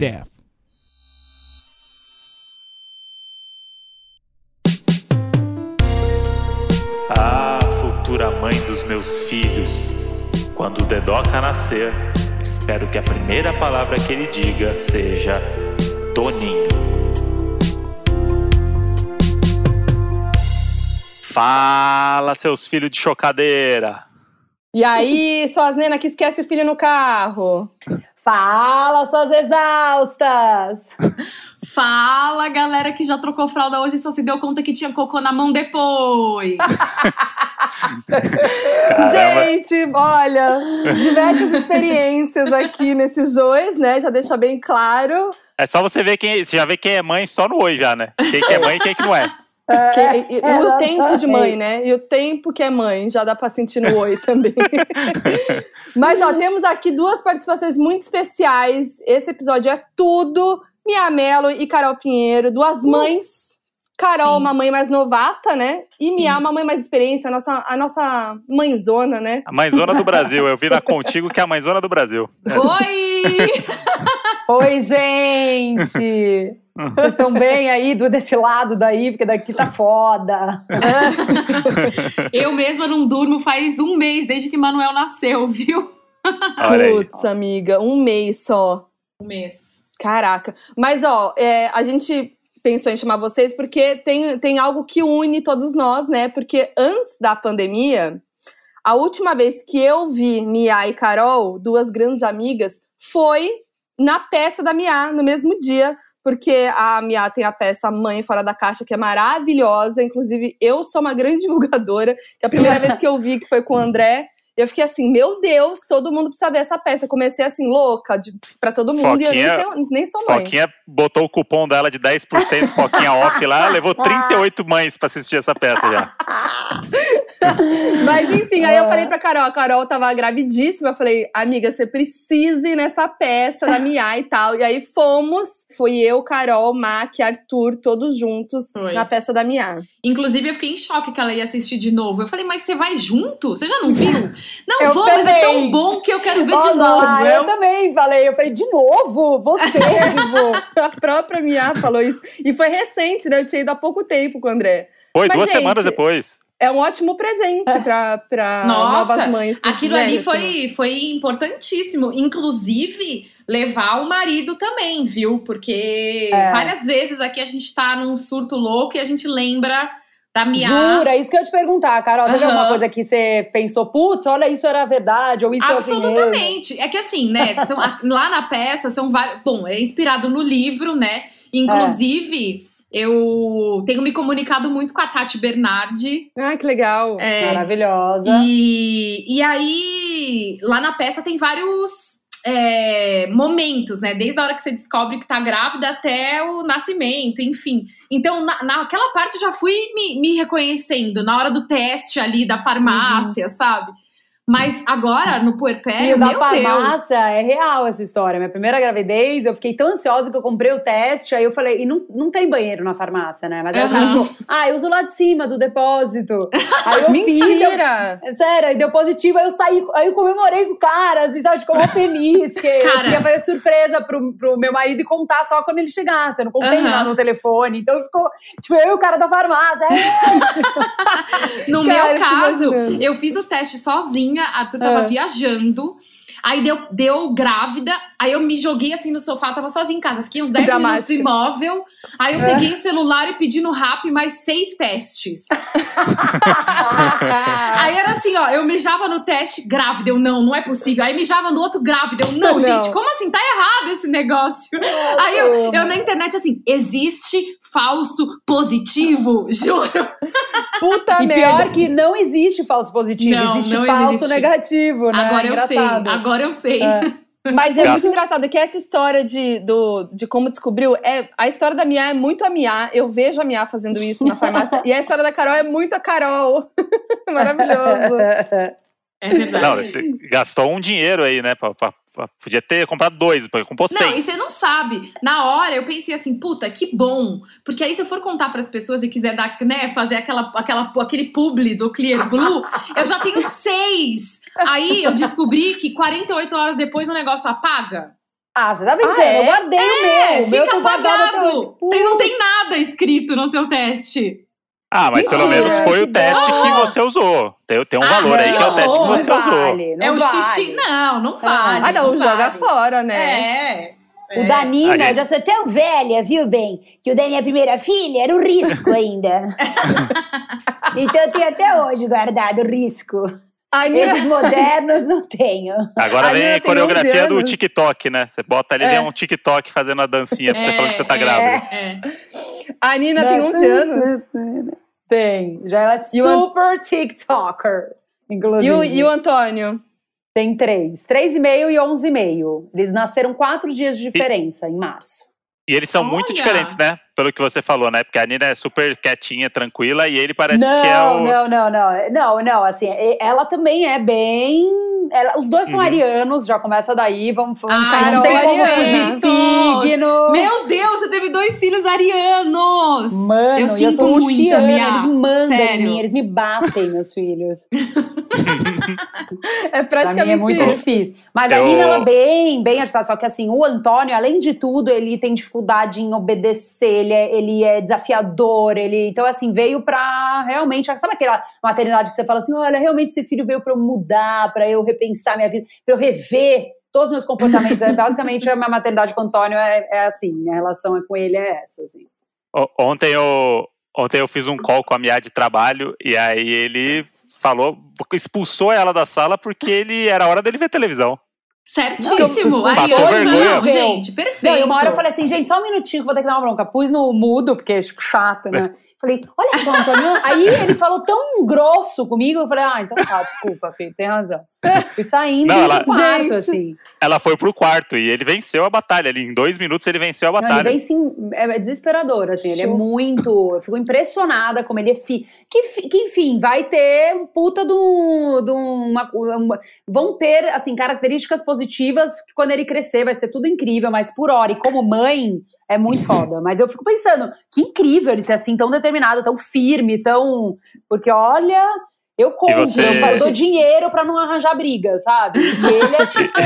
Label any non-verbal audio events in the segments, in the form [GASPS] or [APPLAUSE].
death. Ah, futura mãe dos meus filhos, quando o Dedoca nascer, espero que a primeira palavra que ele diga seja Toninho. Fala, seus filhos de chocadeira! E aí, suas nenas que esquece o filho no carro? [LAUGHS] Fala, suas exaustas! Fala, galera que já trocou fralda hoje e só se deu conta que tinha cocô na mão depois. [LAUGHS] Gente, olha, diversas experiências aqui nesses dois, né? Já deixa bem claro. É só você ver quem. Você já vê quem é mãe só no oi já, né? Quem que é mãe e quem que não é. Que- e, e o tempo de mãe, né? E o tempo que é mãe, já dá pra sentir no oi também. [LAUGHS] Mas, ó, temos aqui duas participações muito especiais. Esse episódio é tudo. Mia Mello e Carol Pinheiro, duas mães. Carol, Sim. uma mãe mais novata, né? E Mia, uma mãe mais experiência, a nossa, a nossa mãezona, né? A mãezona do Brasil. Eu vi na Contigo que é a mãezona do Brasil. Oi! [LAUGHS] Oi, gente! [LAUGHS] Vocês estão bem aí do, desse lado daí, porque daqui tá foda. Eu mesma não durmo faz um mês desde que Manuel nasceu, viu? Putz, amiga, um mês só. Um mês. Caraca. Mas, ó, é, a gente pensou em chamar vocês porque tem, tem algo que une todos nós, né? Porque antes da pandemia, a última vez que eu vi Mia e Carol, duas grandes amigas, foi na peça da Mia, no mesmo dia. Porque a Mia tem a peça Mãe Fora da Caixa, que é maravilhosa. Inclusive, eu sou uma grande [LAUGHS] divulgadora. A primeira vez que eu vi, que foi com o André, eu fiquei assim, meu Deus, todo mundo precisa ver essa peça. Eu comecei assim, louca, de, pra todo mundo, e eu nem, Foquinha- sei- nem sou mãe. Foquinha botou o cupom dela de 10%, Foquinha off lá, [LAUGHS] levou 38 mães pra assistir essa peça já. [LAUGHS] Mas enfim, aí eu falei pra Carol, a Carol tava gravidíssima, eu falei, amiga, você precisa ir nessa peça da Mia e tal. E aí fomos, fui eu, Carol, Mac, Arthur, todos juntos Foi. na peça da Mia. Inclusive, eu fiquei em choque que ela ia assistir de novo. Eu falei, mas você vai junto? Você já não viu? [LAUGHS] Não Eu vou, mas é tão também. bom que eu quero ver Olha de novo. eu também falei, eu falei, de novo? Você, tipo. [LAUGHS] A própria Mia falou isso. E foi recente, né? Eu tinha ido há pouco tempo com o André. Foi Mas, duas gente, semanas depois. É um ótimo presente Nossa, novas mães. Aquilo né, ali assim, foi, foi importantíssimo. Inclusive, levar o marido também, viu? Porque É. várias vezes aqui a gente tá num surto louco e a gente lembra da Mia. Jura, isso que eu ia te perguntar, Carol. Teve Aham. alguma coisa que você pensou, putz, olha, isso era verdade, ou isso é? Absolutamente. É que assim, né? são- lá na peça são vários. Bom, é inspirado no livro, né? Inclusive, eu tenho me comunicado muito com a Tati Bernardi. Ah, que legal. é, Maravilhosa. E, e aí, lá na peça tem vários é, momentos, né? Desde a hora que você descobre que tá grávida até o nascimento, enfim. Então, na, naquela parte eu já fui me, me reconhecendo, na hora do teste ali da farmácia, sabe? Mas agora, no E puerpério, da meu Deus. farmácia é real essa história. Minha primeira gravidez, eu fiquei tão ansiosa que eu comprei o teste, aí eu falei, e não, não tem banheiro na farmácia, né? Mas aí o cara Aham. falou, ah, eu uso lá de cima do depósito. Aí eu fiz, Mentira! É Sério, aí deu positivo, aí eu saí, aí eu comemorei com o cara, assim, sabe? Ficou feliz, que eu Cara. queria fazer surpresa pro, pro meu marido e contar só quando ele chegasse. Eu não contei Aham. lá no telefone. Então ficou, tipo, eu e o cara da farmácia. É. [LAUGHS] No Cara, meu eu caso, eu fiz o teste sozinha, a Arthur tava Ah. viajando. Aí deu, deu grávida, aí eu me joguei assim no sofá, eu tava sozinha em casa, fiquei uns 10 minutos imóvel. Aí eu É. peguei o celular e pedi no rap mais seis testes. [LAUGHS] Aí era assim, ó, eu mijava no teste, grávida, eu não, não é possível. Aí mijava no outro, grávida, eu não, Não. gente, como assim? Tá errado esse negócio. Aí eu, eu na internet assim, existe falso positivo? [LAUGHS] Juro. Puta E merda. pior que não existe falso positivo, Não, existe não falso existe. negativo, né? Agora eu sei, Engraçado. Agora eu sei. É. [LAUGHS] Mas é Graças- muito engraçado que essa história de, do, de como descobriu, é, a história da Mia é muito a Mia. Eu vejo a Mia fazendo isso na farmácia. [LAUGHS] e a história da Carol é muito a Carol. [LAUGHS] Maravilhoso. É verdade. Não, gastou um dinheiro aí, né? pra- pra- pra- podia ter comprado dois, porque comprou Não, seis. e você não sabe. Na hora eu pensei assim, puta, que bom. Porque aí se eu for contar pras pessoas e quiser dar, né, fazer aquela, aquela, aquele publi do Clear Blue, eu já tenho seis. Aí eu descobri que 48 horas depois o negócio apaga. Ah, você tá brincando? Ah, é? Eu guardei meu. É, o meu fica hoje. apagado. Tem, não tem nada escrito no seu teste. Ah, mas pelo Mentira, menos foi o teste que você usou. Tem, tem um Ah, valor aí que é o teste que não, você não usou. vale, não é o vale. xixi. Não, não vale. Ah, não, joga vale. fora, né? É. O da Nina, gente- eu já sou tão velha, viu, bem? Que o da minha primeira filha era o risco ainda. [LAUGHS] então eu tenho até hoje guardado o risco. Nina, Esses modernos não tenho. Agora A vem a coreografia 11 do. TikTok, né? Você bota ali, É. vem um TikTok fazendo a dancinha pra você É, falar que você tá é. grávida. É. a Nina tem 11 anos. Tem. Já ela é E o An- super TikToker. Inclusive. E o, e o Antônio? Tem três. Três e meio e onze e meio. Eles nasceram quatro dias de diferença, em março. E eles são muito Olha! diferentes, né? Pelo que você falou, né? Porque a Nina é super quietinha, tranquila, e ele parece não, que é o. não, não, não. Não, não, assim, ela também é bem... ela- os dois são Uhum. arianos, já começa daí, vamos... vamos Ai, não tem como fugir ariana. de signo. Meu Deus, você teve dois filhos arianos! Mano, Eu e eu sinto sou muito, luciana, eles mandam em Sério. mim, eles me batem, meus filhos. [LAUGHS] [LAUGHS] É Pra mim praticamente é muito isso. difícil. Mas a Eu- Nina, ela é bem, bem agitada. Só que assim, o Antônio, além de tudo, ele tem dificuldade em obedecer, ele é, ele é desafiador, ele... Então, assim, veio pra realmente... Sabe aquela maternidade que você fala assim, olha, realmente esse filho veio pra eu mudar, pra eu repensar minha vida, pra eu rever todos os meus comportamentos. É, basicamente, a minha maternidade com o Antônio é, é assim, minha relação é com ele é essa, assim. Ontem eu, ontem eu fiz um call com a Mia de trabalho, e aí ele falou, expulsou ela da sala porque ele era hora dele ver televisão. Certíssimo. Não, passou Ariano, vergonha. não, gente, perfeito. Não, e uma hora eu falei assim, gente, só um minutinho que eu vou ter que dar uma bronca. Pus no mudo, porque, tipo, chato, né? [LAUGHS] Falei, olha só, Antônio. Aí ele falou tão grosso comigo, eu falei, ah, então tá, desculpa, filho, tem razão. Fui saindo Não, ela- do quarto, Gente. assim. Ela foi pro quarto e ele venceu a batalha ali. Em dois minutos ele venceu a Não, ele batalha. vem sim, é desesperador, assim, ele é muito. Eu fico impressionada como ele é fi, que, que enfim, vai ter um puta de um. de uma, uma- vão ter, assim, características positivas que quando ele crescer, vai ser tudo incrível, mas por hora, e como mãe, é muito foda. Mas eu fico pensando, que incrível ele ser assim, tão determinado, tão firme, tão. Porque olha. Eu compro, você- eu dou dinheiro pra não arranjar briga, sabe? E ele é [LAUGHS] tipo,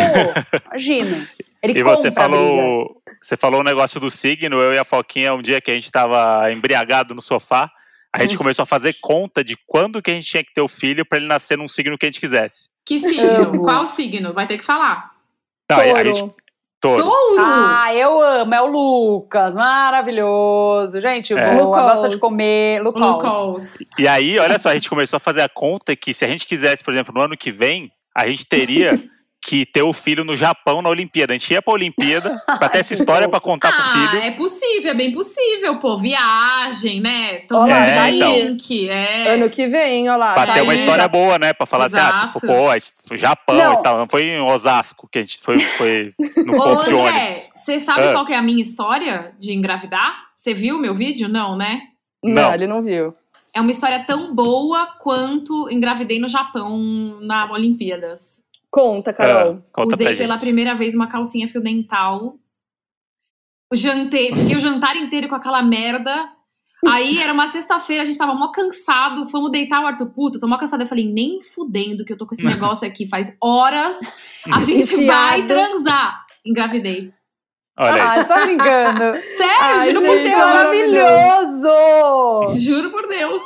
imagina. Ele E compra você a briga. falou, você falou o negócio do signo, eu e a Foquinha, um dia que a gente tava embriagado no sofá, a Hum. gente começou a fazer conta de quando que a gente tinha que ter o filho pra ele nascer num signo que a gente quisesse. Que signo? Qual signo? Vai ter que falar. Não, aí a gente, touro. Ah, eu amo, é o Lucas, maravilhoso. Gente, É. boa, Lucas. gosta de comer. Lucas. Lucas. E aí, olha só, a gente começou a fazer a conta que se a gente quisesse, por exemplo, no ano que vem, a gente teria [LAUGHS] que ter o filho no Japão na Olimpíada. A gente ia pra Olimpíada [LAUGHS] pra ter essa história pra contar pro Ah, filho. é possível, é bem possível, pô. Viagem, né? Tomar Olá, É, então. drink, é. Ano que vem, olha lá. Pra tá ter uma aí. história boa, né? Pra falar assim, ah, Exato. se for, pô, a gente foi Japão Não. e tal. Não foi em Osasco que a gente foi, foi no Ô, ponto de André, ônibus. você sabe Ah. qual que é a minha história de engravidar? Você viu meu vídeo? Não, né? Não, Não. ele não viu. É uma história tão boa quanto engravidei no Japão na Olimpíadas. Conta, Carol. Ah, conta Usei pra pela gente. primeira vez uma calcinha fio dental. Jantei, fiquei o jantar inteiro com aquela merda. Aí era uma sexta-feira, a gente tava mó cansado, fomos deitar o Arthur, puta, tô mó cansado. Eu falei, nem fudendo que eu tô com esse [LAUGHS] negócio aqui faz horas. A gente vai Enfiado. transar. Engravidei. Olha aí. Ah, você tá brincando. [LAUGHS] Sério, Ai, juro por gente, Deus. é Maravilhoso! Juro por Deus.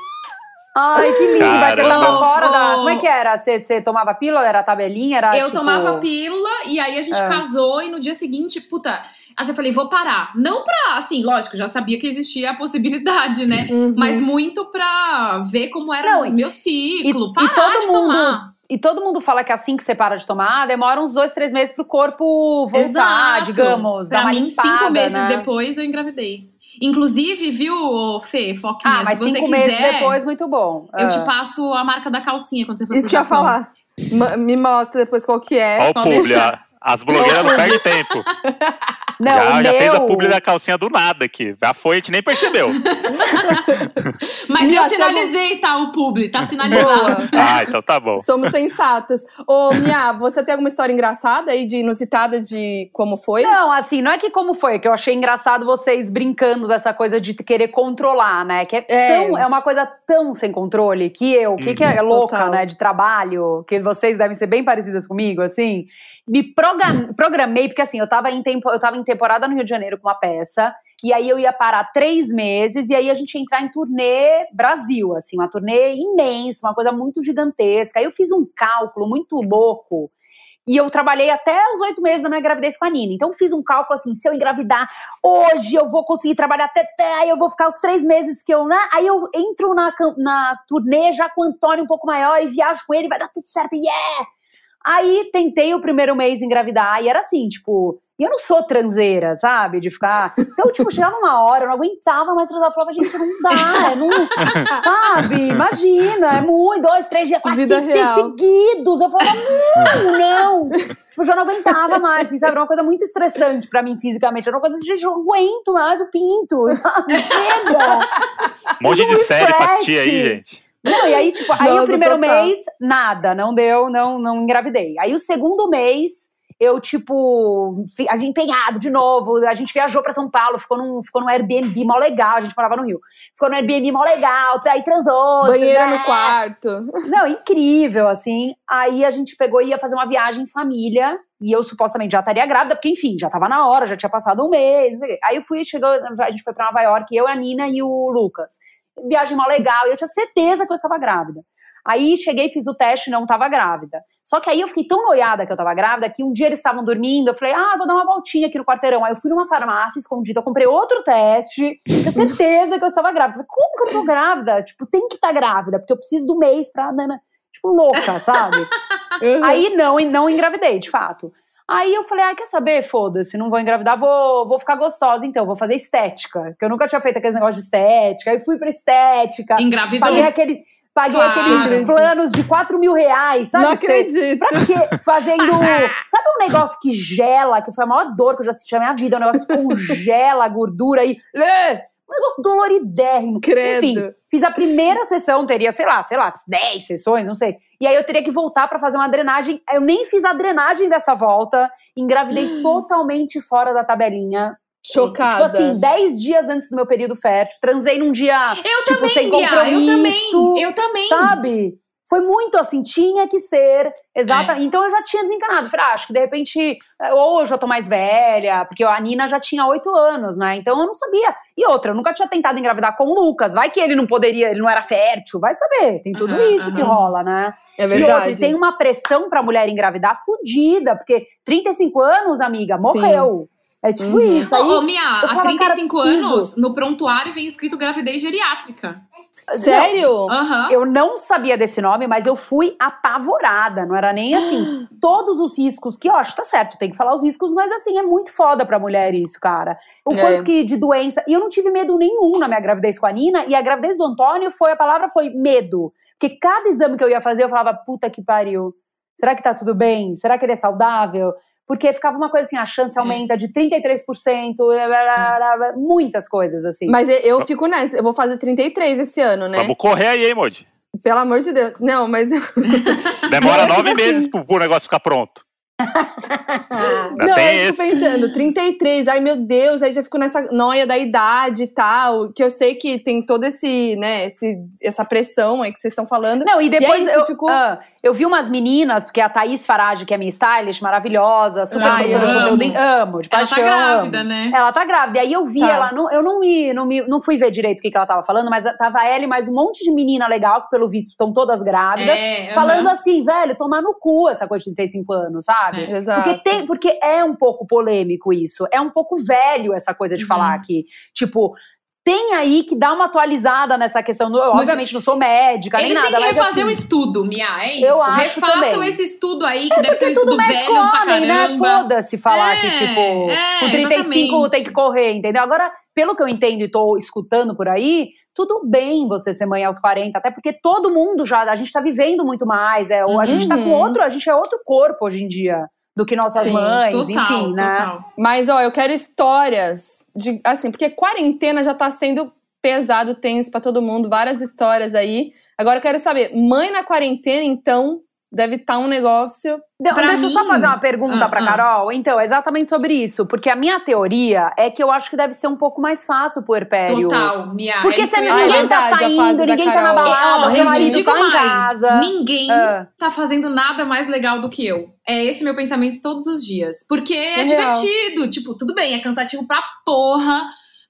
Ai, que lindo. Mas você Caramba. tava fora da. Como é que era? Você, você tomava pílula? Era tabelinha? Era, eu tipo... tomava pílula e aí a gente É. casou e no dia seguinte, puta. Assim, eu falei, vou parar. Não pra, assim, lógico, já sabia que existia a possibilidade, né? Uhum. Mas muito pra ver como era Não, o e- meu ciclo, e parar todo de mundo- tomar. E todo mundo fala que assim que você para de tomar, demora uns dois, três meses pro corpo voltar, Exato. digamos. Pra mim, limpada, cinco meses né? depois eu engravidei. Inclusive, viu, Fê, Foquinha, Ah, mas se você cinco quiser, meses depois, muito bom. eu Ah. te passo a marca da calcinha quando você for Isso pro que eu ia falar. Me mostra depois qual que é. Olha o publi. As blogueiras não perdem tempo. [LAUGHS] Não, já, já fez a publi da calcinha do nada aqui. Já foi, a gente nem percebeu. [LAUGHS] Mas Mia, eu tem sinalizei, tá? O publi, tá sinalizado. Boa. [LAUGHS] ah, então tá bom. Somos sensatas. Ô, Mia, você tem alguma história engraçada aí, de inusitada, de como foi? Não, assim, não é que como foi, que eu achei engraçado vocês brincando dessa coisa de querer controlar, né? Que é, É. tão- é uma coisa tão sem controle que eu, que, que é louca, Total. né, de trabalho, que vocês devem ser bem parecidas comigo, assim. Me progra- programei, porque assim, eu tava, em tempo, eu tava em temporada no Rio de Janeiro com uma peça, e aí eu ia parar três meses, e aí a gente ia entrar em turnê Brasil, assim, uma turnê imensa, uma coisa muito gigantesca. Aí eu fiz um cálculo muito louco. E eu trabalhei até os oito meses da minha gravidez com a Nina. Então, fiz um cálculo assim: se eu engravidar hoje, eu vou conseguir trabalhar até, aí eu vou ficar os três meses que eu. Né? Aí eu entro na, na turnê já com o Antônio um pouco maior e viajo com ele, vai dar tudo certo, yeah! Aí tentei o primeiro mês engravidar e era assim, tipo. E eu não sou transeira, sabe? De ficar. Então, tipo, chegava uma hora, eu não aguentava mais transar. Eu falava, gente, não dá, é não. [LAUGHS] Sabe? Imagina, é muito, dois, três dias, quatro, Vida cinco, seguidos. Eu falava, não, não. Tipo, eu já não aguentava mais, assim, sabe? Era uma coisa muito estressante pra mim fisicamente. Era uma coisa de, gente, eu não aguento mais o pinto, [LAUGHS] sabe? Chega! Um monte de série pra assistir aí, gente. Não, e aí, tipo, aí Nossa, o primeiro total. mês, nada, não deu, não, não engravidei. Aí o segundo mês, eu, tipo, a gente empenhado de novo, a gente viajou pra São Paulo, ficou num, ficou num Airbnb mó legal, a gente morava no Rio. Ficou num Airbnb mó legal, aí transou. Banheira né? no quarto. Não, incrível, assim. Aí a gente pegou e ia fazer uma viagem em família. E eu supostamente já estaria grávida, porque, enfim, já tava na hora, já tinha passado um mês. Aí eu fui, chegou, a gente foi pra Nova York, eu, a Nina e o Lucas. Viagem mó legal, e eu tinha certeza que eu estava grávida. Aí cheguei, fiz o teste, não estava grávida. Só que aí eu fiquei tão noiada que eu estava grávida que um dia eles estavam dormindo, eu falei, ah, vou dar uma voltinha aqui no quarteirão. Aí eu fui numa farmácia escondida, eu comprei outro teste, tinha certeza que eu estava grávida. Eu falei, como que eu tô grávida? Tipo, tem que estar grávida, porque eu preciso do mês pra. Nana. Tipo, louca, sabe? [LAUGHS] Uhum. Aí não, não engravidei, de fato. Aí eu falei, ah, quer saber? Foda-se, não vou engravidar, vou, vou ficar gostosa então, vou fazer estética. Que eu nunca tinha feito aqueles negócios de estética. Aí fui pra estética, Engravidou. paguei, aquele, paguei Claro. aqueles planos de 4 mil reais, sabe? Não acredito. Pra quê? [LAUGHS] Fazendo. [LAUGHS] Sabe um negócio que gela, que foi a maior dor que eu já senti na minha vida? Um negócio que congela [LAUGHS] a gordura aí. É, Um negócio doloridérrimo. Credo. Enfim, fiz a primeira sessão, teria, sei lá, sei lá, 10 sessões, não sei. E aí eu teria que voltar pra fazer uma drenagem. Eu nem fiz a drenagem dessa volta. Engravidei [GASPS] totalmente fora da tabelinha. Chocada. Tipo assim, 10 dias antes do meu período fértil. Transei num dia, Eu tipo, também, sem Bia, eu compromisso. também. Eu também. Sabe? Foi muito assim, tinha que ser. Exata. É. Então eu já tinha desencanado. Falei, ah, acho que de repente, eh, ou eu já tô mais velha, porque a Nina já tinha oito anos, né? Então eu não sabia. E outra, eu nunca tinha tentado engravidar com o Lucas. Vai que ele não poderia, ele não era fértil, vai saber. Tem tudo Aham, isso que aham. rola, né? É E outra, verdade. e tem uma pressão pra mulher engravidar fudida, porque 35 anos, amiga, morreu. É tipo Uhum. isso. Aí, Ô, ô, Mia, há falo, 35 cara, anos, no prontuário vem escrito gravidez geriátrica. Sério? Aham. Eu não sabia desse nome, mas eu fui apavorada. Não era nem assim. [GASPS] todos os riscos que eu acho, tá certo, tem que falar os riscos, mas assim, é muito foda pra mulher isso, cara. O É. quanto que de doença. E eu não tive medo nenhum na minha gravidez com a Nina, e a gravidez do Antônio foi, a palavra foi medo. Porque cada exame que eu ia fazer, eu falava, puta que pariu. Será que tá tudo bem? Será que ele é saudável? Porque ficava uma coisa assim, a chance aumenta de 33%, blá, blá, blá, blá, muitas coisas assim. Mas eu- eu fico nessa. Eu vou fazer 33 esse ano, né? Vamos correr aí, hein, Modi? Pelo amor de Deus. Não, mas. [LAUGHS] Demora nove meses assim. pro, pro negócio ficar pronto. [LAUGHS] Não, tem eu fico esse. pensando, 33, ai meu Deus, aí já fico nessa noia da idade e tal, que eu sei que tem todo esse, né, esse, essa pressão aí que vocês estão falando. Não, e depois isso, eu, ficou- ah, eu vi umas meninas, porque a Thaís Farage, que é minha stylist, maravilhosa, super Ai, produtora de eu amo. amo, de Ela paixão. tá grávida, amo. né? Ela tá grávida. E aí eu vi Tá. ela, não- eu não me, não me, não fui ver direito o que, que ela tava falando, mas tava ela e mais um monte de menina legal, que pelo visto estão todas grávidas, É, falando aham. assim, velho, tomar no cu essa coisa de 35 anos, sabe? É. Exato. Porque, tem, porque é um pouco polêmico isso. É um pouco velho essa coisa de Uhum. falar aqui. Tipo, tem aí que dar uma atualizada nessa questão. Eu, obviamente, não sou médica, nem Eles nada. têm que refazer assim, o estudo, Mia, é isso. Eu acho Refaçam também. esse estudo aí, que deve ser um estudo velho pra homem, né? caramba. Foda-se falar É, que, tipo, é, com 35 exatamente. tem que correr, entendeu? Agora, pelo que eu entendo e tô escutando por aí, tudo bem você ser mãe aos 40, até porque todo mundo já, a gente tá vivendo muito mais, é, ou a gente tá com Uhum. outro, a gente é outro corpo hoje em dia. do que nossas Sim, mães, Total, enfim, né? total. Mas, ó, eu quero histórias de. Assim, porque quarentena já tá sendo pesado, tenso pra todo mundo, várias histórias aí. Agora eu quero saber, mãe na quarentena, então, deve estar um negócio. Não, Pra deixa eu só mim- fazer uma pergunta Ah, pra ah. Carol. Então, é exatamente sobre isso. Porque a minha teoria é que eu acho que deve ser um pouco mais fácil o puerpério. Total. Porque é isso você, que eu ia Ah, é falar. ninguém tá a fase saindo, ninguém tá na balada, Ó, seu eu te marido digo tá em mais, casa. ninguém Ah. tá fazendo nada mais legal do que eu. É esse meu pensamento todos os dias. Porque é, É real. divertido. Tipo, tudo bem, é cansativo pra porra.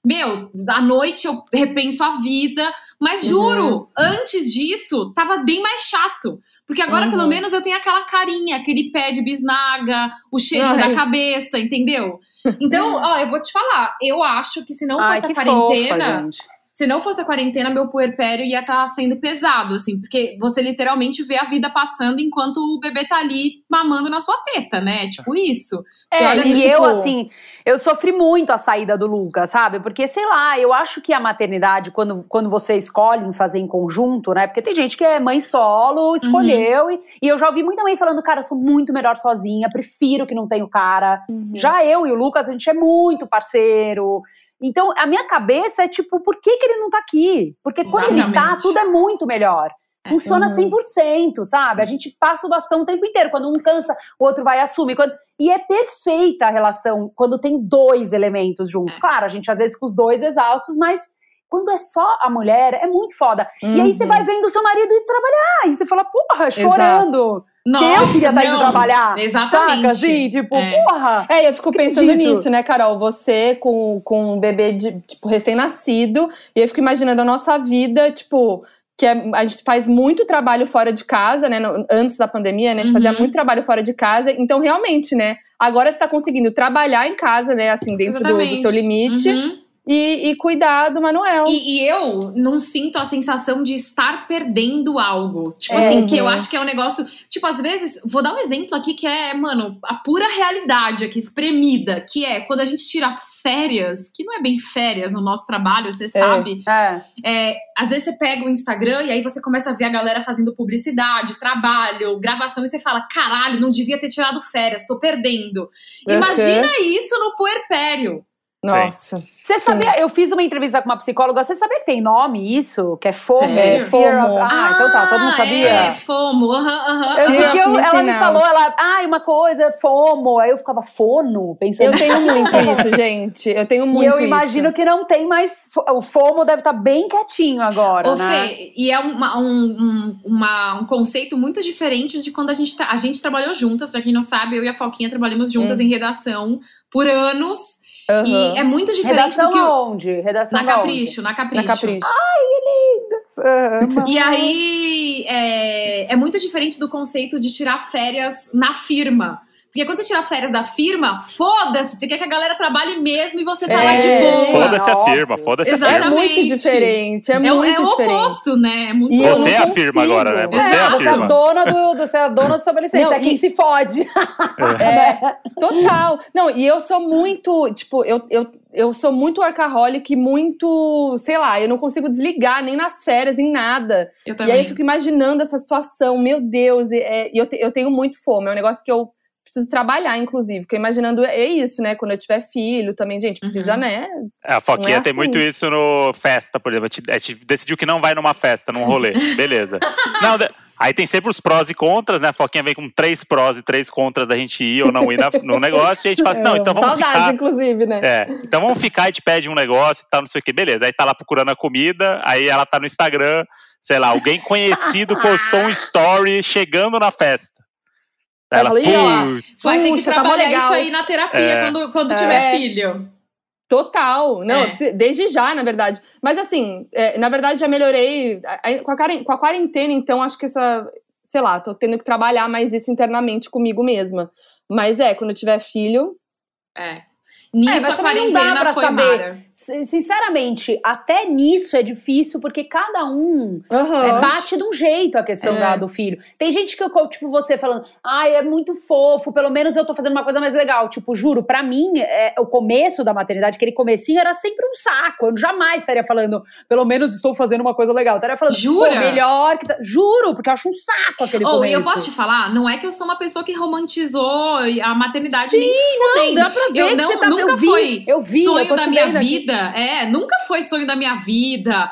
Meu, à noite eu repenso a vida. Mas Uhum. juro, antes disso, tava bem mais chato. Porque agora, Uhum. pelo menos, eu tenho aquela carinha, aquele pé de bisnaga, o cheiro da cabeça, entendeu? Então, [LAUGHS] ó, eu vou te falar. Eu acho que se não Ai, fosse a quarentena, fofa. Se não fosse a quarentena, meu puerpério ia estar sendo pesado, assim, porque você literalmente vê a vida passando enquanto o bebê tá ali mamando na sua teta, né? Tipo isso. Você É, e tipo- eu, assim, eu sofri muito a saída do Lucas, sabe? Porque, sei lá, eu acho que a maternidade, quando, quando você escolhe em fazer em conjunto, né? Porque tem gente que é mãe solo, escolheu, e, e eu já ouvi muita mãe falando, cara, eu sou muito melhor sozinha, prefiro que não tenha o cara. Já eu e o Lucas, a gente é muito parceiro. Então, a minha cabeça é tipo, por que, que ele não tá aqui? Porque quando ele tá, Exatamente. tudo é muito melhor. Funciona Uhum. 100%, sabe? A gente passa o bastão o tempo inteiro. Quando um cansa, o outro vai assumir. Quando... E é perfeita a relação quando tem dois elementos juntos. É. Claro, a gente às vezes com os dois exaustos, mas quando é só a mulher, é muito foda. E aí você Uhum. vai vendo o seu marido ir trabalhar. E você fala, porra, chorando. Que eu Nossa, queria estar indo não. trabalhar. Exatamente. Saca, assim? Tipo, É. porra. É, eu fico pensando Acredito. nisso, né, Carol? Você com, com um bebê de, tipo, recém-nascido, e eu fico imaginando a nossa vida, tipo, que é- a gente faz muito trabalho fora de casa, né? no- antes da pandemia, né? A gente Uhum. fazia muito trabalho fora de casa. Então, realmente, né? Agora você tá conseguindo trabalhar em casa, né? Assim, dentro do, do seu limite. Uhum. E, e cuidar do Manuel. E, e eu não sinto a sensação de estar perdendo algo. Tipo É, assim, que sim. eu acho que é um negócio. Tipo, às vezes, vou dar um exemplo aqui que é, mano, a pura realidade aqui, espremida, que é quando a gente tira férias, que não é bem férias no nosso trabalho, você sabe. É. É, às vezes você pega o Instagram e aí você começa a ver a galera fazendo publicidade, trabalho, gravação, e você fala: caralho, não devia ter tirado férias, tô perdendo. Imagina isso no puerpério. Nossa. Você sabia, eu fiz uma entrevista com uma psicóloga, você sabia que tem nome isso? Que é FOMO? Of- FOMO. Ah, então tá, todo mundo Ah, sabia. É, FOMO, aham, aham. Fear porque eu- ela me falou, ela, ah, uma coisa, FOMO. Aí eu ficava, fono? Pensando. Eu tenho muito isso, gente. Eu tenho muito e eu isso. imagino que não tem mais. O FOMO deve estar bem quietinho agora, Ô, né? Fê, e é uma- um, um, uma- um conceito muito diferente de quando a gente, tá- a gente trabalhou juntas. Pra quem não sabe, eu e a Foquinha trabalhamos juntas Hum. em redação por anos. Aham. E é muito diferente Redação do que o, aonde? Redação na Capricho, na Capricho. Na Capricho. E aí é, é muito diferente do conceito de tirar férias na firma. Porque quando você tira férias da firma, foda-se, você quer que a galera trabalhe mesmo e você tá lá de É. boa. Foda-se a firma, foda-se a firma. É muito Exatamente. diferente. É, É, o- muito é o diferente. oposto, né? É muito E Você é a firma agora, né? Você É, é a você é a dona do, do, você é a dona do estabelecimento. Não, Você é quem e- se fode. [LAUGHS] É, total. Não, e eu sou muito, tipo, eu, eu, eu sou muito workaholic, muito, sei lá, eu não consigo desligar nem nas férias, em nada. Eu E também. aí eu fico imaginando essa situação, meu Deus, e é, e eu, te- eu tenho muito fome, é um negócio que eu preciso trabalhar, inclusive, porque imaginando é isso, né? Quando eu tiver filho também, gente, precisa, Uhum. né? É, a Foquinha Não é tem assim. muito isso no festa, por exemplo. A gente- decidiu que não vai numa festa, num rolê. [LAUGHS] Beleza. Não, de- aí tem sempre os prós e contras, né? A Foquinha vem com três prós e três contras da gente ir ou não ir na- [LAUGHS] no negócio. E a gente fala assim, não, então vamos Saudades, ficar. inclusive, né? É, então vamos ficar, a gente pede um negócio e tal, não sei o que, beleza. Aí tá lá procurando a comida, aí ela tá no Instagram, sei lá, alguém conhecido postou um story chegando na festa. Aí ela, Ela falou, "Ih, ó, putz, Vai ter que tá trabalhar legal. isso aí na terapia É. quando, quando É. tiver filho. Total, não, É. desde já, na verdade. Mas assim, é, na verdade já melhorei com a, quaren- com a quarentena, então acho que essa, sei lá, tô tendo que trabalhar mais isso internamente comigo mesma. Mas é, quando eu tiver filho, É. Nisso É, mas a também não dá quarentena pra foi saber. mara. Sinceramente, até nisso é difícil, porque cada um Aham. é, bate de um jeito a questão É. da- do filho. Tem gente que, eu- tipo, você falando, ai, é muito fofo, pelo menos eu tô fazendo uma coisa mais legal. Tipo, juro, pra mim, é, o começo da maternidade, aquele comecinho, era sempre um saco. Eu jamais estaria falando, pelo menos estou fazendo uma coisa legal. Eu estaria falando, Jura? "Pô, melhor que. tá-" Juro, porque eu acho um saco aquele Ou começo. eu posso te falar, não é que eu sou uma pessoa que romantizou a maternidade Sim, nem Não, fudendo. dá pra ver Eu que não, você tá nunca eu vi, foi eu vi, eu sonho tô da minha aqui. Vida. É, nunca foi sonho da minha vida.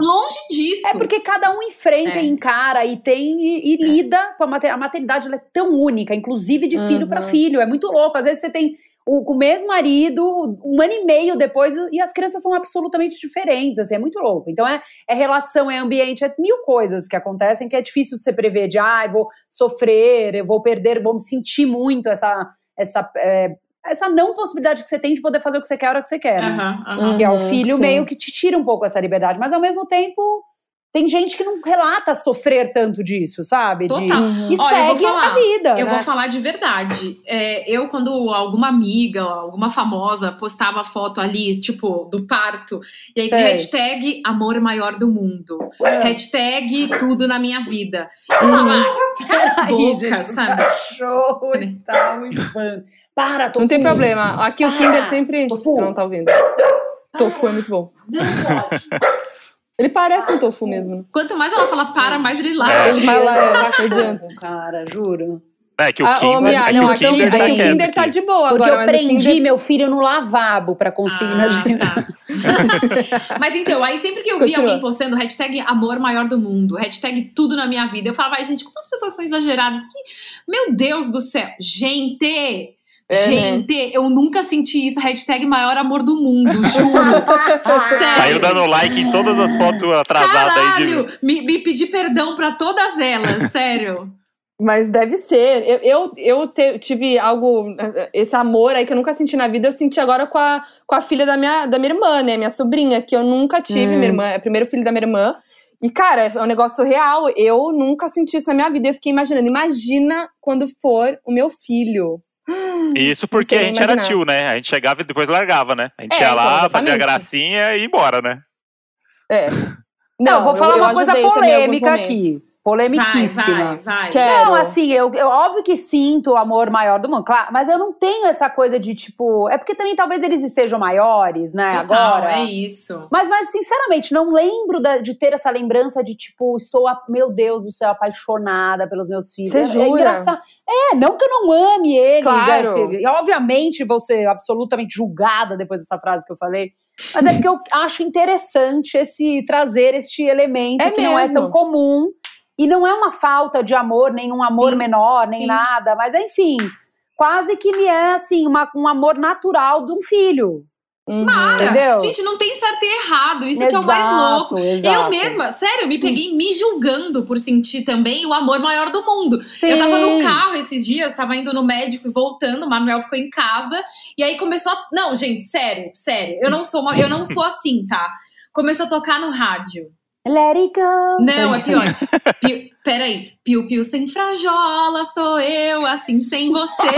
Longe disso. É porque cada um enfrenta É. e encara e tem e, e lida com a maternidade. A maternidade ela é tão única, inclusive de filho para Uhum. filho. É muito louco. Às vezes você tem o, com o mesmo marido um ano e meio depois e as crianças são absolutamente diferentes. Assim, é muito louco. Então é, é relação, é ambiente, é mil coisas que acontecem que é difícil de você prever. De ah, eu vou sofrer, eu vou perder, vou me sentir muito essa essa é, essa não possibilidade que você tem de poder fazer o que você quer a hora que você quer. né? Aham, aham. Que é o Uhum, filho sim. meio que te tira um pouco essa liberdade. Mas ao mesmo tempo, tem gente que não relata sofrer tanto disso, sabe? De- Total. E Ó, eu vou segue a falar. vida. Eu né? vou falar de verdade. É, eu, quando alguma amiga, alguma famosa postava foto ali, tipo, do parto, e aí, É. hashtag amor maior do mundo. É. Hashtag tudo na minha vida. Eu falava, ah, [LAUGHS] a boca, gente, o sabe? cachorro [LAUGHS] está uivando. Para, tô Não tem problema. Aqui o Ah, Kinder sempre. tofu. Não tá ouvindo. Tofu é muito bom. Ele parece um tofu mesmo. né? Quanto mais ela fala para, mais ele late. É. Ele vai lá, é, cachorro, adianta. [LAUGHS] cara, juro. É que o Ah, Kinder, é que não, o aqui, Kinder tá o Kinder tá de boa Porque agora. eu mas o prendi Kinder- meu filho no lavabo pra conseguir, Ah, imagina. tá. [LAUGHS] Mas então, aí sempre que eu vi Continua. alguém postando hashtag amor maior do mundo, hashtag tudo na minha vida, eu falava, ai, gente, como as pessoas são exageradas? Que, meu Deus do céu. Gente! É, né? gente, eu nunca senti isso. Hashtag maior amor do mundo, [LAUGHS] juro. [LAUGHS] Sério. Saiu dando like em todas as fotos atrasadas aí de. Caralho! Me, me pedi perdão pra todas elas, [LAUGHS] sério. Mas deve ser. Eu, eu, eu te- tive algo, esse amor aí que eu nunca senti na vida, eu senti agora com a, com a filha da minha, da minha irmã, né? Minha sobrinha, que eu nunca tive. Hum. Minha irmã é o primeiro filho da minha irmã. E, cara, é um negócio real. Eu nunca senti isso na minha vida. Eu fiquei imaginando, imagina quando for o meu filho. Isso porque a gente era imaginar. tio, né? A gente chegava e depois largava, né? A gente É, ia então, lá, fazia gracinha e ia embora, né? É. [LAUGHS] Não, eu vou falar eu uma coisa em alguns polêmica aqui. Vai, Polemiquíssima. vai, vai. Quero. Não, assim, eu, eu óbvio que sinto o amor maior do mundo, claro, mas eu não tenho essa coisa de tipo. É porque também talvez eles estejam maiores, né? Total, agora. É isso. Mas, mas, sinceramente, não lembro da- de ter essa lembrança de, tipo, estou, a- meu Deus do céu, apaixonada pelos meus filhos. Você é, jura? É, engraçado. é, não que eu não ame eles. Claro. é, porque- e, obviamente, vou ser absolutamente julgada depois dessa frase que eu falei. Mas é porque eu acho interessante esse trazer este elemento É que não é mesmo. tão comum. E não é uma falta de amor, nem um amor Sim, menor, nem sim. nada. Mas, enfim, quase que me é, assim, uma- um amor natural de um filho. Uhum. Entendeu? Gente, não tem certo e errado. Isso que é o mais louco. Eu Exato. mesma, sério, me peguei me julgando por sentir também o amor maior do mundo. Sim. Eu tava no carro esses dias, tava indo no médico e voltando, o Manuel ficou em casa, e aí começou a. Não, gente, sério, sério. Eu não sou uma, eu não sou assim, tá? Começou a tocar no rádio. Let it go. Não, é pior. Piu, peraí. Piu, piu sem frajola, sou eu, assim sem você.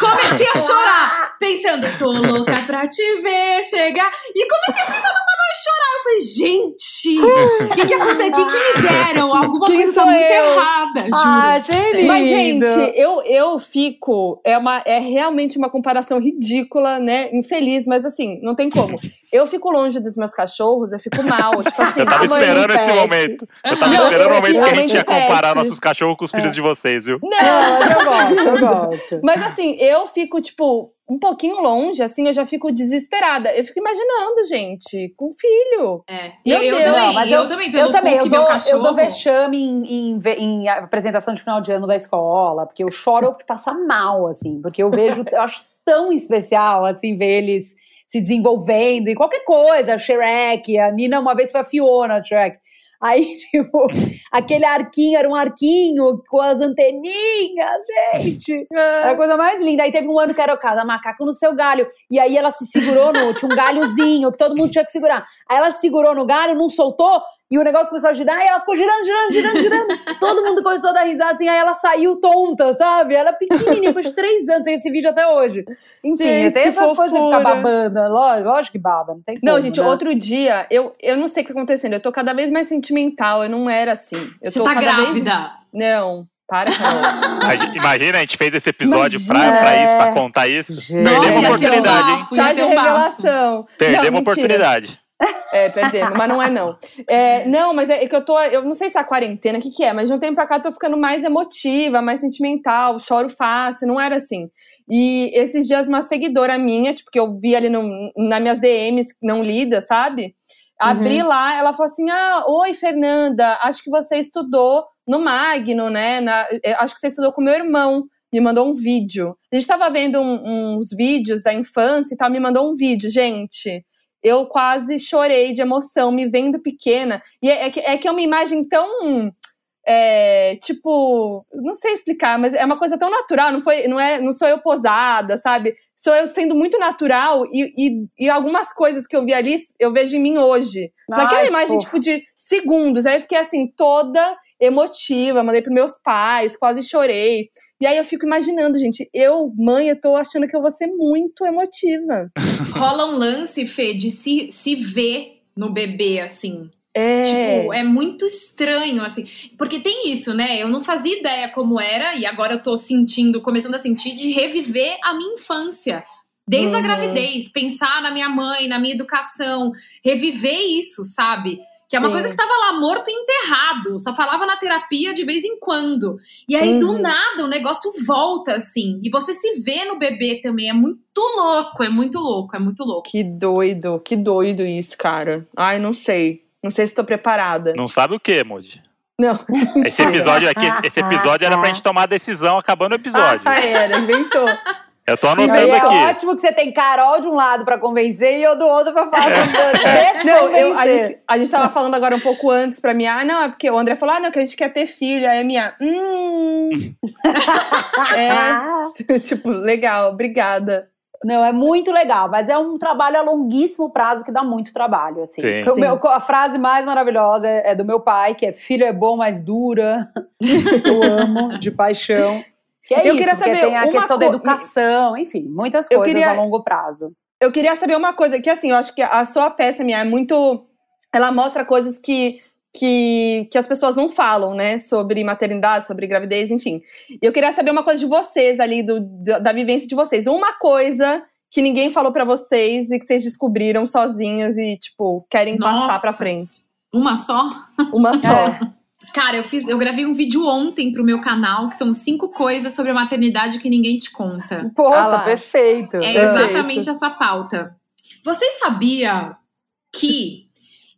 Comecei a chorar, pensando, tô louca pra te ver chegar. E comecei a pensar Manoel chorar. Eu falei, gente, [LAUGHS] o que que aconteceu? O que que me deram? Alguma Quem coisa muito eu? errada, juro. Ah, achei Mas, gente, eu, eu fico. É, uma, é realmente uma comparação ridícula, né? Infeliz, mas assim, não tem como. Eu fico longe dos meus cachorros, eu fico mal. Tipo [LAUGHS] assim, Eu tava esperando do esse pet. momento. Eu tava Não, esperando o momento que a gente ia comparar pet. nossos cachorros com os filhos de vocês, viu? Não, eu gosto, eu [LAUGHS] gosto. mas assim, eu fico, tipo, um pouquinho longe, assim, eu já fico desesperada. Eu fico imaginando, gente, com filho. É. Meu Eu, eu Deus. também, Não, mas eu, também, pelo eu também, eu Cook, meu dou, cachorro. eu dou vexame em, em em apresentação de final de ano da escola, porque eu choro de passar mal, assim, porque eu vejo, [LAUGHS] eu acho tão especial, assim, ver eles se desenvolvendo e qualquer coisa, Shrek, a Nina uma vez foi a Fiona, Shrek. Aí, [LAUGHS] tipo, aquele arquinho era um arquinho com as anteninhas, gente. Era a coisa mais linda. Aí teve um ano que era cada macaco no seu galho. E aí ela se segurou no. Tinha um galhozinho que todo mundo tinha que segurar. Aí ela se segurou no galho, não soltou. E o negócio começou a girar, e ela ficou girando, girando, girando, girando. [LAUGHS] Todo mundo começou a dar risada, assim, aí ela saiu tonta, sabe? Ela pequenininha, depois de três anos, tem esse vídeo até hoje. Enfim, Gente, tem que essas coisas de ficar fofura. babando, lógico, lógico que baba, não tem Não, como, gente, né? outro dia, eu, eu não sei o que tá acontecendo. Eu tô cada vez mais sentimental. Eu não era assim. Eu Você tô tá cada grávida. Vez... Não, para, Carol. [LAUGHS] Imagi- Imagina, a gente fez esse episódio pra, Imagina. pra isso, pra contar isso. Gente. Perdemos Nossa, oportunidade, hein? Chá de revelação. Perdemos Não, oportunidade. É, perdemos, mas não é não. É, não, mas é que eu tô. Eu não sei se é a quarentena, o que, que é, mas de um tempo pra cá eu tô ficando mais emotiva, mais sentimental, choro fácil, não era assim. E esses dias uma seguidora minha, tipo, que eu vi ali no, nas minhas DMs não lidas, sabe? Abri lá, ela falou assim: Ah, oi, Fernanda, acho que você estudou no Magno, né? Na- eu acho que você estudou com meu irmão. Me mandou um vídeo. A gente tava vendo um- uns vídeos da infância e tal, me mandou um vídeo, gente eu quase chorei de emoção me vendo pequena. E é, é que, é que é uma imagem tão. é, tipo, não sei explicar, mas é uma coisa tão natural, não, foi, não, é, não sou eu posada, sabe? Sou eu sendo muito natural e, e, e algumas coisas que eu vi ali eu vejo em mim hoje. Ai, Naquela imagem, fofo. tipo, de segundos. Aí eu fiquei assim, toda emotiva, mandei pros meus pais, quase chorei. E aí eu fico imaginando, gente, eu, mãe, eu tô achando que eu vou ser muito emotiva. [LAUGHS] Rola um lance, Fê, de se, se ver no bebê, assim. É. Tipo, é muito estranho, assim. Porque tem isso, né? Eu não fazia ideia como era, e agora eu tô sentindo, começando a sentir, de reviver a minha infância. Desde a Uhum. gravidez, pensar na minha mãe, na minha educação, reviver isso, sabe? Que é uma Sim. coisa que tava lá morto e enterrado, só falava na terapia de vez em quando. E aí, do Uhum. nada, o negócio volta, assim. E você se vê no bebê também. É muito louco, é muito louco, é muito louco. Que doido, que doido isso, cara. Ai, não sei. Não sei se tô preparada. Não sabe o que, Moody? Não. Esse episódio aqui, esse [LAUGHS] episódio era pra gente tomar a decisão acabando o episódio. Ah, era, inventou. Eu tô E anotando é aqui. ótimo que você tem Carol de um lado pra convencer e eu do outro pra falar. [LAUGHS] É. Não, eu, a, gente, a gente tava falando agora um pouco antes pra mim. Ah, não, é porque o André falou, ah, não, que a gente quer ter filho. Aí a minha, hum. [LAUGHS] é, [LAUGHS] tipo, legal, obrigada. Não, é muito legal, mas é um trabalho a longuíssimo prazo que dá muito trabalho, assim. Sim. Então, Sim. meu- a frase mais maravilhosa é, é do meu pai, que é filho é bom, mas dura. Eu amo, de paixão. Que é Eu isso, queria saber tem a uma questão da co- educação, enfim, muitas coisas queria- a longo prazo. Eu queria saber uma coisa, que assim, eu acho que a sua peça, minha, é muito. Ela mostra coisas que, que, que as pessoas não falam, né? Sobre maternidade, sobre gravidez, enfim. Eu queria saber uma coisa de vocês ali, do, da, da vivência de vocês. Uma coisa que ninguém falou pra vocês e que vocês descobriram sozinhas e, tipo, querem Nossa. passar pra frente. Uma só? Uma [LAUGHS] só. É. Cara, eu fiz, eu gravei um vídeo ontem pro meu canal, que são cinco coisas sobre a maternidade que ninguém te conta. Pô, Ah perfeito. É Perfeito. exatamente essa pauta. Você sabia que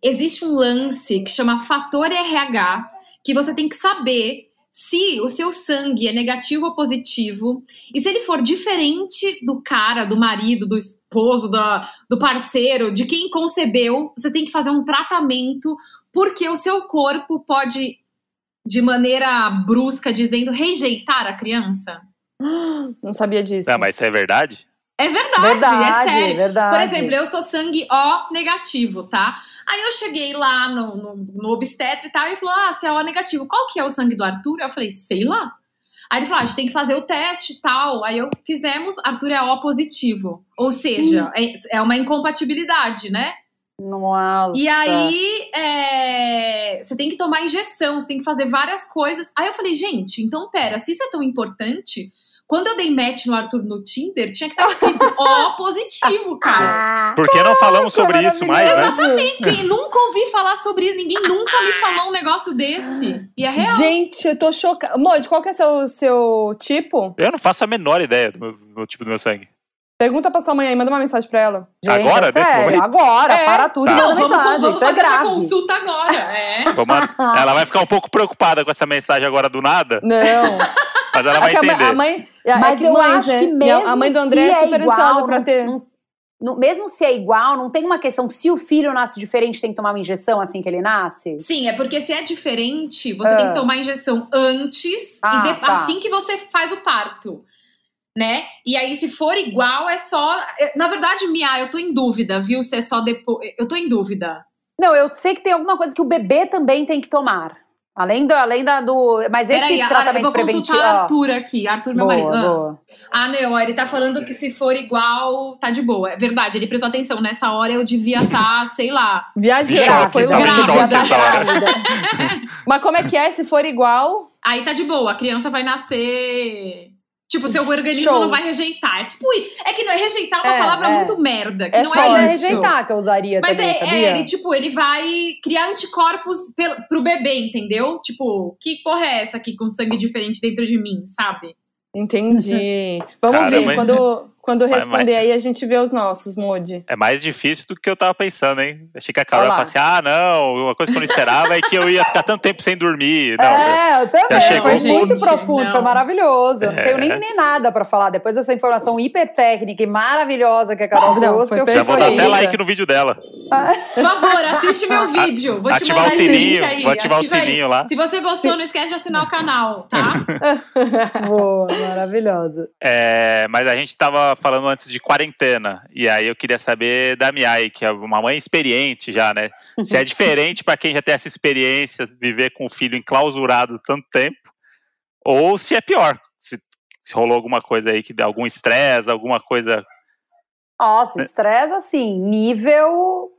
existe um lance que chama fator RH, que você tem que saber se o seu sangue é negativo ou positivo, e se ele for diferente do cara, do marido, do esposo, da- do parceiro, de quem concebeu, você tem que fazer um tratamento, porque o seu corpo pode, de maneira brusca, dizendo rejeitar a criança. Não sabia disso. Não, mas isso é verdade? É verdade, Verdade, é sério. verdade. Por exemplo, eu sou sangue O negativo, tá? Aí eu cheguei lá no, no, no obstetra e tal, e ele falou: Ah, você é O negativo. Qual que é o sangue do Arthur? Eu falei, sei lá. Aí ele falou: ah, a gente tem que fazer o teste e tal. Aí eu fizemos, Arthur é O positivo. Ou seja, é, é uma incompatibilidade, né? Nossa. E aí é, você tem que tomar injeção, você tem que fazer várias coisas. Aí eu falei, gente, então pera, se isso é tão importante, quando eu dei match no Arthur no Tinder, tinha que estar escrito [LAUGHS] O positivo, cara. Ah, Por que não falamos sobre isso mais, né? Exatamente. Quem nunca ouvi falar sobre isso, ninguém nunca me falou um negócio desse. E é real. Gente, eu tô chocada. Moji, qual que é o seu, seu tipo? Eu não faço a menor ideia do meu, do tipo do meu sangue. Pergunta pra sua mãe aí, manda uma mensagem pra ela. gente, Agora, é sério, momento? Agora, É. para tudo Tá. e Não, manda vamos, mensagem. vamos é fazer essa grave. consulta agora. É. Vamos a- ela vai ficar um pouco preocupada com essa mensagem agora do nada, Não. mas ela vai É a mãe- entender. a mãe. é- Mas é eu mães, acho né? que a- mesmo A mãe do André se é super igual, ansiosa pra não- ter. não- não- mesmo se é igual, não tem uma questão que se o filho nasce diferente, tem que tomar uma injeção assim que ele nasce? Sim, é porque se é diferente, você Ah. tem que tomar injeção antes Ah, e de- tá. assim que você faz o parto. Né? E aí, se for igual, é só. é- Na verdade, Mia, eu tô em dúvida, viu? Se é só depois. Eu tô em dúvida. Não, eu sei que tem alguma coisa que o bebê também tem que tomar. Além do. Além da, do mas esse Peraí, a- eu tratamento vou preventivo. consultar ó, Arthur aqui. Arthur, meu boa, marido. Ah. boa. Ah, não, ele tá falando que se for igual, tá de boa. É verdade, ele prestou atenção. Nessa hora eu devia estar, sei lá. Viajando, Choque, foi Grávida, hora. grávida. [LAUGHS] Mas como é que é? Se for igual. Aí tá de boa, a criança vai nascer. Tipo, seu organismo Show. não vai rejeitar. É tipo, é que não- rejeitar é uma É, palavra é. muito merda. Que É não. Mas é é isso. rejeitar que eu usaria Mas também, é, é, sabia? ele, tipo, ele vai criar anticorpos pel- pro bebê, entendeu? Tipo, que porra é essa aqui com sangue diferente dentro de mim, sabe? Entendi. [LAUGHS] Vamos Caramba, ver. Quando, quando responder vai. aí, a gente vê os nossos, Moody. É mais difícil do que eu tava pensando, hein? Achei que a Carol ia falar assim: ah, não, uma coisa que eu não esperava é que eu ia ficar tanto tempo sem dormir. [LAUGHS] Não, é, eu também. chegou Foi muito Gente, profundo, não. foi maravilhoso. Eu Não É. tenho nem, nem nada pra falar. Depois dessa informação hiper técnica e maravilhosa que a Carol Não, trouxe, foi eu já vou dar até like no vídeo dela. Por favor, assiste meu vídeo. Vou te ativar mandar o esse link sininho, aí. vou ativar o ativa aí. sininho lá. Se você gostou, não esquece de assinar o canal, tá? [LAUGHS] Boa, maravilhosa. É, mas a gente tava falando antes de quarentena. E aí eu queria saber da Miai, que é uma mãe experiente já, né? Se é [LAUGHS] diferente pra quem já tem essa experiência, viver com o filho enclausurado tanto tempo, ou se é pior. Se, se rolou alguma coisa aí, que dá algum estresse, alguma coisa. Nossa, estresse assim, nível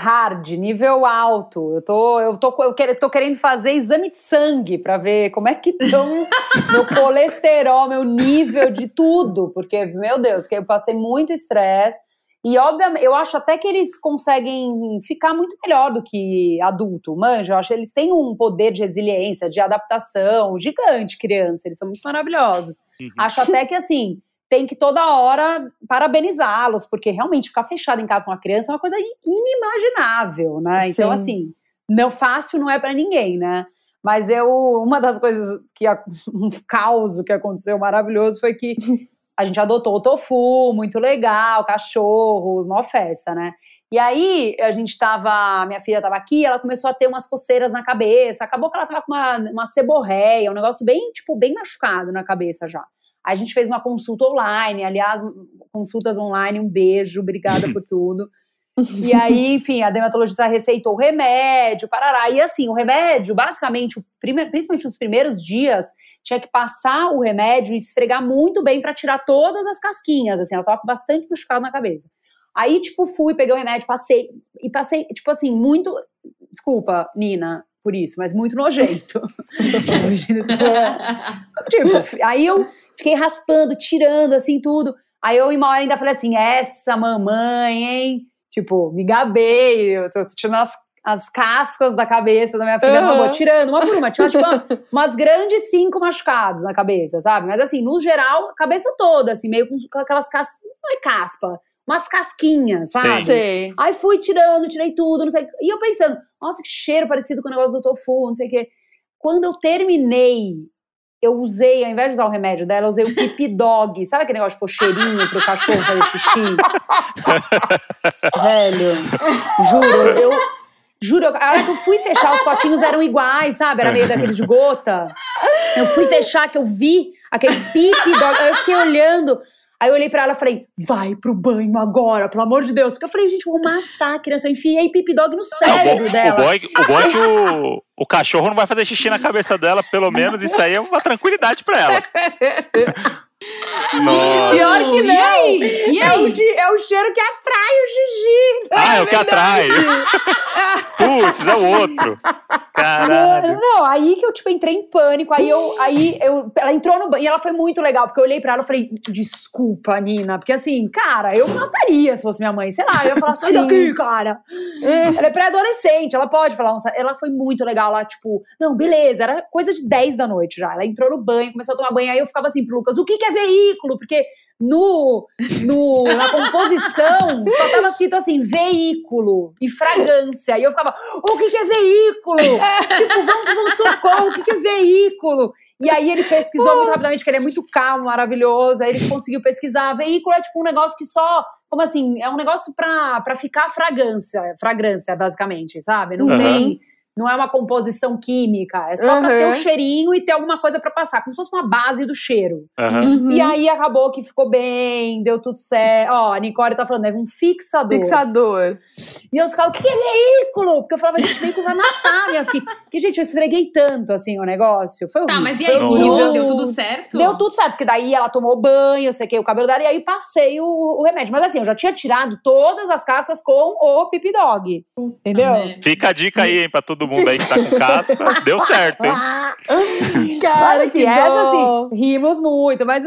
hard, nível alto. Eu tô, eu tô, eu quero- tô querendo fazer exame de sangue pra ver como é que estão [LAUGHS] meu colesterol, meu nível de tudo, porque meu Deus, que eu passei muito estresse. E obviamente, eu acho até que eles conseguem ficar muito melhor do que adulto, manja. Eu acho que eles têm um poder de resiliência, de adaptação gigante, criança. Eles são muito maravilhosos. Uhum. Acho até que assim, tem que toda hora parabenizá-los, porque realmente ficar fechado em casa com uma criança é uma coisa inimaginável, né? Então, Sim. assim, não fácil não é pra ninguém, né? Mas eu, uma das coisas que [LAUGHS] um caos que aconteceu maravilhoso foi que a gente adotou o tofu, muito legal, cachorro, uma festa, né? E aí a gente tava, minha filha tava aqui, ela começou a ter umas coceiras na cabeça, acabou que ela tava com uma, uma seborreia, um negócio bem, tipo, bem machucado na cabeça já. A gente fez uma consulta online, aliás, consultas online, um beijo, obrigada por tudo. E aí, [LAUGHS] enfim, a dermatologista receitou o remédio, parará. E assim, o remédio, basicamente, principalmente os primeiros dias, tinha que passar o remédio e esfregar muito bem pra tirar todas as casquinhas, assim, ela tava com bastante machucado na cabeça. Aí, tipo, fui, peguei o remédio, passei, e passei, tipo assim, muito, desculpa, Nina, por isso, mas muito nojento. [LAUGHS] tipo, aí eu fiquei raspando, tirando, assim, tudo. Aí eu, em uma hora, ainda falei assim, essa mamãe, hein? Tipo, me gabei, eu tô tirando as, as cascas da cabeça da minha filha, Uhum. tirando uma por uma. Tinha, tipo, uma- umas grandes cinco machucados na cabeça, sabe? Mas assim, no geral, a cabeça toda, assim, meio com, aquelas cascas, não é caspa, umas casquinhas, sabe? Sim. Sei. Aí fui tirando, tirei tudo, não sei. E eu pensando, nossa, que cheiro parecido com o negócio do tofu, não sei o quê. Quando eu terminei, eu usei, ao invés de usar o remédio dela, eu usei o Pip [LAUGHS] Dog. Sabe aquele negócio de pôr cheirinho pro cachorro fazer xixi? Velho, juro, eu. Juro, a hora que eu fui fechar, os potinhos eram iguais, sabe? Era meio daqueles de gota. Eu fui fechar, que eu vi aquele Pip Dog. Aí eu fiquei olhando. Aí eu olhei pra ela e falei, vai pro banho agora, pelo amor de Deus. Porque eu falei, gente, eu vou matar a criança. Eu enfiei Pip Dog no cérebro bom, o, dela. bom é, que- o bom é que o, o cachorro não vai fazer xixi na cabeça dela, pelo menos isso aí é uma tranquilidade pra ela. Nossa. Pior que E não. aí? E É o, aí? de- é o cheiro que atrai o xixi. Ah, é o que atrai. Putz, é o outro. Caralho. Não, aí que eu, tipo, entrei em pânico. Aí eu, aí eu, ela entrou no banho e ela foi muito legal, porque eu olhei pra ela e falei, desculpa, Nina, porque assim, cara, eu mataria se fosse minha mãe, sei lá, eu ia falar, sai daqui, cara. ela é pré-adolescente, ela pode falar, um, ela foi muito legal lá, tipo, não, beleza, era coisa de 10 da noite já. Ela entrou no banho, começou a tomar banho, aí eu ficava assim pro Lucas, o que que é veículo? Porque no, no, na composição só tava escrito assim, veículo e fragrância. E eu ficava, o que, que é veículo? [LAUGHS] tipo, vamos de socorro, o que, que é veículo? E aí ele pesquisou muito rapidamente, que ele é muito calmo, maravilhoso. Aí ele conseguiu pesquisar. Veículo é tipo um negócio que só. Como assim? É um negócio pra, pra ficar fragrância. Fragrância, basicamente, sabe? Não Uhum. tem. Não é uma composição química, é só pra ter o cheirinho e ter alguma coisa para passar, como se fosse uma base do cheiro. Uhum. E aí acabou que ficou bem, deu tudo certo. Ó, a Nicole tá falando, é um fixador. Fixador. E eu ficava, o que é veículo? Porque eu falava, gente, veículo vai matar minha filha. Porque, gente, eu esfreguei tanto, assim, o negócio. Foi horrível. Tá, mas e aí, horrível. Deu tudo certo? Deu tudo certo, porque daí ela tomou banho, eu sequei o cabelo dela e aí passei o, o remédio. Mas assim, eu já tinha tirado todas as cascas com o Pip Dog. Entendeu? né? Fica a dica aí, hein, pra todo mundo aí que tá com casca. [LAUGHS] Deu certo, hein? [LAUGHS] Cara, Mas, assim, que essa assim, rimos muito, mas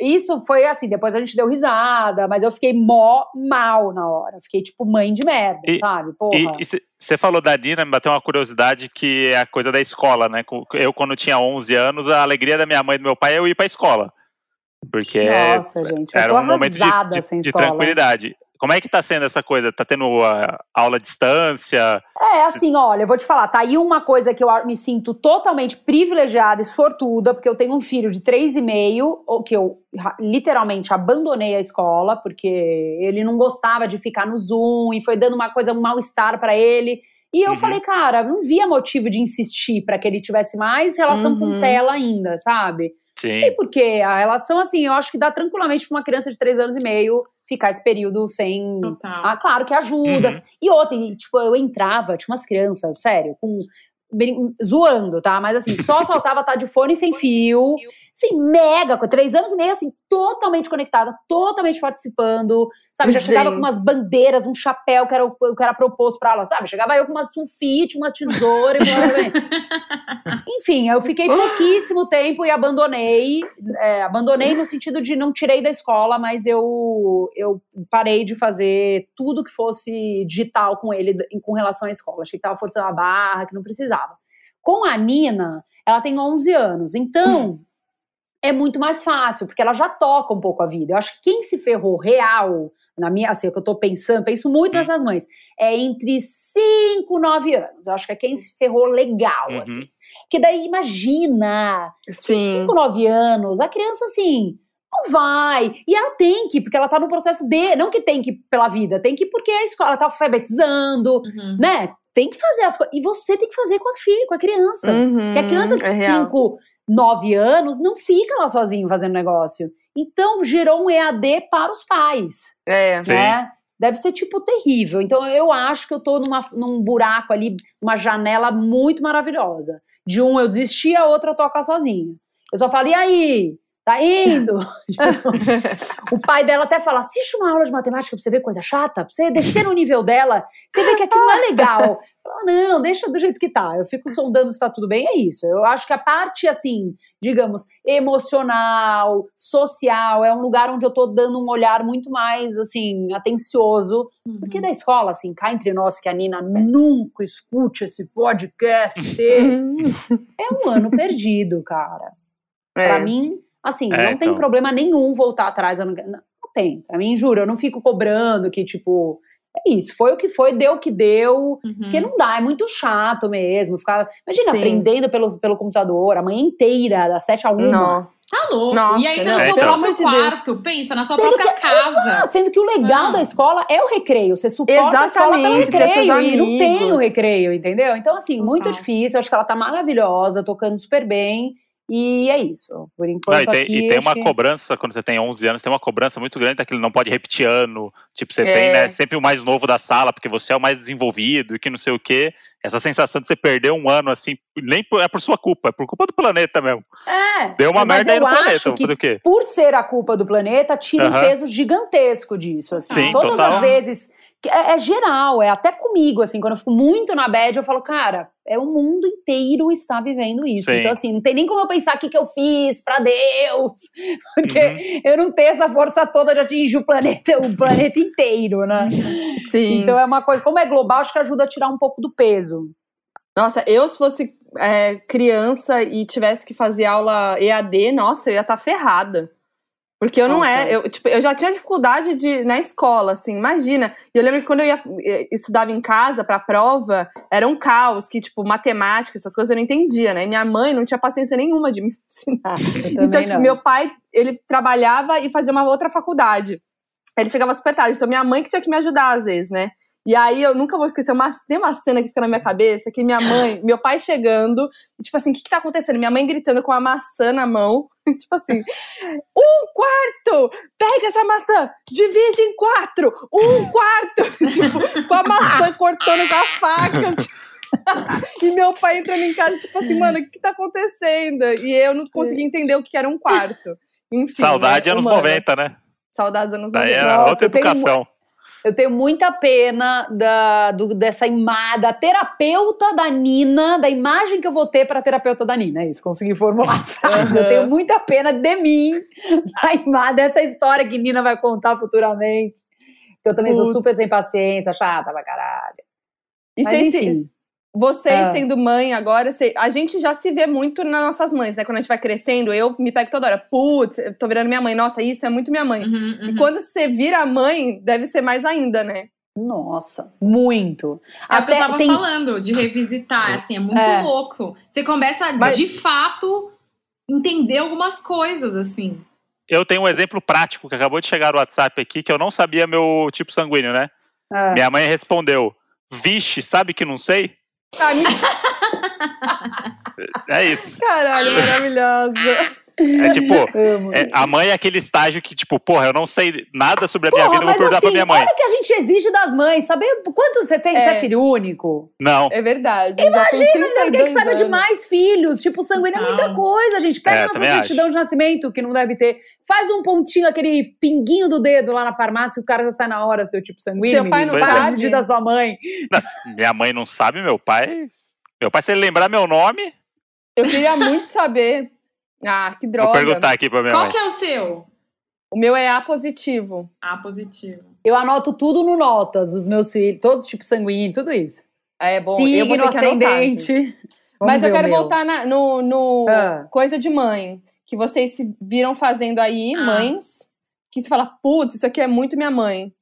isso foi assim, depois a gente deu risada, mas eu fiquei mó mal na hora. Fiquei tipo mãe de merda, E- sabe? Porra. E você falou da Nina, me bateu uma curiosidade que é a coisa da escola, né? Eu, quando tinha 11 anos, a alegria da minha mãe e do meu pai é eu ir pra escola. Porque Nossa, gente, eu era tô um momento de, arrasada de- de tranquilidade. Como é que tá sendo essa coisa? Tá tendo a aula à distância? É, assim, olha, eu vou te falar, tá aí uma coisa que eu me sinto totalmente privilegiada e sortuda, porque eu tenho um filho de três e meio, o- que eu ra- literalmente abandonei a escola, porque ele não gostava de ficar no Zoom e foi dando uma coisa, um mal-estar pra ele. E eu Uhum. falei, cara, não via motivo de insistir pra que ele tivesse mais relação com Uhum. tela ainda, sabe? Sim. E porque a relação, assim, eu acho que dá tranquilamente pra uma criança de três anos e meio ficar esse período sem Total. ah, claro que ajuda. Uhum. E outra, e, tipo, eu entrava, tinha umas crianças, sério, com. zoando, tá? Mas assim, só faltava estar de fone sem fio. Assim, mega, com três anos e meio, assim, totalmente conectada, totalmente participando, sabe? Já chegava Gente. com umas bandeiras, um chapéu que era, o- que era proposto pra ela, sabe? Chegava eu com uma sulfite, uma tesoura e "Vem." [LAUGHS] Enfim, eu fiquei pouquíssimo tempo e abandonei. é, abandonei no sentido de não tirei da escola, mas eu, eu parei de fazer tudo que fosse digital com ele em- com relação à escola. Achei que tava forçando a barra, que não precisava. Com a Nina, ela tem 11 anos, então é muito mais fácil, porque ela já toca um pouco a vida. Eu acho que quem se ferrou real, na minha, assim, o que eu tô pensando, penso muito Hum. nessas mães, é entre 5 e 9 anos. Eu acho que é quem se ferrou legal, Uhum. assim. Porque daí, imagina, Sim. 5, 9 anos, a criança, assim, não vai. E ela tem que, porque ela tá no processo de, não que tem que ir pela vida, tem que ir porque a escola tá alfabetizando, Uhum. né? Tem que fazer as coisas. E você tem que fazer com a filha, com a criança. Uhum, Porque a criança de é real. 5, 9 anos não fica lá sozinho fazendo negócio. Então gerou um EAD para os pais, É. Sim. né? Deve ser tipo terrível. Então eu acho que eu tô numa, num buraco ali, uma janela muito maravilhosa. De um eu desisti, a outra toca sozinha. Eu só falo, e aí? Tá indo? [LAUGHS] Tipo, o pai dela até fala: assiste uma aula de matemática pra você ver coisa chata, pra você descer no nível dela, você vê que aquilo não é legal. Fala, não, deixa do jeito que tá. Eu fico sondando se tá tudo bem, é isso. Eu acho que a parte, assim, digamos, emocional, social, é um lugar onde eu tô dando um olhar muito mais, assim, atencioso. Uhum. Porque da escola, assim, cá entre nós, que a Nina nunca escute esse podcast, [LAUGHS] é um ano perdido, cara. É. Pra mim, assim, É, não tem então. problema nenhum voltar atrás. Não, não tem. Pra mim, juro, eu não fico cobrando que, tipo, é isso. Foi o que foi, deu o que deu. Uhum. Porque não dá, é muito chato mesmo. Ficar, imagina, Sim. aprendendo pelo, pelo computador, a manhã inteira, das sete a uma. Não. Tá louco. Nossa, e ainda no seu próprio de quarto. Pensa, na sua Sendo própria que- casa. Ah, Sendo que o legal Ah. da escola é o recreio. Você suporta a escola pelo Exatamente, recreio. E não tem o recreio, entendeu? Então, assim, muito Total. difícil. Eu acho que ela tá maravilhosa, tocando super bem. E é isso. Por enquanto, Não, e tem, aqui, e tem uma que- cobrança, quando você tem 11 anos, tem uma cobrança muito grande daquele não pode repetir ano. Tipo, você É. tem, né, sempre o mais novo da sala, porque você é o mais desenvolvido e que não sei o quê. Essa sensação de você perder um ano, assim, nem por- é por sua culpa, é por culpa do planeta mesmo. É. Deu uma Mas merda aí no acho planeta, que fazer o quê? por ser a culpa do planeta, tira um peso gigantesco disso. Assim. Sim, Todas total. as vezes. Que É, é geral, é até comigo, assim, quando eu fico muito na bad, eu falo, cara, é o mundo inteiro está vivendo isso. Sim. Então, assim, não tem nem como eu pensar o que, que eu fiz pra Deus, [LAUGHS] porque Uhum. eu não tenho essa força toda de atingir o planeta, o planeta inteiro, né? Sim. Então é uma coisa, como é global, acho que ajuda a tirar um pouco do peso. Nossa, eu se fosse é, criança e tivesse que fazer aula EAD, nossa, eu ia estar ferrada. Porque eu não Nossa. é, eu, tipo, eu já tinha dificuldade de na escola, assim, imagina. E eu lembro que quando eu ia eh, estudava em casa pra prova, era um caos, que tipo, matemática, essas coisas eu não entendia, né? E minha mãe não tinha paciência nenhuma de me [LAUGHS] ensinar. Então, tipo, meu pai, ele trabalhava e fazia uma outra faculdade. Aí Ele chegava super tarde, então minha mãe que tinha que me ajudar às vezes, né? E aí eu nunca vou esquecer uma, tem uma cena que fica na minha cabeça, que minha mãe, meu pai chegando, e, tipo assim, o que, que tá acontecendo? Minha mãe gritando com uma maçã na mão, [LAUGHS] tipo assim, um quarto! Pega essa maçã, divide em quatro! Um quarto! [LAUGHS] tipo, com a maçã cortando com a faca. assim. [LAUGHS] e meu pai entrando em casa, tipo assim, mano, o que, que tá acontecendo? E eu não conseguia entender o que era um quarto. Enfim, Saudade né? anos Humanas. 90, né? Saudades anos Daí 90. era Nossa, outra eu tenho educação. Eu tenho muita pena da, do- dessa imagem, da terapeuta da Nina, da imagem que eu vou ter para terapeuta da Nina. É isso, consegui formular a [LAUGHS] frase. Eu Uhum. tenho muita pena de mim, [LAUGHS] da imagem, dessa história que Nina vai contar futuramente. Eu também sou Putz. super sem paciência, chata pra caralho. E Mas enfim. Vocês Ah. sendo mãe agora, cê- a gente já se vê muito nas nossas mães, né? Quando a gente vai crescendo, eu me pego toda hora. Putz, eu tô virando minha mãe. Nossa, isso é muito minha mãe. Uhum, E uhum. quando você vira mãe, deve ser mais ainda, né? Nossa, muito. É o que eu tava tem, falando, de revisitar, [LAUGHS] assim, é muito É. louco. Você começa, Mas- de fato, entender algumas coisas, assim. Eu tenho um exemplo prático que acabou de chegar no WhatsApp aqui, que eu não sabia meu tipo sanguíneo, né? Ah, Minha mãe respondeu: Vixe, sabe que não sei? Ah, me... [LAUGHS] É isso. Caralho, maravilhosa. [LAUGHS] É tipo, [LAUGHS] é, a mãe é aquele estágio que, tipo, porra, eu não sei nada sobre a minha Porra, vida, eu vou perguntar assim, pra minha mãe. olha o que a gente exige das mães. Saber quanto você tem? Você é É. filho único? Não. É verdade. Imagina, Ele quer que saiba de mais filhos. Tipo, sanguíneo é muita Não. coisa, gente. Pega É, nossa certidão de nascimento, que não deve ter. Faz um pontinho, aquele pinguinho do dedo lá na farmácia, e o cara já sai na hora, seu tipo sanguíneo. Seu pai não Para sabe? exigir da sua mãe. Minha mãe não sabe, meu pai. Meu pai, se ele lembrar meu nome, Eu queria muito saber. Ah, que droga. vou perguntar aqui pra minha Qual mãe. que é o seu? O meu é A positivo. Ah, positivo. Eu anoto tudo no notas, os meus filhos, todos tipo sanguíneo, tudo isso. É bom, eu vou Signo, ter que ascendente. Mas eu quero voltar na- no, no Ah. coisa de mãe. Que vocês se viram fazendo aí, Ah. mães. Que se fala, putz, isso aqui é muito minha mãe.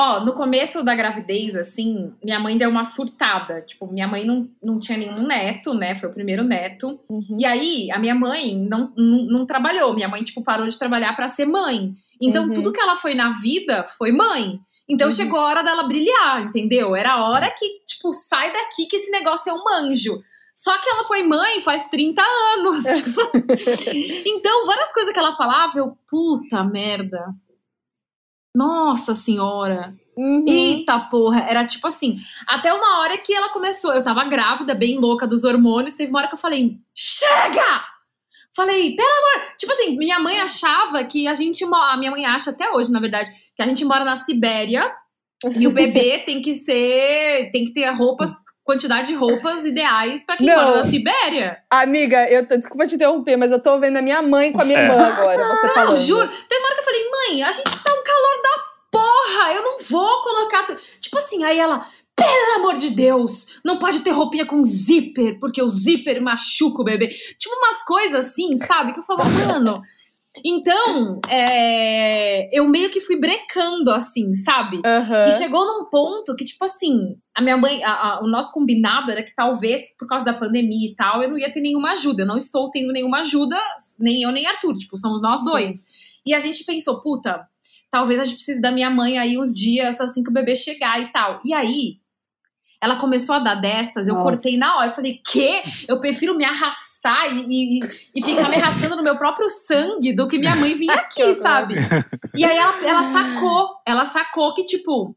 Ó, no começo da gravidez, assim, minha mãe deu uma surtada. Tipo, minha mãe não, não tinha nenhum neto, né? Foi o primeiro neto. Uhum. E aí, a minha mãe não, não, não trabalhou. Minha mãe, tipo, parou de trabalhar pra ser mãe. Então, Uhum. tudo que ela foi na vida foi mãe. Então, Uhum. chegou a hora dela brilhar, entendeu? Era a hora que, tipo, sai daqui que esse negócio é um manjo. Só que ela foi mãe faz 30 anos. [LAUGHS] [LAUGHS] então, várias coisas que ela falava, eu, puta merda. Nossa senhora. Uhum. Eita porra, era tipo assim, até uma hora que ela começou, eu tava grávida, bem louca dos hormônios, teve uma hora que eu falei, chega! Falei, pelo amor, tipo assim, minha mãe achava que a gente, a minha mãe acha até hoje, na verdade, que a gente mora na Sibéria [LAUGHS] e o bebê tem que ser, tem que ter roupas, quantidade de roupas ideais pra quem Não. mora na Sibéria. Amiga, eu tô, desculpa te interromper, mas eu tô vendo a minha mãe com a minha É. irmã agora, você Não, falando. juro. Tem uma hora que eu falei, mãe, a gente tá um calor da porra, eu não vou colocar. tu-" Tipo assim, aí ela, pelo amor de Deus, não pode ter roupinha com zíper, porque o zíper machuca o bebê. Tipo umas coisas assim, sabe? Que eu falava, mano. Então, é, eu meio que fui brecando assim, sabe? Aham. E chegou num ponto que, tipo assim, a minha mãe, a- a- o nosso combinado era que talvez, por causa da pandemia e tal, eu não ia ter nenhuma ajuda. Eu não estou tendo nenhuma ajuda, nem eu nem Arthur, tipo, somos nós Sim. dois. E a gente pensou, puta, talvez a gente precise da minha mãe aí uns dias assim que o bebê chegar e tal. E aí, ela começou a dar dessas, eu Nossa. cortei na hora. Eu falei, quê? Eu prefiro me arrastar e, e, e ficar me arrastando no meu próprio sangue do que minha mãe vir [LAUGHS] aqui, sabe? E aí ela, ela sacou, ela sacou que, tipo,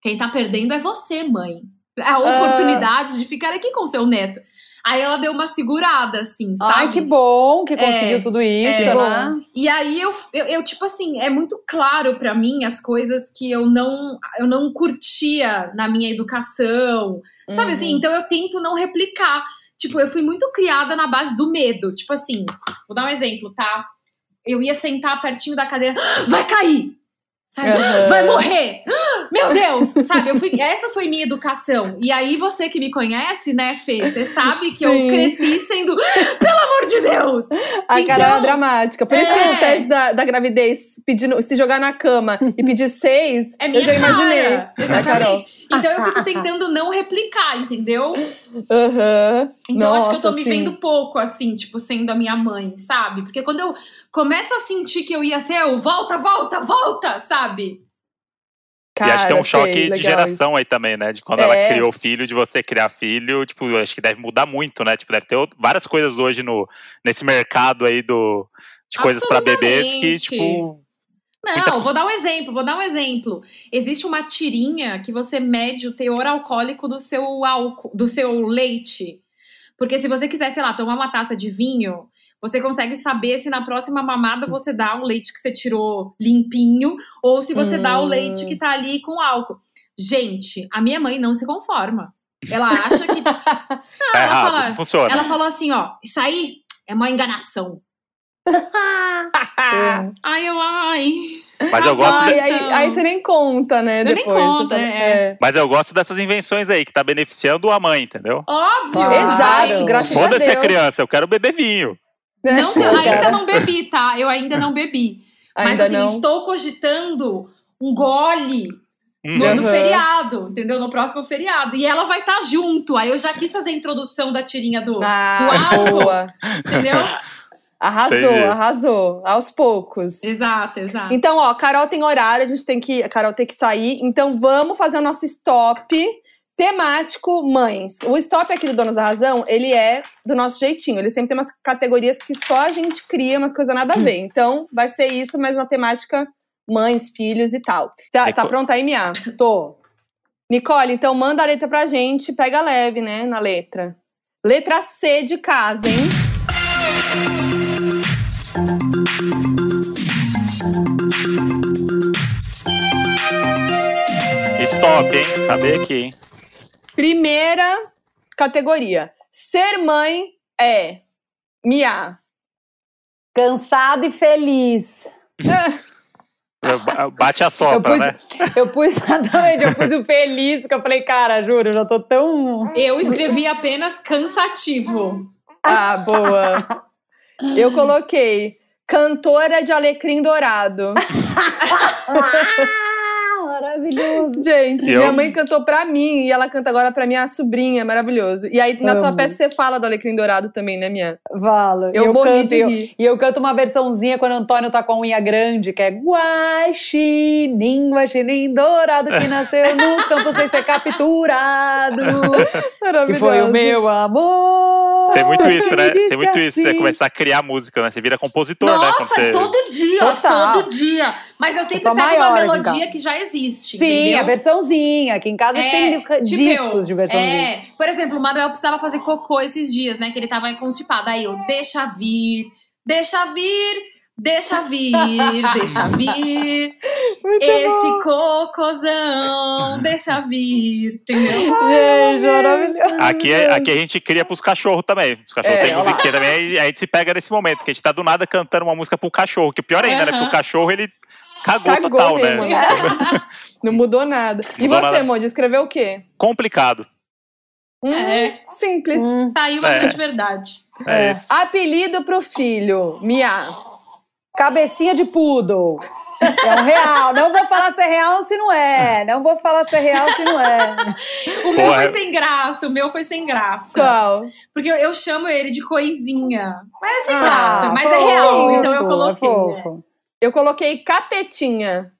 quem tá perdendo é você, mãe. A oportunidade de ficar aqui com seu neto. Aí ela deu uma segurada, assim, sabe? Ai, que bom que conseguiu É, tudo isso, é. né? E aí eu, eu, eu, tipo assim, é muito claro pra mim as coisas que eu não, eu não curtia na minha educação. Sabe Uhum. assim? Então eu tento não replicar. Tipo, eu fui muito criada na base do medo. Tipo assim, vou dar um exemplo, tá? Eu ia sentar pertinho da cadeira, "Ah, vai cair! Sabe? Aham. Vai morrer! [GASPS] Meu Deus! [LAUGHS] Sabe? Eu fui, essa foi minha educação. E aí, você que me conhece, né, Fê? Você sabe que eu Sim. cresci sendo. [LAUGHS] Pelo amor de Deus! A Então- Carol é dramática. Por isso que É. o teste da, da gravidez, pedindo, se jogar na cama e pedir seis, É minha eu já imaginei. cara. Exatamente. Então eu fico tentando não replicar, entendeu? Aham. Então eu acho que eu tô Nossa, me sim. vendo pouco, assim, tipo, sendo a minha mãe, sabe? Porque quando eu começo a sentir que eu ia ser eu, volta, volta, volta, sabe? e acho que tem um Cara, choque sei, de geração aí também, né? De quando ela É. criou filho, de você criar filho, tipo, acho que deve mudar muito, né? Tipo, deve ter várias coisas hoje no, nesse mercado aí do, de coisas pra bebês que, tipo. Não, Muita- vou dar um exemplo, vou dar um exemplo. Existe uma tirinha que você mede o teor alcoólico do seu álcool, do seu leite. Porque se você quiser, sei lá, tomar uma taça de vinho, você consegue saber se na próxima mamada você dá o leite que você tirou limpinho ou se você dá o Hum. leite que tá ali com álcool. Gente, a minha mãe não se conforma. Ela acha que. [LAUGHS] Não, Tá ela errado, fala, ela falou assim, ó, isso aí é uma enganação. [LAUGHS] Ai, eu, ai. Mas eu gosto Ai, de- aí, aí você nem conta, né? Eu nem depois. conto, Você tá- é. Mas eu gosto dessas invenções aí, que tá beneficiando a mãe, entendeu? Óbvio. Claro. Exato, graças a Foda-se a Deus. criança, eu quero beber vinho. Não, Pô, eu ainda não bebi, tá? Eu ainda não bebi. Mas Ainda assim, não. estou cogitando um gole no, Uhum. no feriado, entendeu? No próximo feriado. E ela vai estar junto. Aí eu já quis fazer a introdução da tirinha do. Ah, do álcool. boa. Entendeu? [LAUGHS] Arrasou, arrasou. Aos poucos. exato, exato. Então, ó, Carol tem horário, a gente tem que. A Carol tem que sair. Então, vamos fazer o nosso stop temático mães. O stop aqui do Donos da Razão, ele é do nosso jeitinho. Ele sempre tem umas categorias que só a gente cria, umas coisas nada a ver. Então, vai ser isso, mas na temática mães, filhos e tal. Tá, tá pronta aí, Mia? Tô. Nicole, então manda a letra pra gente, pega leve, né, na letra. Letra C de casa, hein? Stop, hein? Acabei aqui, hein? Primeira categoria. Ser mãe é Mia. Cansado e feliz. [LAUGHS] Ba- Bate a Eu pus, né? eu pus exatamente, eu pus o feliz, porque eu falei, cara, juro, eu já tô tão. Eu escrevi apenas cansativo. Ah, boa. Eu coloquei cantora de alecrim dourado. [LAUGHS] Maravilhoso. Gente, Eu- minha mãe cantou pra mim e ela canta agora pra minha sobrinha, maravilhoso. E aí na sua Amo. peça você fala do alecrim dourado também, né, minha? Valo. Eu, morri canto, de eu- rir. E eu canto uma versãozinha quando o Antônio tá com a unha grande, que é Guaxinim, guaxinim dourado que nasceu no [LAUGHS] campo sem ser capturado. [LAUGHS] que Maravilhoso. foi o meu amor. Tem muito isso, né? Tem muito isso. Você assim. começar a criar música, né? Você vira compositor, né? Quando Nossa, você... todo dia, Total. todo dia. Mas eu sempre sou pego maior uma melodia casa. que já existe. Sim, entendeu? a versãozinha. Aqui em casa a gente É, tem tipo discos eu, de versãozinha. É, por exemplo, o Manuel precisava fazer cocô esses dias, né? Que ele tava constipado. Aí eu, deixa vir, deixa vir, deixa vir, deixa vir. [LAUGHS] Muito Esse cocôzão, deixa vir, entendeu? Gente, maravilhoso. Aqui, é- aqui a gente cria pros cachorros também. Os cachorros É, têm musiquinha também. Aí a gente se pega nesse momento, que a gente tá do nada cantando uma música pro cachorro. Que pior ainda, né? Porque o cachorro, ele cagou, Cagou total, mesmo, né? [LAUGHS] né? Não mudou nada. E Mudou você, nada. Moody, escreveu o quê? Complicado. Hum, É. Simples. Hum, Tá aí uma É. grande verdade. É, É. isso. Apelido pro filho, Mia. cabecinha de poodle. É um real. Não vou falar se é real se não é. Não vou falar se é real se não é. O meu foi sem graça, o meu foi sem graça. Qual? Porque eu, eu chamo ele de coisinha. Mas é sem Ah, graça, mas é fofo, real, então eu Fofo, coloquei. É fofo. Eu coloquei capetinha.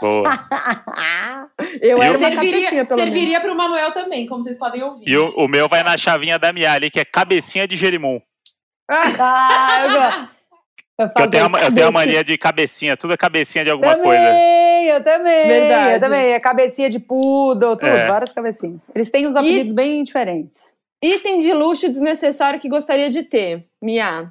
Boa. [LAUGHS] Eu E era o- uma capetinha, Serviria, pelo menos. serviria pro Manuel também, como vocês podem ouvir. E o, o meu vai na chavinha da minha ali, que é cabecinha de jerimum. Ah, Ah, eu gosto. Eu, tenho, a, eu tenho a cabecinha. mania de cabecinha, tudo é cabecinha de alguma também, coisa. Eu também, Verdade. eu também. É cabecinha de poodle, tudo, É. várias cabecinhas. Eles têm uns apelidos bem diferentes. item de luxo desnecessário que gostaria de ter, Mia.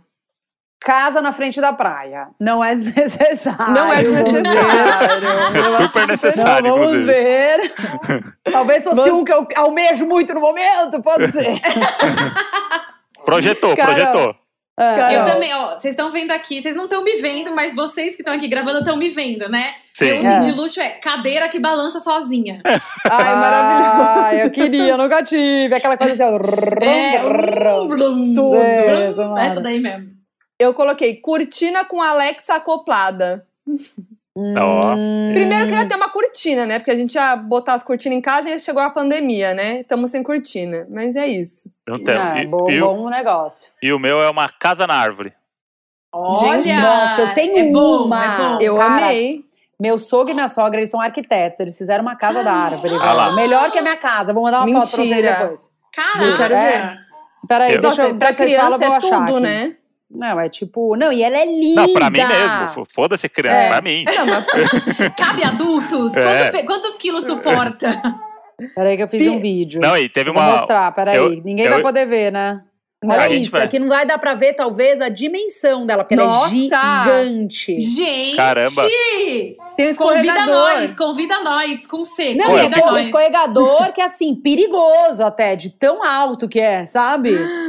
Casa na frente da praia. Não é [LAUGHS] desnecessário. Não é ver. desnecessário. É Eu acho super necessário. Não, vamos inclusive. ver. [LAUGHS] Talvez fosse Vamos- um que eu almejo muito no momento, pode [LAUGHS] ser. Projetou, Carol. projetou. É. Carol. Eu também, ó, vocês estão vendo aqui, vocês não estão me vendo, mas vocês que estão aqui gravando estão me vendo, né? Sim. Meu item É. de luxo é cadeira que balança sozinha. Ai, maravilhoso. Ah, eu queria, nunca tive. Aquela coisa assim, ó. É, Tudo. É, essa daí mesmo. Eu coloquei cortina com Alexa acoplada. Ó. Hum. Primeiro eu queria ter uma cortina, né? Porque a gente ia botar as cortinas em casa e chegou a pandemia, né? Estamos sem cortina. Mas é isso. Não tem. É, E- bom, e, o- bom negócio. e o meu é uma casa na árvore. Olha! Gente, nossa, eu tenho é bom, uma. É bom. Eu Cara, amei. Meu sogro e minha sogra, eles são arquitetos. Eles fizeram uma casa da árvore, Ah. Melhor que a minha casa. Vou mandar uma foto pra vocês Mentira. depois. Caraca! quero ver. Peraí, Eu- deixa eu, pra falam, criança eu vou é achar tudo, aqui. né? Não, é tipo... Não, e ela é linda. Não, pra mim mesmo. Foda-se criança, É. pra mim. Não, mas [LAUGHS] Cabe adultos? É. Quanto pe- quantos quilos suporta? Peraí que eu fiz um vídeo. Não, e teve Vou uma. mostrar, peraí. eu- Ninguém eu- vai poder ver, né? Olha isso, vai. aqui não vai dar pra ver, talvez, a dimensão dela, porque Nossa! ela é gigante. Gente! Caramba. tem um Convida escorregador. nós, convida nós, com C, Não, e convida é um escorregador que é assim, perigoso até, de tão alto que é, sabe? [GASPS]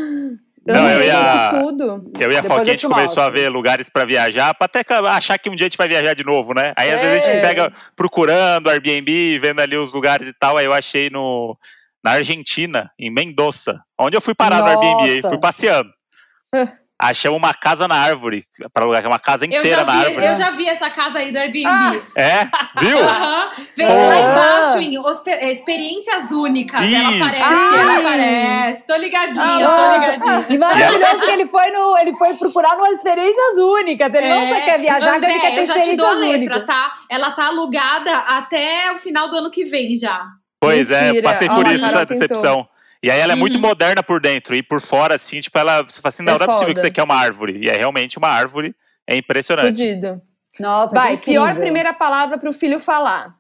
Não, eu ia- tudo. Eu e a Depois Foquinha, eu a te gente começou a ver lugares pra viajar, pra até achar que um dia a gente vai viajar de novo, né? Aí às vezes a É. gente pega procurando Airbnb, vendo ali os lugares e tal. Aí eu achei no, na Argentina, em Mendoza, onde eu fui parar no Airbnb, Nossa. fui passeando. [LAUGHS] Achamos uma casa na árvore, pra alugar, que é uma casa inteira na vi, árvore. eu já vi essa casa aí do Airbnb. Ah, É? Viu? Aham. Vem Pô. lá embaixo em é, experiências únicas. Ela Isso. aparece, Ah. ela aparece. Tô ligadinha, Ah, tô ligadinha. E maravilhoso que ele foi, no, ele foi procurar umas experiências únicas. Ele não É. só quer viajar, André, ele quer ter eu já te dou a experiências letra, únicas. tá? Ela tá alugada até o final do ano que vem já. Pois é, Mentira. passei por isso, essa tentou. decepção. E aí ela é muito Uhum. moderna por dentro, e por fora, assim, tipo, ela. Você fala assim, não, É não é possível que você quer uma árvore. E é realmente uma árvore. É impressionante. Fudido. Nossa, Vai, pior primeira palavra pro filho falar.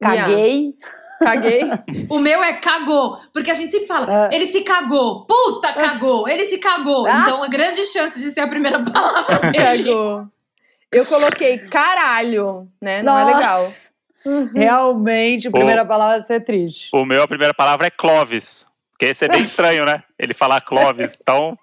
Caguei. Caguei. O meu é cagou, porque a gente sempre fala, Ah. ele se cagou, puta cagou, ele se cagou. Ah. Então, é grande chance de ser a primeira [LAUGHS] palavra dele. Cagou. Eu coloquei caralho, né? Não é Nossa. Legal. Realmente, a primeira palavra vai ser triste. O meu, a primeira palavra é Clovis. Porque esse é bem [LAUGHS] estranho, né? Ele falar Clovis. Então,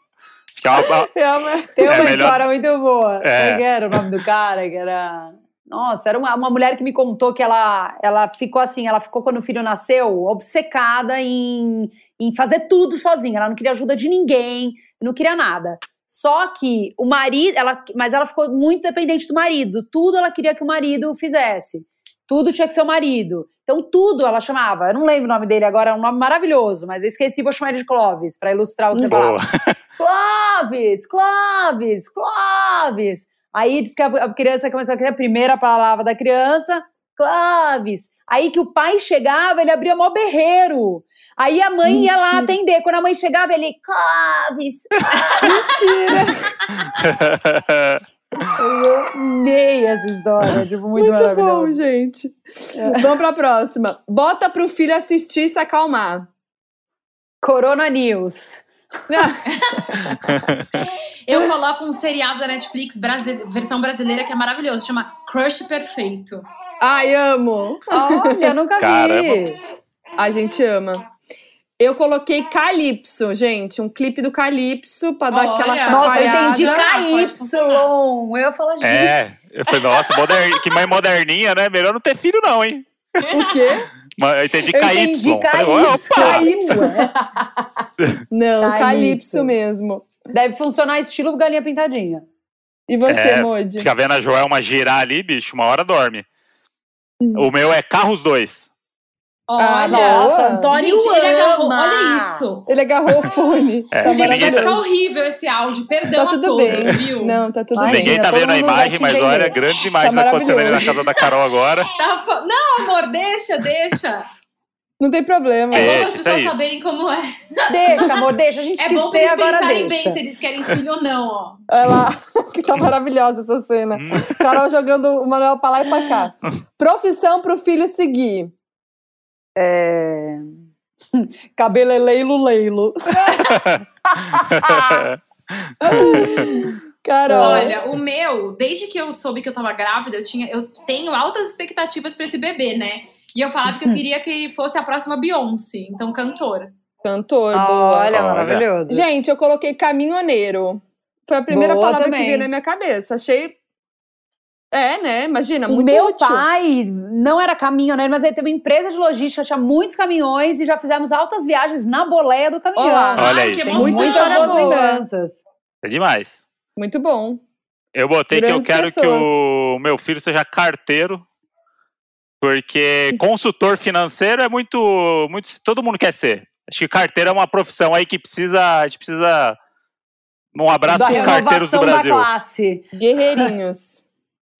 acho que é uma. Realmente. [LAUGHS] Tem uma É melhor- história muito boa. É. Como é que era o nome do cara? Que era. Nossa, era uma, uma mulher que me contou que ela, ela ficou assim, ela ficou quando o filho nasceu, obcecada em, em fazer tudo sozinha. Ela não queria ajuda de ninguém, não queria nada. Só que o marido, ela, mas ela ficou muito dependente do marido. Tudo ela queria que o marido fizesse. Tudo tinha que ser o marido. Então, tudo ela chamava. Eu não lembro o nome dele agora, é um nome maravilhoso, mas eu esqueci, vou chamar ele de Clóvis, para ilustrar o que você falava. [LAUGHS] Clóvis, Clóvis, Clóvis. Aí diz que a, criança começou a criar a primeira palavra da criança, Clóvis. Aí que o pai chegava, ele abria mó berreiro. Aí a mãe ia lá Mentira. atender. Quando a mãe chegava, ele, Clóvis. [LAUGHS] [LAUGHS] Eu amei essa história, tipo, muito, Muito, bom, gente. Vamos pra próxima. Bota pro filho assistir e se acalmar. Corona News. [LAUGHS] Eu coloco um seriado da Netflix, brasi- versão brasileira, que é maravilhoso, chama Crush Perfeito. Ai, amo. Olha, nunca vi. Caramba. A gente ama. Eu coloquei Calypso, gente. Um clipe do Calypso pra dar Olha. aquela Nossa, Nossa, eu entendi. KY. Eu ia falar, gente. é. Eu falei, nossa, moder- que mãe moderninha, né? Melhor não ter filho, não, hein? O quê? Mas Eu entendi KY. opa! [LAUGHS] Não, Calypso. Calypso mesmo. Deve funcionar estilo galinha pintadinha. E você, É, Modi? Fica vendo a Joelma girar ali, bicho, uma hora dorme. Hum. O meu é Carros 2. Ah, Olha, Nossa. Antônio gente, ele agarrou, olha isso. Ele agarrou o [LAUGHS] fone. É, tá gente, vai tá- ficar horrível esse áudio, perdão Tá a tudo todos, bem. viu? Não, tá tudo Ai, bem. Ninguém tá vendo a imagem, mas olha, grandes imagens Tá acontecendo ali na casa da Carol agora. [LAUGHS] Tá Não, amor, deixa, deixa. Não tem problema. É bom Deixa, as pessoas saberem como é. Deixa, amor, deixa. A [LAUGHS] gente É bom pra eles agora pensarem deixa. bem se eles querem filho ou não, ó. Olha lá, que tá maravilhosa essa cena. Hum, Carol jogando o Manuel pra lá e pra cá. Profissão pro filho seguir. É... [LAUGHS] Cabeleleilo leilo. [LAUGHS] Carol. Olha, o meu, desde que eu soube que eu tava grávida, eu, tinha, eu tenho altas expectativas pra esse bebê, né? E eu falava que eu [LAUGHS] queria que fosse a próxima Beyoncé, então cantora. Cantor, boa. Olha, Olha. maravilhoso. Gente, eu coloquei caminhoneiro. Foi a primeira Boa palavra também. que veio na minha cabeça. Achei. É, né? Imagina, o muito meu útil. pai não era caminhoneiro, mas ele teve uma empresa de logística, tinha muitos caminhões e já fizemos altas viagens na boleia do caminhão. Olá. Olha Ai, aí. que Tem emoção. muitas boas boa. lembranças. É demais. Muito bom. Eu botei que eu Grandes quero que pessoas. o meu filho seja carteiro, porque [LAUGHS] consultor financeiro é muito, muito. Todo mundo quer ser. Acho que carteiro é uma profissão aí que precisa. A gente precisa. Um abraço Da pros carteiros do renovação da Brasil. classe. Guerreirinhos.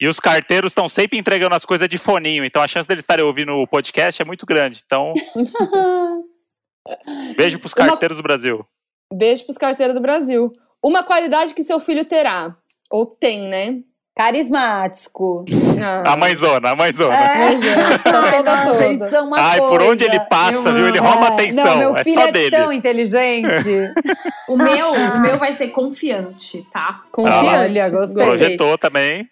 E os carteiros estão sempre entregando as coisas de foninho, então a chance deles estarem ouvindo o podcast é muito grande. Então, [LAUGHS] beijo pros Uma- carteiros do Brasil. Beijo pros carteiros do Brasil. Uma qualidade que seu filho terá. Ou tem, né? Carismático. Ah. A mãezona, a mãezona. É, Ai, nossa, uma Ai, por onde ele passa, viu? Ele É. rouba atenção. Não, meu é filho só é dele. tão inteligente. [LAUGHS] O meu, o meu vai ser confiante, tá? Confiante. Olha, gostei. Projetou também.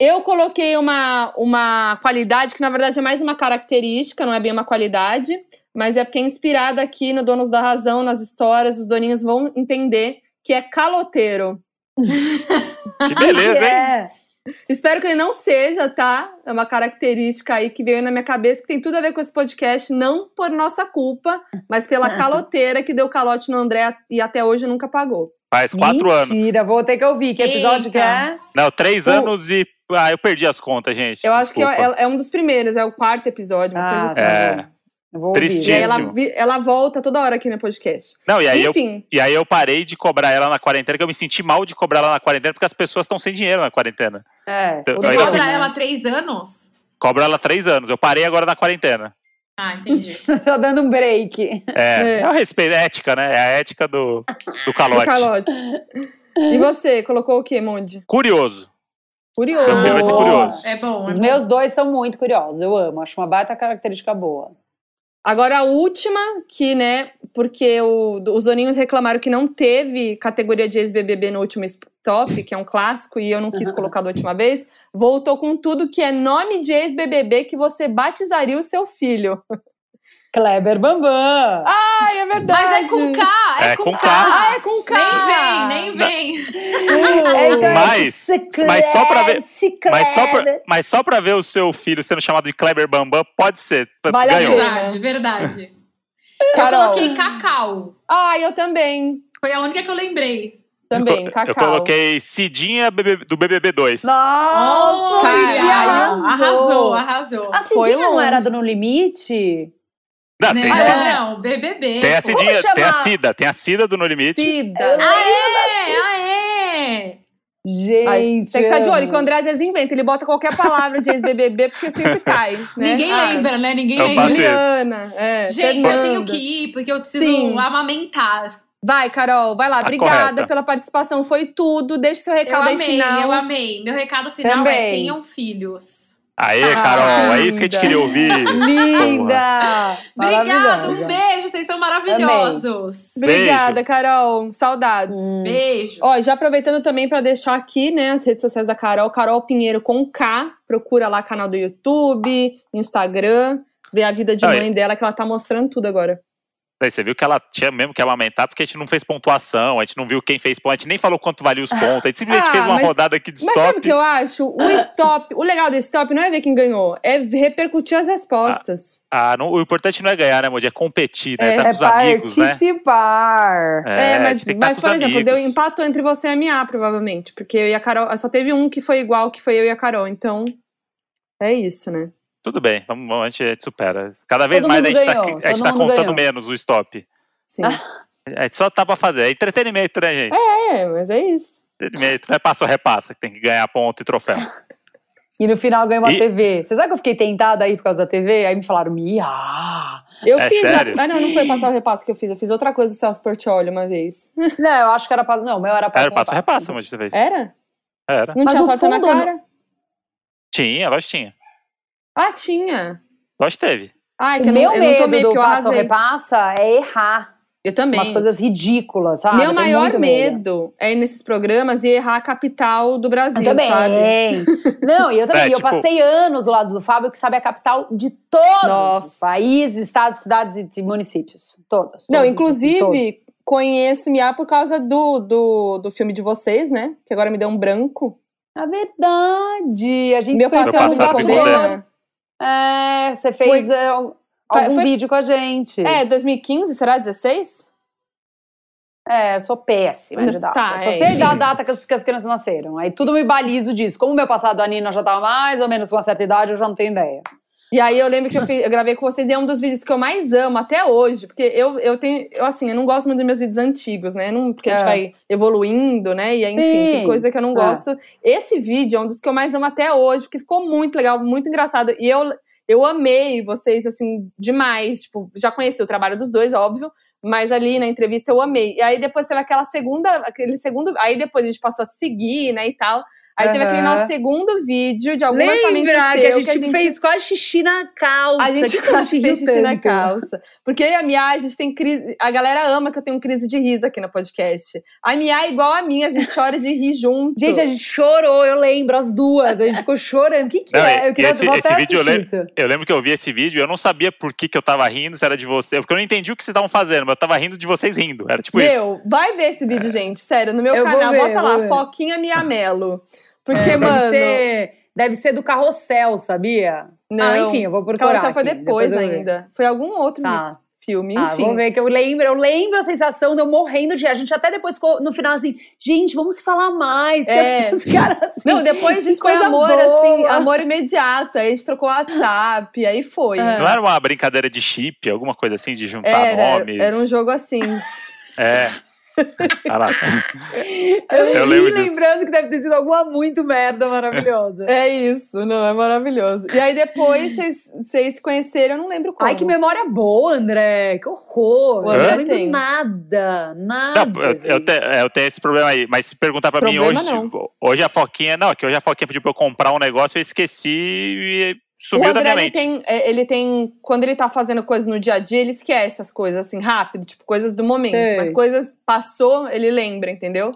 Eu coloquei uma, uma qualidade que, na verdade, é mais uma característica, não é bem uma qualidade, mas é porque é inspirada aqui no Donos da Razão, nas histórias, os doninhos vão entender que é caloteiro. Que beleza, hein? [LAUGHS] É. Espero que ele não seja, tá? É uma característica aí que veio na minha cabeça, que tem tudo a ver com esse podcast, não por nossa culpa, mas pela [LAUGHS] caloteira que deu calote no André e até hoje nunca pagou. Faz quatro anos. Mentira, vou ter que ouvir. Que episódio que é? Não, três O- anos e. Ah, eu perdi as contas, gente. Eu acho que é, é um dos primeiros, é o quarto episódio, uma Ah, coisa assim. É. bom. Eu vou ouvir. E aí ela, Tristíssimo. vi- ela volta toda hora aqui no podcast. Não, e aí, eu, e aí eu parei de cobrar ela na quarentena, que eu me senti mal de cobrar ela na quarentena, porque as pessoas estão sem dinheiro na quarentena. É, Então, Você bem, cobra fiz- né? ela três anos? Cobro ela há três anos. Eu parei agora na quarentena. Ah, entendi. [LAUGHS] Tô dando um break. É, É. é o respeito, é ética, né? É a ética do, do calote. calote. E você, colocou o quê, Monde? Curioso. Curioso. Meu filho vai ser curioso. É bom. é Os bom. meus dois são muito curiosos. Eu amo. Acho uma baita característica boa. Agora a última, que, né, porque o- os doninhos reclamaram que não teve categoria de ex-BBB no último stop, que é um clássico, e eu não quis colocar da última vez, voltou com tudo que é nome de ex-BBB que você batizaria o seu filho. Kleber Bambam. Ai, é verdade! Mas é com K, é, É com, com K. K. Ah, é com K. Nem vem, nem vem. É, então é Mas- mas só pra ver-. Mas só, pra, mas só pra ver o seu filho sendo chamado de Kleber Bambam, pode ser. Vale a Ganhou. Verdade, verdade. Carol. Eu coloquei Cacau. Ah, eu também. Foi a única que eu lembrei. Também, eu, Cacau. eu coloquei Cidinha do BBB 2. Nossa, caralho. arrasou, arrasou. A Cidinha não era do No Limite? Não, tem, Não, Cid- não, BBB. tem a. Cidinha, tem a? Cida, tem a Cida do No Limite. Cida. Aê, aê. Gente. Tem que ficar de olho, que o André às vezes inventa. Ele bota qualquer palavra de ex-BBB, porque sempre cai. [LAUGHS] Né? Ninguém Ah, lembra, né? Ninguém Eu lembra. Juliana, é, Gente, eu tenho Fernanda. que ir, porque eu preciso Sim. amamentar. Vai, Carol, vai lá. Tá Obrigada correta. pela participação. Foi tudo. Deixe seu Eu recado aí amei, final. eu amei. Meu recado final é Também. tenham filhos. Aê, Ah, Carol, é isso que a gente queria ouvir. Linda! Obrigada, um beijo, vocês são maravilhosos. Obrigada, Carol. Saudades. Hum. Beijo. Ó, já aproveitando também para deixar aqui, né, as redes sociais da Carol, Carol Pinheiro com K. Procura lá canal do YouTube, Instagram, ver a vida de mãe dela que ela tá mostrando tudo agora. Daí você viu que ela tinha mesmo que amamentar, porque a gente não fez pontuação, a gente não viu quem fez ponto, a gente nem falou quanto valia os pontos, a gente simplesmente Ah, fez uma mas- rodada aqui de Mas sabe o stop. que eu acho? O stop, o legal do stop não é ver quem ganhou, é repercutir as respostas. Ah, não- o importante não é ganhar, né, Modi? É competir, né? É, tá com É os amigos, né? participar. É, a mas, tá mas por exemplo, amigos. deu empatou entre você e a Mia, provavelmente. Porque eu e a Carol. Só teve um que foi igual, que foi eu e a Carol. Então, é isso, né? Tudo bem, vamos, a, gente, a supera. Cada vez Todo mais a gente tá, a todo tá mundo contando ganhou. menos o stop. Sim. [LAUGHS] A gente só tá pra fazer. É entretenimento, né, gente? é, mas é isso. Entretenimento. Não é passo ou repassa que tem que ganhar ponto e troféu. [LAUGHS] E no final ganha uma E- TV. Você sabe que eu fiquei tentada aí por causa da TV? Aí me falaram, Mia! Eu É fiz. sério? Já... Ah, não, não foi passar o repasso que eu fiz. Eu fiz outra coisa do Celso Portioli uma vez. [LAUGHS] Não, eu acho que era pra. Não, o meu era pra. Era passo repassa, Modi, dessa vez. Era? Era. Não Mas tinha torta na fundo, cara? Tinha, lógico que tinha. Ah, tinha. Que teve. Ai, que O eu meu não, eu medo do passa ou arrasei. repassa é errar. Eu também. Umas coisas ridículas, sabe? Meu maior medo é ir nesses programas e errar a capital do Brasil, Eu também. sabe? [LAUGHS] Não, e eu também. É, E eu tipo- passei anos do lado do Fábio, que sabe a capital de todos Nossa. os países, estados, cidades e municípios. Todas. Não, todos, assim, todos. inclusive, conheço Mia por causa do, do, do filme de vocês, né? Que agora me deu um branco. É verdade. A gente Meu passado no passado bastidor. Dena. É, você fez Foi- é, algum Foi- foi- vídeo com a gente. É, 2015, será 16? É, eu sou péssima de data. Tá, Só é, sei enfim. da data que as, que as crianças nasceram. Aí tudo me balizo disso. Como o meu passado, a Nina já tava mais ou menos com uma certa idade, eu já não tenho ideia. E aí eu lembro que eu, fiz- eu gravei com vocês e é um dos vídeos que eu mais amo até hoje, porque eu, eu tenho, eu assim, eu não gosto muito dos meus vídeos antigos, né? Não, porque a gente É. vai evoluindo, né? E aí, enfim, Sim. tem coisa que eu não É. gosto. Esse vídeo é um dos que eu mais amo até hoje, porque ficou muito legal, muito engraçado. E eu, eu amei vocês, assim, demais. Tipo, já conheci o trabalho dos dois, óbvio. Mas ali na entrevista eu amei. E aí depois teve aquela segunda, aquele segundo. Aí depois a gente passou a seguir, né, e tal. Aí teve aquele nosso segundo vídeo de algum lançamento Lembra seu, que a gente fez quase xixi na calça? a gente que que a quase fez xixi na calça. Porque eu e a Mia, a gente tem crise. A galera ama que eu tenho crise de riso aqui no podcast. A Mia é igual a mim, a gente chora de rir junto. Gente, a gente chorou, eu lembro, as duas. A gente ficou chorando. O que, que Não, é? Eu queria esse- esse vídeo eu lembro-. Eu lembro que eu vi esse vídeo e eu não sabia por que, que eu tava rindo, se era de você. Porque eu não entendi o que vocês estavam fazendo, mas eu tava rindo de vocês rindo. Era tipo isso. Meu, vai ver esse vídeo, gente. Sério, no meu Eu canal, ver, bota lá, ver. Foquinha Mia Melo. Porque, É, deve mano. Ser, deve ser do carrossel, sabia? Não, Ah, enfim, eu vou procurar. Carrossel foi aqui, depois, ver. ainda. Foi algum outro Tá. filme, Ah, enfim. vou ver que eu lembro, eu lembro a sensação de eu morrendo de. A gente até depois ficou no final assim, gente, vamos falar mais. que É. Os caras assim. Não, depois disso foi coisa amor, boa. assim, amor imediato. Aí a gente trocou WhatsApp, aí foi. É. Não era uma brincadeira de chip, alguma coisa assim, de juntar Era, nomes? era um jogo assim. É. Lá. [LAUGHS] Eu, Eu lembro disso. lembrando que deve ter sido alguma muito merda maravilhosa. É isso, não, é maravilhoso. E aí depois [GASPS] vocês se conheceram, eu não lembro como. Ai, que memória boa, André. Que horror. O eu não lembro nada. Nada. Não, eu, eu, te- é, eu tenho esse problema aí, mas se perguntar pra mim Problema hoje, não. hoje a Foquinha, não, que hoje a Foquinha pediu pra eu comprar um negócio, eu esqueci e o sumiu da André, minha ele mente. tem, é, ele tem. Quando ele tá fazendo coisas no dia a dia, ele esquece as coisas assim, rápido, tipo, coisas do momento. Sei. Mas coisas passou, ele lembra, entendeu?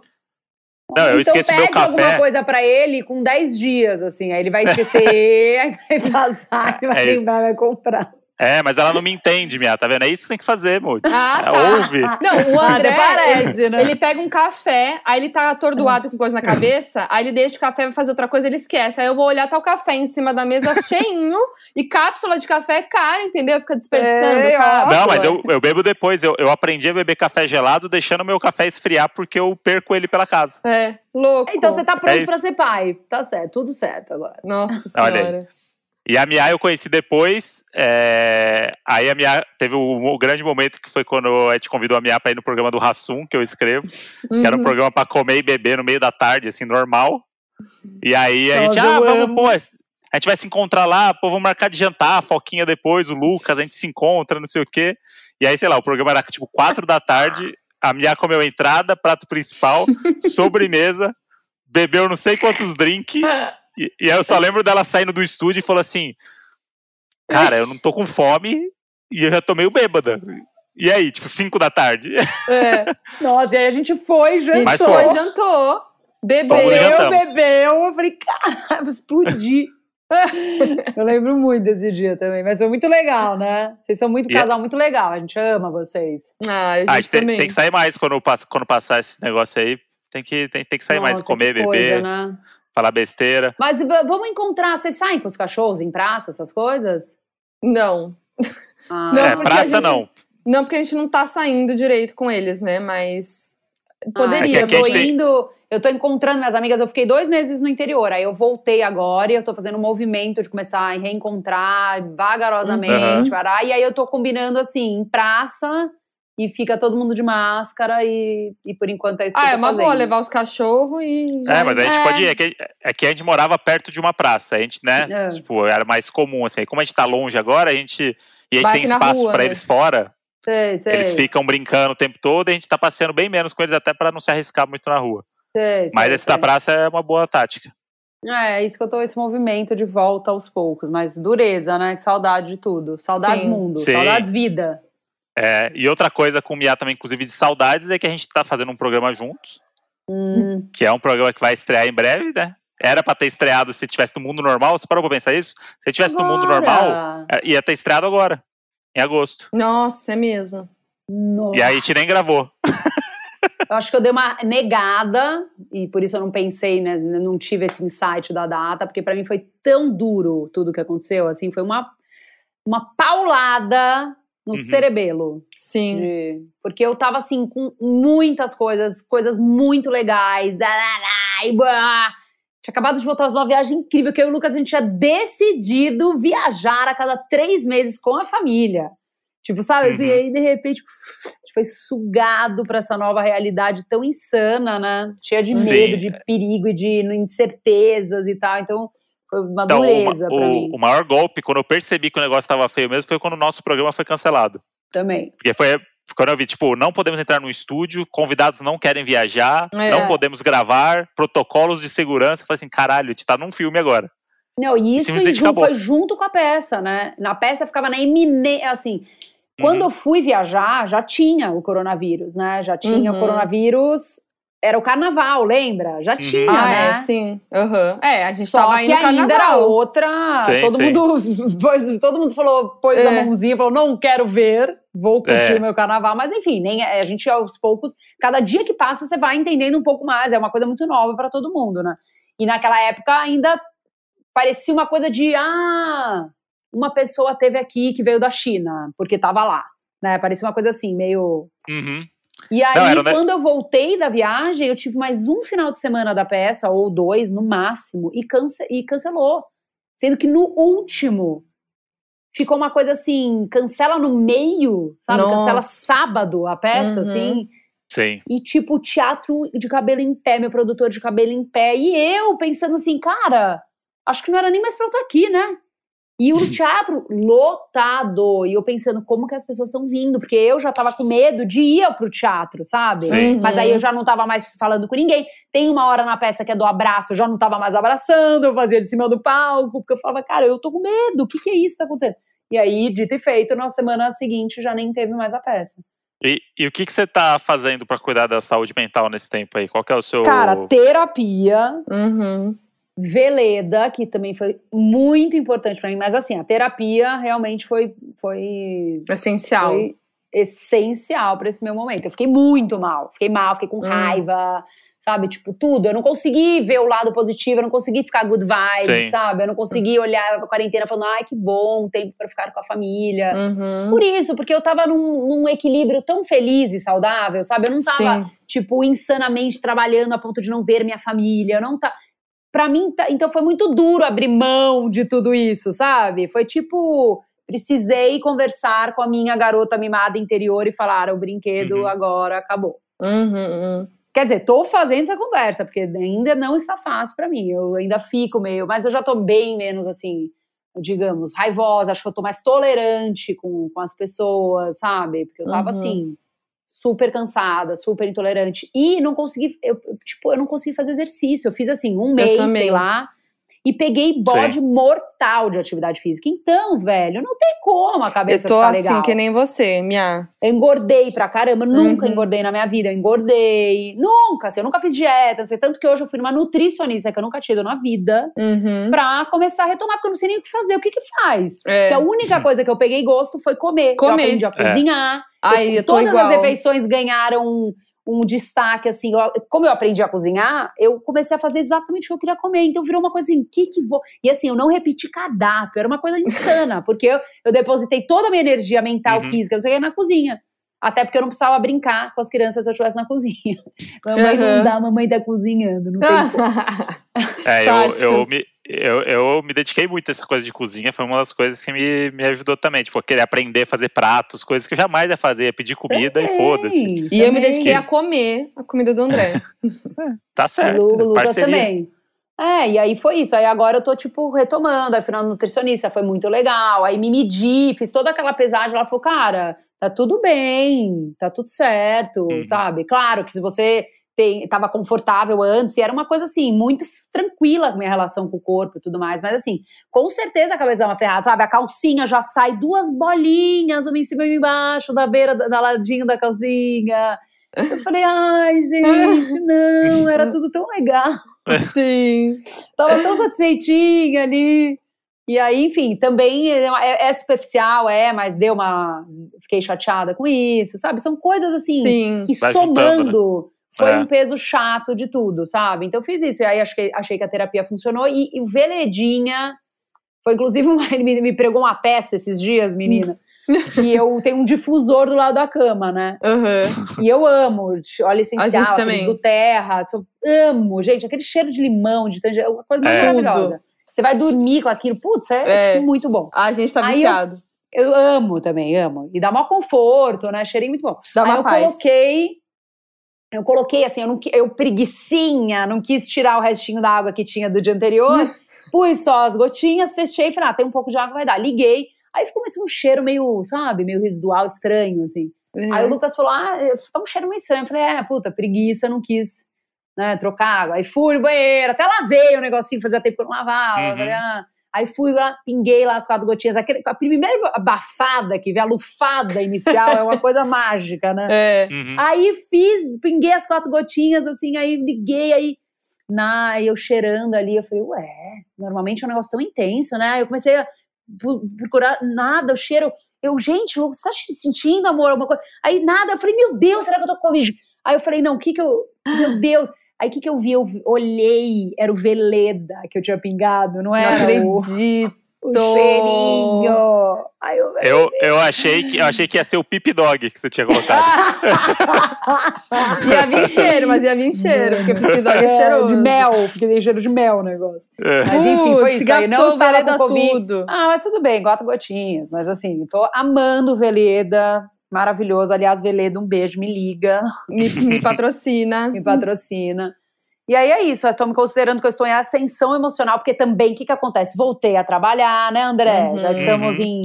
Não, eu então esqueço pede meu café. alguma coisa pra ele com 10 dias, assim. Aí ele vai [LAUGHS] esquecer, aí vai passar, e vai É isso. lembrar, vai comprar. É, mas ela não me entende, minha, tá vendo? É isso que tem que fazer, Mude. Ah, tá. Ouve. Não, o Ah, André. parece, né? Ele pega um café, aí ele tá atordoado com coisa na cabeça, aí ele deixa o café, vai fazer outra coisa, ele esquece. Aí eu vou olhar, tá o café em cima da mesa cheinho, [LAUGHS] e cápsula de café é cara, entendeu? Fica desperdiçando. É, cápsula. Não, mas eu, eu bebo depois. Eu, eu aprendi a beber café gelado, deixando meu café esfriar, porque eu perco ele pela casa. É, louco. Então você tá pronto isso. pra ser pai. Tá certo, tudo certo agora. Nossa Olha senhora. E a Mia eu conheci depois. é, Aí a Mia teve o, o grande momento que foi quando a gente convidou a Mia pra ir no programa do Rassum, que eu escrevo. Que era um Uhum. programa pra comer e beber no meio da tarde, assim, normal. E aí a Nossa, gente, eu ah, vamos, amo. pô, a gente vai se encontrar lá, pô, vamos marcar de jantar, a Foquinha depois, o Lucas, a gente se encontra, não sei o quê. E aí, sei lá, o programa era tipo quatro da tarde, a Mia comeu a entrada, prato principal, [LAUGHS] sobremesa, bebeu não sei quantos drinks. [LAUGHS] E, e aí eu só lembro dela saindo do estúdio e falou assim: Cara, eu não tô com fome e eu já tô meio bêbada. E aí, tipo, 5 da tarde. É. Nossa, e aí a gente foi, jantou. Mas Foi, jantou, bebeu. Bebeu. Eu falei, caralho, vou explodir. [LAUGHS] eu lembro muito desse dia também, mas foi muito legal, né? Vocês são muito E é- casal, muito legal. A gente ama vocês. Ah, a gente, Ah, a gente tem, tem que sair mais quando, quando passar esse negócio aí. Tem que, tem, tem que sair mais, Nossa, comer, que beber, Coisa, né? Falar besteira. Mas vamos encontrar. Vocês saem com os cachorros em praça, essas coisas? Não. Ah, Não, é, praça gente- não. Não, porque a gente não tá saindo direito com eles, né? Mas. Poderia. é que eu tô gente tem- indo, eu tô encontrando minhas amigas, eu fiquei dois meses no interior, aí eu voltei agora e eu tô fazendo um movimento de começar a reencontrar vagarosamente, Uhum. pará, e aí eu tô combinando assim, em praça, e fica todo mundo de máscara, e, e por enquanto é isso que Ah, eu é tô uma boa fazendo. levar os cachorros e. já É, mas a gente É. pode ir. É que, é que a gente morava perto de uma praça. A gente, né? É. Tipo, era mais comum, assim. Como a gente tá longe agora, a gente. E a gente Vai tem espaço rua, pra né? eles fora. Sei, sei, Eles ficam brincando o tempo todo e a gente tá passeando bem menos com eles, até pra não se arriscar muito na rua. sei, Mas sei, esse da praça é uma boa tática. É, é isso que eu tô, esse movimento de volta aos poucos, mas dureza, né? Que saudade de tudo. Saudades Sim. mundo, Sim. saudades vida. É, e outra coisa com o Mia também, inclusive, de saudades, é que a gente tá fazendo um programa juntos, Hum, que é um programa que vai estrear em breve, né? Era pra ter estreado se tivesse no mundo normal. Você parou pra pensar isso? Se tivesse no mundo agora. normal, é, ia ter estreado agora, em agosto. Nossa, é mesmo. Nossa. E aí a gente nem gravou. Eu acho que eu dei uma negada e por isso eu não pensei, né, não tive esse insight da data, porque pra mim foi tão duro tudo que aconteceu, assim, foi uma uma paulada no Uhum. cerebelo. Sim. de- porque eu tava assim com muitas coisas, coisas muito legais, da, da, da, e, tinha acabado de voltar de uma viagem incrível, que eu e o Lucas, a gente tinha decidido viajar a cada três meses com a família. Tipo, sabe? Assim, Uhum. e aí, de repente, [SNIFFS] a gente foi sugado para essa nova realidade tão insana, né? Cheia de Sim. medo, de perigo e de incertezas e tal. Então, foi uma Então, dureza o, pra mim o, o maior golpe, quando eu percebi que o negócio tava feio mesmo, foi quando o nosso programa foi cancelado. também. Porque foi quando eu vi, tipo, não podemos entrar no estúdio, convidados não querem viajar, É. não podemos gravar, protocolos de segurança. Eu falei assim, caralho, a gente tá num filme agora. Não, e isso simplesmente ju- acabou. foi junto com a peça, né? Na peça ficava na iminência, assim, quando Uhum. eu fui viajar, já tinha o coronavírus, né? Já tinha Uhum. o coronavírus, era o carnaval, lembra? Já Uhum. tinha, Ah, né? é, sim. Aham. É, a gente Só tava que ainda era carnaval. outra. Sim, todo sim. mundo [LAUGHS] pôs, todo mundo falou, pôs a É. mãozinha, falou, não quero ver, vou curtir É. o meu carnaval. Mas enfim, nem a gente aos poucos, cada dia que passa você vai entendendo um pouco mais. É uma coisa muito nova para todo mundo, né? E naquela época ainda parecia uma coisa de ah, uma pessoa teve aqui que veio da China, porque tava lá. Né? Parecia uma coisa assim, meio Uhum. E aí, Não, era, né? quando eu voltei da viagem, eu tive mais um final de semana da peça, ou dois no máximo, e, cance e cancelou. Sendo que no último ficou uma coisa assim: cancela no meio, sabe? Nossa. Cancela sábado a peça, Uhum. assim. Sim. E tipo, teatro de cabelo em pé, meu produtor de cabelo em pé. E eu pensando assim, cara, acho que não era nem mais pra eu estar aqui, né? E o teatro lotado. E eu pensando, como que as pessoas estão vindo? Porque eu já tava com medo de ir pro teatro, sabe? Sim. Mas aí eu já não tava mais falando com ninguém. Tem uma hora na peça que é do abraço, eu já não tava mais abraçando, eu fazia de cima do palco, porque eu falava, cara, eu tô com medo, o que que é isso que tá acontecendo? E aí, dito e feito, na semana seguinte já nem teve mais a peça. E, e o que, que você tá fazendo pra cuidar da saúde mental nesse tempo aí? Qual que é o seu. Cara, terapia, Uhum. Veleda, que também foi muito importante pra mim, mas assim, a terapia realmente foi, foi, Essencial. foi essencial pra esse meu momento. Eu fiquei muito mal, fiquei mal, fiquei com Hum. raiva, sabe? Tipo, tudo. Eu não consegui ver o lado positivo, eu não consegui ficar good vibes, Sim. sabe? Eu não consegui olhar a quarentena falando, ai, que bom, tempo pra ficar com a família. Uhum. Por isso, porque eu tava num, num equilíbrio tão feliz e saudável, sabe? Eu não tava Sim. tipo, insanamente trabalhando a ponto de não ver minha família. Eu não tá. Pra mim, tá- então foi muito duro abrir mão de tudo isso, sabe? Foi tipo. Precisei conversar com a minha garota mimada interior e falar: o brinquedo Uhum. agora acabou. Uhum, uhum. Quer dizer, tô fazendo essa conversa, porque ainda não está fácil pra mim. Eu ainda fico meio. Mas eu já tô bem menos assim, digamos, raivosa. Acho que eu tô mais tolerante com, com as pessoas, sabe? Porque eu tava Uhum. assim, super cansada, super intolerante. E não consegui, eu, tipo, eu não consegui fazer exercício. Eu fiz assim, um mês, sei lá. E peguei bode mortal de atividade física. Então, velho, não tem como a Eu cabeça tô ficar assim, legal. que nem você, minha. Eu engordei pra caramba, nunca Uhum. engordei na minha vida, eu engordei. Nunca, assim, eu nunca fiz dieta, não sei, tanto que hoje eu fui numa nutricionista que eu nunca tinha ido na vida, Uhum. pra começar a retomar, porque eu não sei nem o que fazer, o que que faz? É. Porque a única coisa que eu peguei gosto foi comer. Comer. Eu aprendi a É. cozinhar. Ai, eu tô Todas igual. as refeições ganharam um, destaque, assim. eu- como eu aprendi a cozinhar, eu comecei a fazer exatamente o que eu queria comer. Então virou uma coisa assim, que que vou... E assim, eu não repeti cardápio, era uma coisa insana, [LAUGHS] porque eu, eu depositei toda a minha energia mental, Uhum. física, não sei o que, na cozinha. Até porque eu não precisava brincar com as crianças se eu estivesse na cozinha. [LAUGHS] Mamãe Uhum. não dá, mamãe tá cozinhando, não tem [LAUGHS] como. É, eu, eu, me, eu, eu me dediquei muito a essa coisa de cozinha, foi uma das coisas que me, me ajudou também. Tipo, querer aprender a fazer pratos, coisas que eu jamais ia fazer, ia pedir comida e foda-se. Também, E eu me também. dediquei a comer a comida do André. Tá certo. Lu, Lucas parceria. também. É, e aí foi isso. Aí agora eu tô, tipo, retomando. Aí fui na nutricionista, foi muito legal. Aí me medi, fiz toda aquela pesagem. Ela falou, cara, tá tudo bem, tá tudo certo, Uhum. sabe? Claro que se você tem, tava confortável antes, e era uma coisa assim, muito tranquila a minha relação com o corpo e tudo mais. Mas assim, com certeza a cabeça dá uma ferrada, sabe? A calcinha já sai duas bolinhas, uma em cima e uma embaixo, da beira, da, da ladinho da calcinha. Eu falei, ai, gente, [LAUGHS] não, era tudo tão legal. Sim. Tava tão satisfeitinha ali. E aí, enfim, também é, é superficial, é, mas deu uma. Fiquei chateada com isso, sabe? São coisas assim Sim. que Vai somando juntando, foi É. um peso chato de tudo, sabe? Então eu fiz isso. E aí achei, achei que a terapia funcionou. E, e o Veledinha foi, inclusive, [LAUGHS] uma, ele me, me pregou uma peça esses dias, menina. E eu tenho um difusor do lado da cama, né? Aham. E eu amo óleo essencial, do terra. Eu amo, gente, aquele cheiro de limão, de tangerina, é uma coisa muito É. maravilhosa. Você vai dormir com aquilo, putz, é, É. tipo, muito bom. A gente tá Aí eu- viciado. Eu amo também, amo. E dá maior conforto, né? Cheirinho muito bom. Dá Aí eu paz. coloquei. Eu coloquei assim, eu, não, eu preguicinha, não quis tirar o restinho da água que tinha do dia anterior. pus só as gotinhas, fechei e falei, ah, tem um pouco de água, vai dar. Liguei. Aí ficou assim, um cheiro meio, sabe, meio residual, estranho, assim. Aí o Lucas falou: Ah, tá um cheiro meio estranho. Eu falei: É, puta, preguiça, não quis né, trocar água. Aí fui no banheiro, até lavei o negocinho, fazia tempo que eu não lavava. Uhum. Falei, ah. Aí fui lá, pinguei lá as quatro gotinhas. Aquele, a primeira abafada que vem, a lufada inicial, é uma coisa [LAUGHS] mágica, né? É. Uhum. Aí fiz, pinguei as quatro gotinhas, assim, aí liguei, aí. Na, aí eu cheirando ali, eu falei, ué, normalmente é um negócio tão intenso, né? Aí eu comecei a procurar nada, o cheiro. Eu, gente, você tá se sentindo, amor, alguma coisa? Aí nada, eu falei, meu Deus, será que eu tô com Covid? Aí eu falei, não, o que que eu. Meu Deus. Aí o que que eu vi? Eu vi- olhei, era o Veleda que eu tinha pingado, não Não era o, acredito. o cheirinho. Aí eu, Eu, eu, achei que, eu achei que ia ser o Pip Dog que você tinha colocado. [LAUGHS] Ia vir cheiro, mas ia vir cheiro, porque o Pip Dog é É, cheiroso. de mel, porque tem cheiro de mel o negócio. É. Mas enfim, foi isso. Aí não gastou estava Veleda tudo. Ah, mas tudo bem, quatro gotinhas. Mas assim, tô amando o Veleda. Maravilhoso. Aliás, Veleda, um beijo, me liga, Me, me patrocina. [LAUGHS] me patrocina. E aí é isso, tô me considerando que eu estou em ascensão emocional, porque também o que, que acontece? Voltei a trabalhar, né, André? Uhum. Já estamos Uhum. em,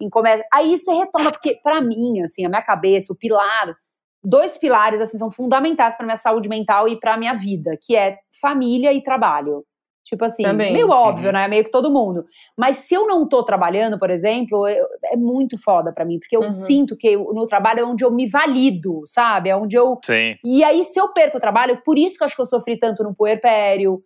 em comércio. Aí você retoma, porque pra mim, assim, a minha cabeça, o pilar, dois pilares, assim, são fundamentais pra minha saúde mental e pra minha vida, que é família e trabalho. Tipo assim, Também. meio óbvio, Uhum. né? Meio que todo mundo. Mas se eu não tô trabalhando, por exemplo, eu- é muito foda pra mim, porque eu Uhum. sinto que eu- no trabalho é onde eu me valido, sabe? É onde eu Sim. e aí, se eu perco o trabalho, por isso que eu acho que eu sofri tanto no puerpério.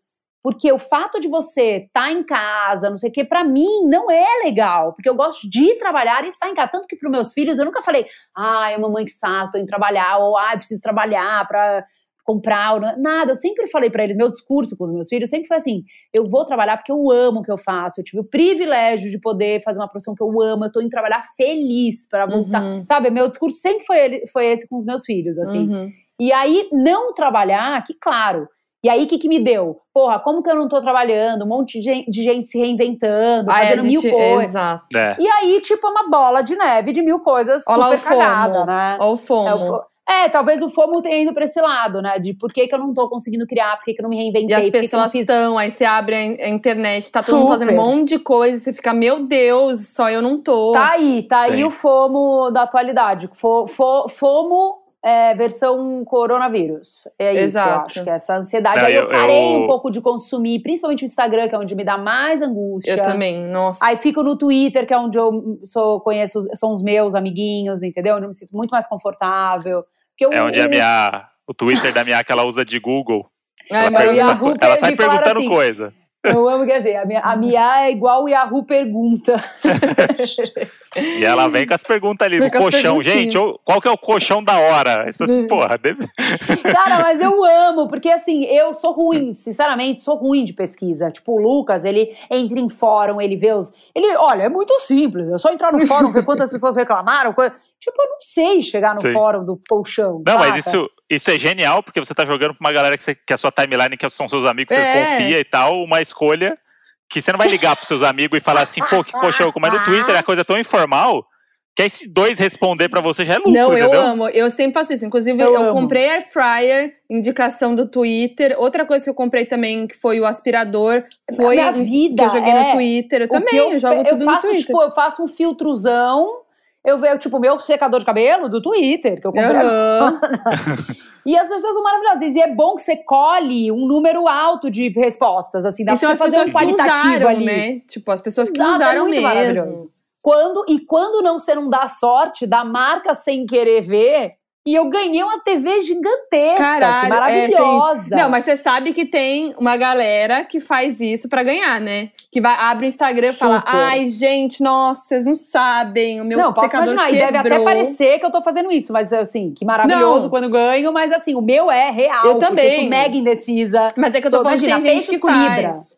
Porque o fato de você estar em casa, não sei o quê, pra mim não é legal. Porque eu gosto de trabalhar e estar em casa. Tanto que pros meus filhos eu nunca falei, ai, mamãe que saco, tô indo trabalhar, ou ai, preciso trabalhar pra comprar. Nada, eu sempre falei pra eles, meu discurso com os meus filhos sempre foi assim: eu vou trabalhar porque eu amo o que eu faço. Eu tive o privilégio de poder fazer uma profissão que eu amo, eu tô indo trabalhar feliz pra voltar. Uhum. Sabe, meu discurso sempre foi, ele- foi esse com os meus filhos, assim. Uhum. E aí, não trabalhar, que claro. E aí, o que, que me deu? Porra, como que eu não tô trabalhando? Um monte de gente, de gente se reinventando, fazendo mil gente- coisas. Exato. É. E aí, tipo, uma bola de neve de mil coisas Olha super o FOMO. cagada, né? Olha o FOMO. É, o fo- é, talvez o FOMO tenha ido pra esse lado, né? De por que, que eu não tô conseguindo criar, por que, que eu não me reinventei, E as pessoas estão, aí você abre a in- a internet, tá todo mundo fazendo um monte de coisa, e você fica, meu Deus, só eu não tô. Tá aí, tá aí Sim. o FOMO da atualidade. Fo- fo- FOMO é versão coronavírus. É isso, eu Exato. acho que é essa ansiedade. Não, aí eu, eu- parei eu- um pouco de consumir, principalmente o Instagram, que é onde me dá mais angústia. Eu também, nossa. Aí fico no Twitter, que é onde eu sou, conheço, são os meus amiguinhos, entendeu? Onde eu me sinto muito mais confortável. Porque É onde a minha. O Twitter da minha que ela usa de Google. Ai, Ela, mas o pergunta- ela sai perguntando assim, coisa. Eu amo que assim, a minha, a minha é igual o Yahoo pergunta. [LAUGHS] E ela vem com as perguntas ali Vem do colchão. Gente, qual que é o colchão da hora? Aí você fala assim, porra, deve... [LAUGHS] Cara, mas eu [LAUGHS] amo, porque assim, eu sou ruim, sinceramente, sou ruim de pesquisa. Tipo, o Lucas, ele entra em fórum, ele vê os. Ele, olha, é muito simples, é só entrar no fórum, ver quantas pessoas reclamaram. co- Tipo, eu não sei chegar no Sim. fórum do colchão. Não, saca? mas isso, isso é genial, porque você tá jogando pra uma galera que, você, que a sua timeline, que são seus amigos, você É. confia e tal, uma escolha que você não vai ligar pros seus amigos e falar assim, pô, que colchão. Mas no Twitter a coisa é tão informal que aí se dois responder pra você já é lucro, Não, eu entendeu? amo. Eu sempre faço isso. Inclusive, Eu eu, comprei air fryer, indicação do Twitter. Outra coisa que eu comprei também, que foi o aspirador, foi minha um- vida que eu joguei é no Twitter. Eu O que também, eu, jogo eu tudo faço, no Twitter. Tipo, eu faço um filtrozão. Eu vejo, tipo, meu secador de cabelo do Twitter, que eu comprei. [LAUGHS] E as pessoas são maravilhosas. E é bom que você colhe um número alto de respostas, assim, dá E pra você fazer um qualitativo usaram, ali. né? Tipo, as pessoas que Exato, é usaram muito mesmo. Quando, e quando não você não dá sorte da marca sem querer ver, e eu ganhei uma TV gigantesca, assim, Caralho, é, maravilhosa. Não, mas você sabe que tem uma galera que faz isso pra ganhar, né? Que vai, abre o Instagram e fala: ai, gente, nossa, vocês não sabem, o meu não, posso secador imaginar, quebrou. e deve até parecer que eu tô fazendo isso, mas assim, que maravilhoso Não. quando ganho, mas assim, o meu é real. Eu também. sou mega indecisa. Mas é que eu tô falando que tem gente que com Libra.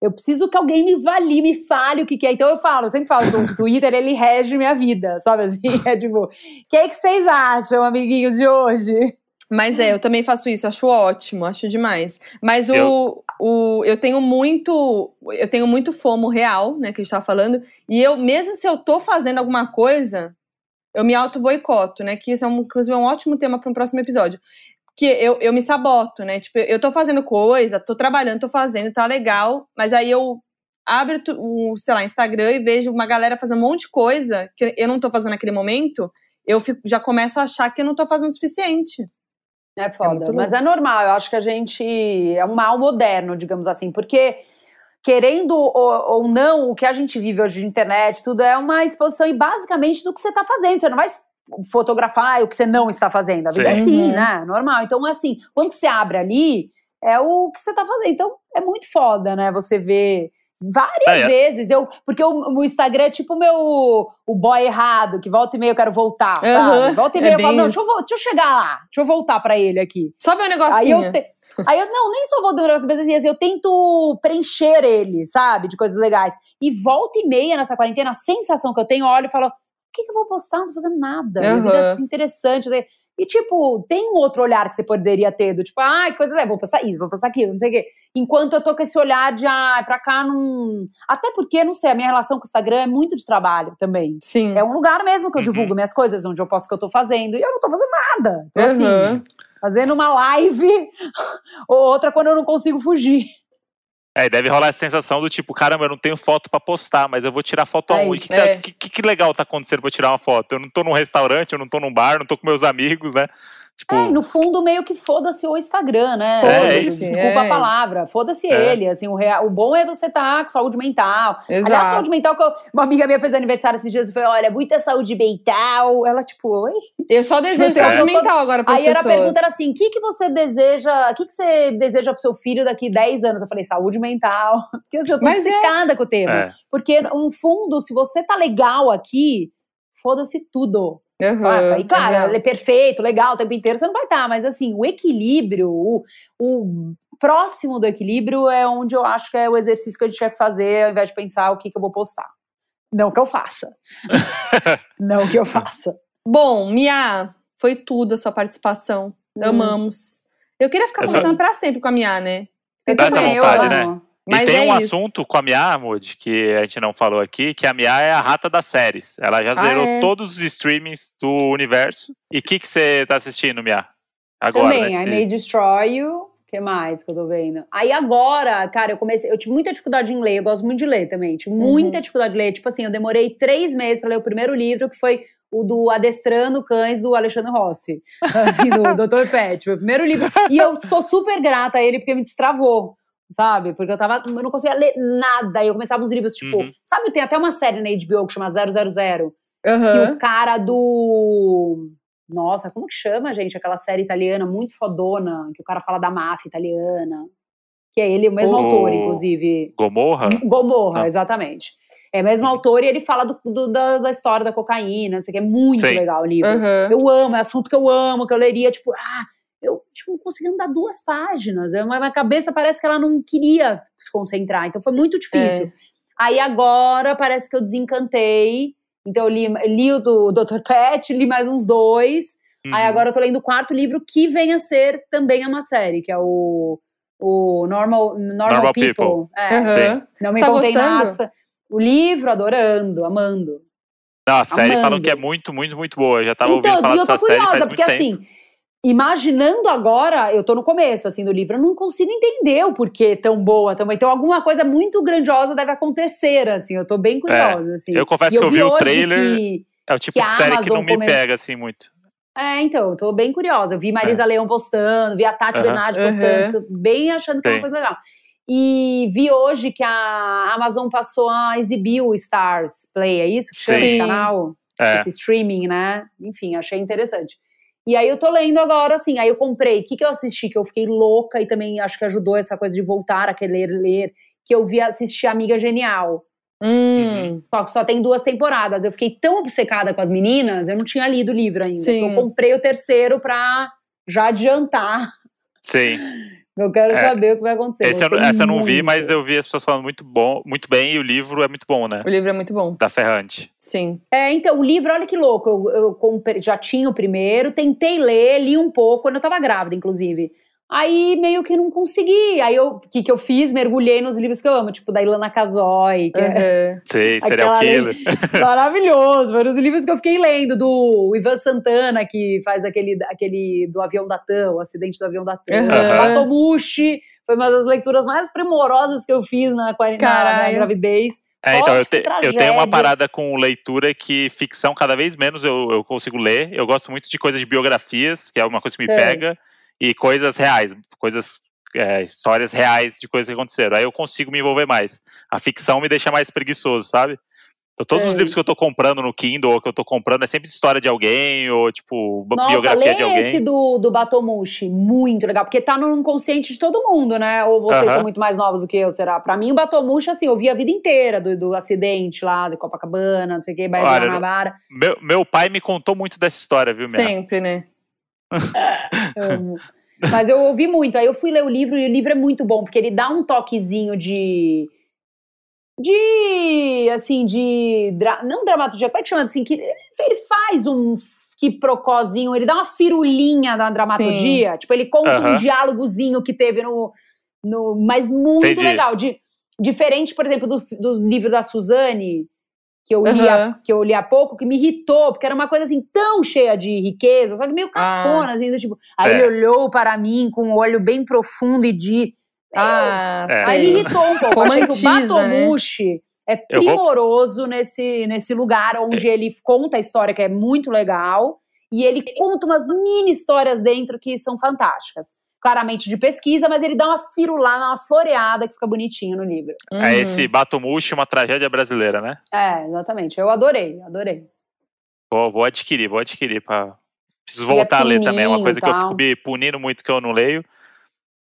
Eu preciso que alguém me valide, me fale o que, que é. Então eu falo, eu sempre falo o Twitter, ele rege minha vida, sabe assim? [LAUGHS] É tipo, o que, que vocês acham, amiguinhos de hoje? Mas é, eu também faço isso, acho ótimo, acho demais. Mas o, Eu- o, eu tenho muito, eu tenho muito fomo real, né, que a gente tava falando. E eu, mesmo se eu tô fazendo alguma coisa, eu me auto-boicoto, né? Que isso é, um, inclusive, é um ótimo tema para um próximo episódio. Que eu, eu me saboto, né? Tipo, eu tô fazendo coisa, tô trabalhando, tô fazendo, tá legal, mas aí eu abro o, sei lá, Instagram e vejo uma galera fazendo um monte de coisa que eu não tô fazendo naquele momento, eu fico- já começo a achar que eu não tô fazendo o suficiente. É foda, muito mas é normal. Eu acho que a gente é um mal moderno, digamos assim, porque querendo ou, ou não, o que a gente vive hoje de internet, tudo é uma exposição e basicamente do que você está fazendo. Você não vai fotografar o que você não está fazendo. A vida é Sim. assim, Uhum. né? Normal. Então, assim, quando você abre ali, é o que você está fazendo. Então, é muito foda, né? Você vê várias É, é. vezes. Eu, porque o, o Instagram é tipo o meu o boy errado, que volta e meia eu quero voltar, sabe? Aham, Volta e é meia eu bem falo, não, deixa eu, deixa eu chegar lá, deixa eu voltar pra ele aqui. Só ver um Aí negocinho. eu, te- aí eu não, nem só vou demorar mas assim, assim, eu tento preencher ele, sabe, de coisas legais. E volta e meia nessa quarentena, a sensação que eu tenho, eu olho e falo, que, que eu vou postar? Não tô fazendo nada. Minha vida é interessante. E, tipo, tem um outro olhar que você poderia ter, do tipo, ai, que coisa vou postar isso, vou postar aquilo, não sei o quê. Enquanto eu tô com esse olhar de, ah, pra cá não. Até porque, não sei, a minha relação com o Instagram é muito de trabalho também. Sim. É um lugar mesmo que eu Uhum. divulgo minhas coisas, onde eu posto o que eu tô fazendo. E eu não tô fazendo nada. Então, assim, Aham. fazendo uma live [LAUGHS] ou outra quando eu não consigo fugir. É, deve rolar essa sensação do tipo, caramba, eu não tenho foto pra postar, mas eu vou tirar foto É aonde? Que, tá- É. que, que- que legal tá acontecendo pra tirar uma foto? Eu não tô num restaurante, eu não tô num bar, não tô com meus amigos, né? Tipo, É, e no fundo, meio que foda-se o Instagram, né? É, Foda-se, Desculpa é. a palavra, foda-se É. ele. Assim, o, real, o bom é você estar com saúde mental. Aliás, Exato. saúde mental, que eu- uma amiga minha fez aniversário esses dias e falou: olha, muita saúde mental. Ela, tipo, oi? Eu só desejo Tipo, saúde mental agora para Aí era a pessoas. pergunta era assim: o que, que você deseja? O que, que você deseja pro seu filho daqui 10 anos? Eu falei, saúde mental. [LAUGHS] Porque assim, eu tô Mas é. obcecada com o tema. é. Porque, no fundo, se você tá legal aqui, foda-se tudo. Saca? E claro, ele é perfeito, legal, o tempo inteiro você não vai estar, mas assim, o equilíbrio, o, o próximo do equilíbrio é onde eu acho que é o exercício que a gente que fazer, ao invés de pensar o que, que eu vou postar. Não que eu faça. [LAUGHS] não que eu faça. Bom, Mia, foi tudo a sua participação. Hum. Amamos. Eu queria ficar Eu só- conversando pra sempre com a Mia, né? Dá essa também, eu vontade, amo. né? Mas e tem é um isso. assunto com a Mia, Moody, que a gente não falou aqui, que a Mia é a rata das séries. Ela já Ah, zerou é? todos os streamings do universo. E o que que você tá assistindo, Mia? Agora, Também, nesse- I May Destroy You. O que mais que eu tô vendo? Aí agora, cara, eu comecei. Eu tive muita dificuldade em ler, eu gosto muito de ler também. Tive Uhum. muita dificuldade de ler. Tipo assim, eu demorei três meses pra ler o primeiro livro, que foi o do Adestrando Cães do Alexandre Rossi. [LAUGHS] Assim, do [LAUGHS] Dr. Pet. Meu primeiro livro. E eu sou super grata a ele porque me destravou. Sabe? Porque eu tava. Eu não conseguia ler nada. E eu começava os livros, tipo. Uhum. Sabe, tem até uma série na HBO que chama 000. Que Aham. o cara do. Nossa, como que chama, gente? Aquela série italiana muito fodona, que o cara fala da máfia italiana. Que é ele, o mesmo O- autor, inclusive. Gomorra? Gomorra, Ah. exatamente. É o mesmo autor e ele fala do- do- da, da história da cocaína, não sei o que. É muito Sei. legal o livro. Aham. Eu amo, é assunto que eu amo, que eu leria, tipo, ah, eu tipo, não consegui andar duas páginas. Eu- Minha cabeça parece que ela não queria se concentrar, então foi muito difícil. Aí agora parece que eu desencantei. Então eu li, li o do Dr. Pet, li mais uns dois. Aí Uhum. agora eu tô lendo o quarto livro, que vem a ser também uma série, que é o, o Normal, Normal, Normal People. People. É, Aham. Não me Tá contei gostando? nada. O livro, adorando, amando. Não, a série amando. falam que é muito, muito, muito boa. Eu já tava então, ouvindo falar e eu tô dessa série faz curiosa, muito porque tempo. Assim, imaginando agora, eu tô no começo assim do livro, eu não consigo entender o porquê tão boa também. Então alguma coisa muito grandiosa deve acontecer, assim. Eu tô bem curiosa, assim. É, Eu confesso E que eu vi o hoje trailer, que- é o tipo de a série que não Amazon me come- pega assim muito. É, então, eu tô bem curiosa. Eu vi Marisa Leão postando, vi a Tati Aham. Bernardi postando, fico bem achando que é uma Sim. coisa legal. E vi hoje que a Amazon passou a exibir o Stars Play, é isso que chama Sim. esse canal? É. Esse streaming, né? Enfim, achei interessante. E aí eu tô lendo agora, assim, aí eu comprei. O que, que eu assisti? Que eu fiquei louca e também acho que ajudou essa coisa de voltar a querer ler. Que eu vi assistir Amiga Genial. Hum. Só que só tem duas temporadas. Eu fiquei tão obcecada com as meninas, eu não tinha lido o livro ainda. Sim. Então eu comprei o terceiro pra já adiantar. Sim. [LAUGHS] Eu quero É. saber o que vai acontecer. Eu, Gostei essa eu não vi, mas eu vi as pessoas falando muito bom, muito bem, e o livro é muito bom, né? O livro é muito bom. Da Ferrante. Sim. É, então, o livro, olha que louco. Eu, eu comprei- já tinha o primeiro, tentei ler, li um pouco, quando eu tava grávida, inclusive. Aí meio que não consegui. Aí eu- o que, que eu fiz? Mergulhei nos livros que eu amo, tipo da Ilana Casoy, que é Aham. Sei, [LAUGHS] serial killer. [LAUGHS] maravilhoso. Foram os livros que eu fiquei lendo, do Ivan Santana, que faz aquele, aquele do avião da TAM, o acidente do avião da TAM. Aham. Batomushi, foi uma das leituras mais primorosas que eu fiz na, quarentena, na, gravidez. É, então, eu, te- eu tenho uma parada com leitura que ficção cada vez menos eu, eu consigo ler. Eu gosto muito de coisas de biografias, que é uma coisa que me Sei. pega, e coisas reais, coisas, é, histórias reais de coisas que aconteceram. Aí eu consigo me envolver mais. A ficção me deixa mais preguiçoso, sabe? Então, todos os Sei. livros que eu tô comprando no Kindle ou que eu tô comprando é sempre história de alguém, ou tipo, Nossa, biografia de alguém. esse do, do Batomushi, muito legal, porque tá no inconsciente de todo mundo, né? Ou vocês Aham. são muito mais novos do que eu, será? Pra mim, o Batomushi, assim, eu vi a vida inteira do, do acidente lá, de Copacabana, não sei o que, Baía de Olha, Guanabara. Meu, meu pai me contou muito dessa história, viu, minha? Sempre, né? [LAUGHS] Amo. Mas eu ouvi muito. Aí eu fui ler o livro e o livro é muito bom, porque ele dá um toquezinho de. De. Assim, de. dra- não dramaturgia, como é que chama assim? Que ele faz um quiprocozinho, ele dá uma firulinha da dramaturgia. Tipo, ele conta um diálogozinho que teve no. no mas muito Entendi. legal. De, diferente, por exemplo, do, do livro da Suzane. Que eu, li há, Aham. que eu li há pouco, que me irritou, porque era uma coisa assim tão cheia de riqueza, só que meio Ah. cafona, assim, do tipo. Aí É. ele olhou para mim com um olho bem profundo e de. Ah, É. Aí me irritou um pouco. Achei que o Romantiza, né? Batomushi é Eu vou- primoroso nesse, nesse lugar onde ele conta a história, que é muito legal, e ele conta umas mini histórias dentro que são fantásticas. Claramente de pesquisa, mas ele dá uma firulada, uma floreada que fica bonitinho no livro. Uhum. É esse Batomushi, uma tragédia brasileira, né? É, exatamente. Eu adorei, adorei. Vou, vou adquirir, vou adquirir. Pra... Preciso E é voltar a ler também. É uma coisa que eu fico me punindo muito que eu não leio.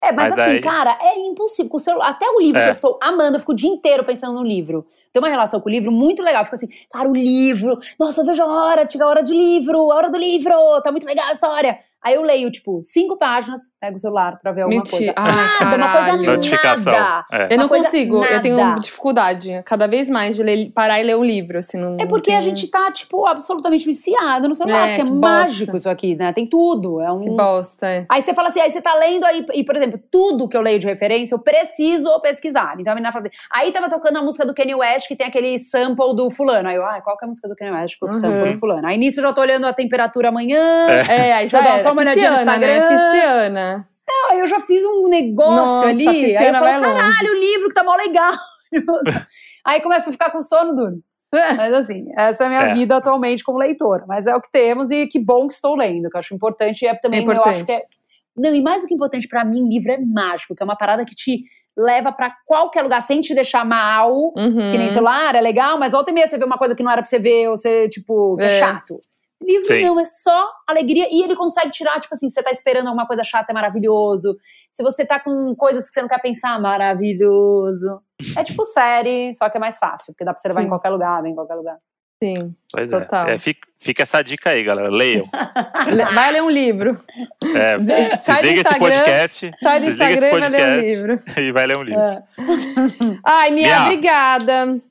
É, mas, Mas assim, aí- cara, é impossível. Com o celular, até o livro É. que eu estou amando, eu fico o dia inteiro pensando no livro. Tem uma relação com o livro muito legal. Fico assim, cara, o livro. Nossa, eu vejo a hora, chega a hora de livro, a hora do livro, tá muito legal a história. Aí eu leio, tipo, cinco páginas, pego o celular pra ver alguma Mentira. coisa. Ai, Nada, uma coisa. Notificação. nada. É. Eu não consigo, eu tenho nada. dificuldade cada vez mais de ler- parar e ler um livro, assim, não, É porque não a gente tá, tipo, absolutamente viciado no celular, É, porque é que mágico bosta. isso aqui, né? Tem tudo. É um. Que bosta, é. Aí você fala assim, aí você tá lendo aí, e por exemplo, tudo que eu leio de referência, eu preciso pesquisar. Então a menina fala assim, aí tava tocando a música do Kanye West, que tem aquele sample do fulano. Aí eu, ah, qual que é a música do Kanye West com o Uhum. sample do fulano? Aí nisso eu já tô olhando a temperatura amanhã, É, aí já dar era. Só uma olhadinha no pisciana, né? Instagram. Pisciana. aí eu já fiz um negócio Nossa, ali. a Aí eu falo, caralho, o livro que tá mó legal. [LAUGHS] aí começa a ficar com sono, durmo. Mas assim, essa é a minha É. vida atualmente como leitora. Mas é o que temos e que bom que estou lendo, que eu acho importante. E é também, É eu acho importante. que é... Não, e mais do que importante pra mim, livro é mágico, que é uma parada que te leva pra qualquer lugar sem te deixar mal. Uhum. Que nem celular, é legal, mas volta e meia você vê uma coisa que não era pra você ver, ou você, tipo, que é, É. chato. Livro Sim. não, é só alegria. E ele consegue tirar, tipo assim, você tá esperando alguma coisa chata, é maravilhoso. Se você tá com coisas que você não quer pensar, maravilhoso. É tipo série, só que é mais fácil, porque dá pra você levar Sim. em qualquer lugar, vem em qualquer lugar. Sim. Pois Total. é. é fica, fica essa dica aí, galera. Leiam. [LAUGHS] Le- Vai ler um livro. É, [LAUGHS] Sai do desliga esse podcast. Sai do esse Instagram e vai ler um podcast livro. [LAUGHS] E vai ler um livro. É. Ai, Mia, Mia. obrigada.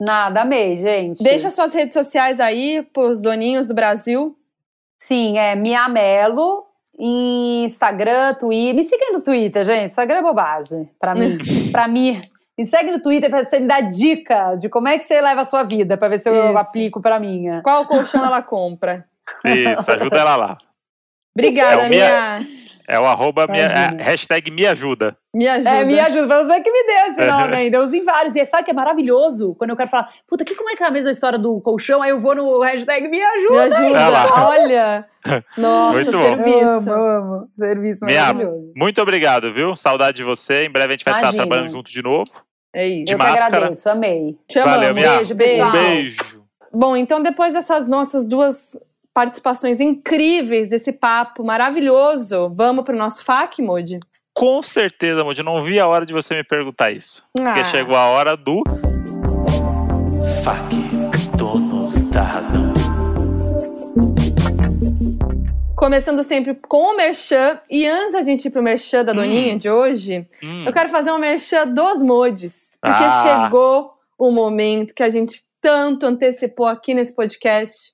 Nada, amei, gente. Deixa suas redes sociais aí pros doninhos do Brasil. Sim, é Mia Mello, Instagram, Twitter. Me siga aí no Twitter, gente. Instagram é bobagem, pra mim. [LAUGHS] pra mim. Me segue no Twitter pra você me dar dica de como é que você leva a sua vida, pra ver se eu Isso. aplico pra minha. Qual colchão ela compra? Isso, ajuda ela lá. Obrigada, É Mia. É o arroba, minha, é, hashtag me ajuda. Me ajuda. É, me ajuda. Foi você que me deu esse [LAUGHS] nome ainda. Eu usei vários. E sabe que é maravilhoso? Quando eu quero falar, puta, que, como é que é a mesma história do colchão? Aí eu vou no hashtag me Me ajuda. ajuda. Olha. [LAUGHS] Nossa, Muito bom. serviço. Amo, amo. Serviço maravilhoso. muito obrigado, viu? Saudade de você. Em breve a gente vai estar Imagina. trabalhando junto de novo. É isso. De Eu que máscara. agradeço, amei. Te amamos. Mia. Beijo, pessoal. Um beijo. Bom, então depois dessas nossas duas participações incríveis desse papo maravilhoso, vamos pro nosso FAQ, Moody? Com certeza, Moody. Não vi a hora de você me perguntar isso. Porque Ah. chegou a hora do. FAQ, donos da razão. Começando sempre com o merchan. E antes da gente ir pro merchan da Doninha de hoje, Hum. eu quero fazer um merchan dos mods. Porque Ah. chegou o momento que a gente tanto antecipou aqui nesse podcast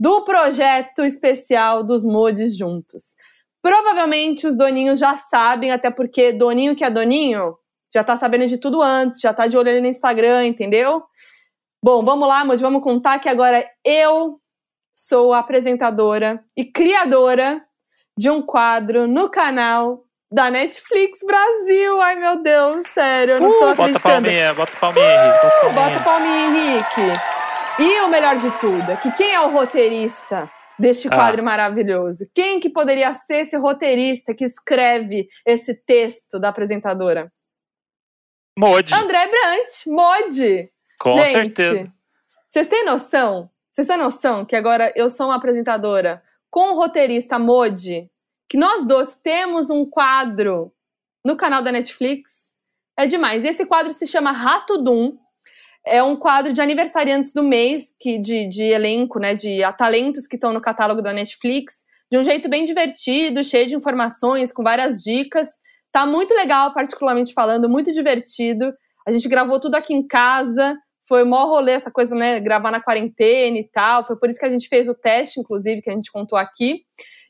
do projeto especial dos mods juntos. Provavelmente os doninhos já sabem, até porque doninho que é doninho já tá sabendo de tudo antes, já tá de olho ali no Instagram, entendeu? Bom, vamos lá, mod, vamos contar que agora eu sou apresentadora e criadora de um quadro no canal da Netflix Brasil. Ai, meu Deus, sério, eu não tô Uh, bota acreditando. palminha, bota palminha, Henrique. Bota palminha. Bota o palminha, Henrique. E o melhor de tudo é que quem é o roteirista deste Ah. quadro maravilhoso? Quem que poderia ser esse roteirista que escreve esse texto da apresentadora? Mod, André Brant, Mod. com Gente, certeza. Vocês têm noção? Vocês têm noção que agora eu sou uma apresentadora com o roteirista Mod, que nós dois temos um quadro no canal da Netflix? É demais. Esse quadro se chama Rato Dum. É um quadro de aniversariantes do mês, que de, de elenco, né? De talentos que estão no catálogo da Netflix, de um jeito bem divertido, cheio de informações, com várias dicas. Tá muito legal, particularmente falando, muito divertido. A gente gravou tudo aqui em casa. Foi o maior rolê essa coisa, né? Gravar na quarentena e tal. Foi por isso que a gente fez o teste, inclusive, que a gente contou aqui.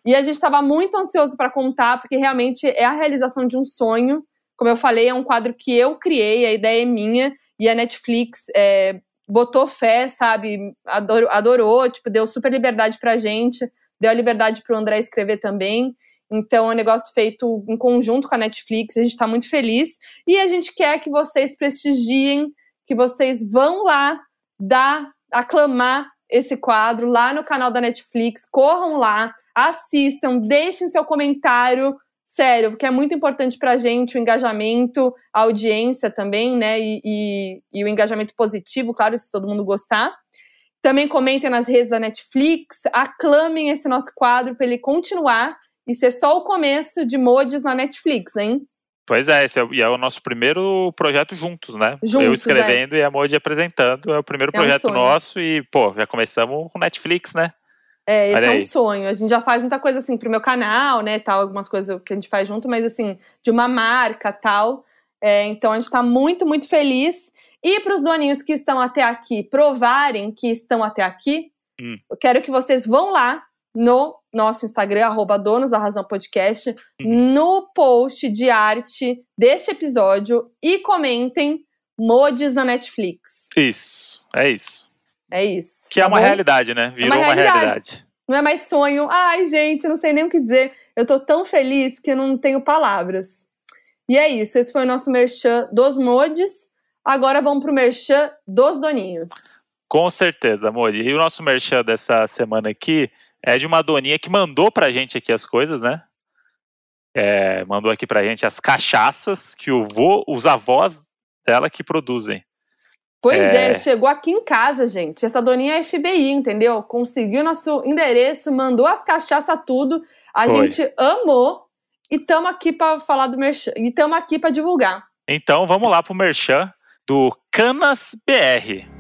E a gente estava muito ansioso para contar, porque realmente é a realização de um sonho. Como eu falei, é um quadro que eu criei, a ideia é minha. E a Netflix é, botou fé, sabe? Adorou, adorou, tipo, deu super liberdade pra gente. Deu a liberdade pro André escrever também. Então, é um negócio feito em conjunto com a Netflix. A gente está muito feliz. E a gente quer que vocês prestigiem, que vocês vão lá dar, aclamar esse quadro lá no canal da Netflix. Corram lá, assistam, deixem seu comentário. Sério, porque é muito importante pra gente o engajamento, a audiência também, né? E, e, e o engajamento positivo, claro, se todo mundo gostar. Também comentem nas redes da Netflix, aclamem esse nosso quadro para ele continuar e ser só o começo de mods na Netflix, hein? Pois é, esse é, e é o nosso primeiro projeto juntos, né? eu Juntos, escrevendo e a Mod apresentando. É o primeiro É projeto nosso e, pô, já começamos com Netflix, né? É, esse Olha é um aí. sonho. A gente já faz muita coisa assim pro meu canal, né, tal, algumas coisas que a gente faz junto, mas assim, de uma marca, tal. É, então a gente tá muito, muito feliz. E para os doninhos que estão até aqui provarem que estão até aqui, Hum. eu quero que vocês vão lá no nosso Instagram, arroba Donos da Razão Podcast, Uhum. no post de arte deste episódio e comentem mods na Netflix. Isso, é isso. É isso. Que tá é uma bom? realidade, né? Virou uma realidade. realidade. Não é mais sonho. Ai, gente, eu não sei nem o que dizer. Eu tô tão feliz que eu não tenho palavras. E é isso. Esse foi o nosso merchan dos mods. Agora vamos pro merchan dos doninhos. Com certeza, Modi. E o nosso merchan dessa semana aqui é de uma doninha que mandou pra gente aqui as coisas, né? É, mandou aqui pra gente as cachaças que o vô, os avós dela que produzem. Pois é. É. chegou aqui em casa, gente. Essa doninha é FBI, entendeu? Conseguiu nosso endereço, mandou as cachaças tudo. A Foi. gente amou. E tamo aqui pra falar do merchan. E tamo aqui pra divulgar. Então vamos lá pro merchan do Canas BR.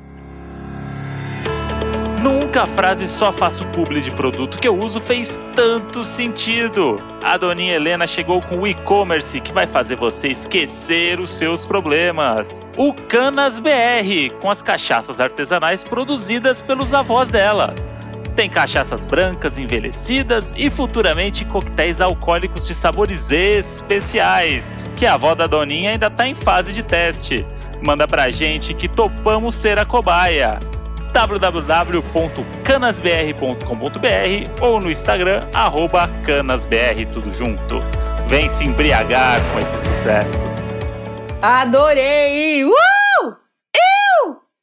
Nunca a frase só faço publi de produto que eu uso fez tanto sentido. A doninha Helena chegou com o e-commerce que vai fazer você esquecer os seus problemas. O Canas BR, com as cachaças artesanais produzidas pelos avós dela. Tem cachaças brancas envelhecidas e futuramente coquetéis alcoólicos de sabores especiais, que a avó da Doninha ainda tá em fase de teste. Manda pra gente que topamos ser a cobaia. www.canasbr.com.br ou no Instagram, arroba canasbr, tudo junto. Vem se embriagar com esse sucesso. Adorei! Uh!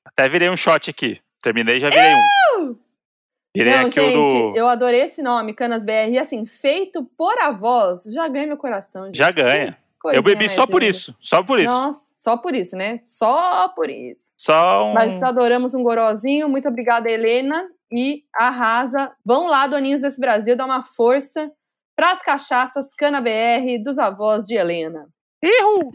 Até virei um shot aqui. Terminei, já virei um. Virei Não, aqui gente, o do... eu adorei esse nome, Canas BR. E assim, feito por avós, já ganha meu coração. Gente. Já ganha. Eu bebi só por linda. isso. Só por isso. Nossa, só por isso, né? Só por isso. Só um... Mas adoramos um gorozinho. Muito obrigada, Helena. E arrasa. Vão lá, doninhos desse Brasil, dar uma força para as cachaças Cana BR dos avós de Helena. Ihu!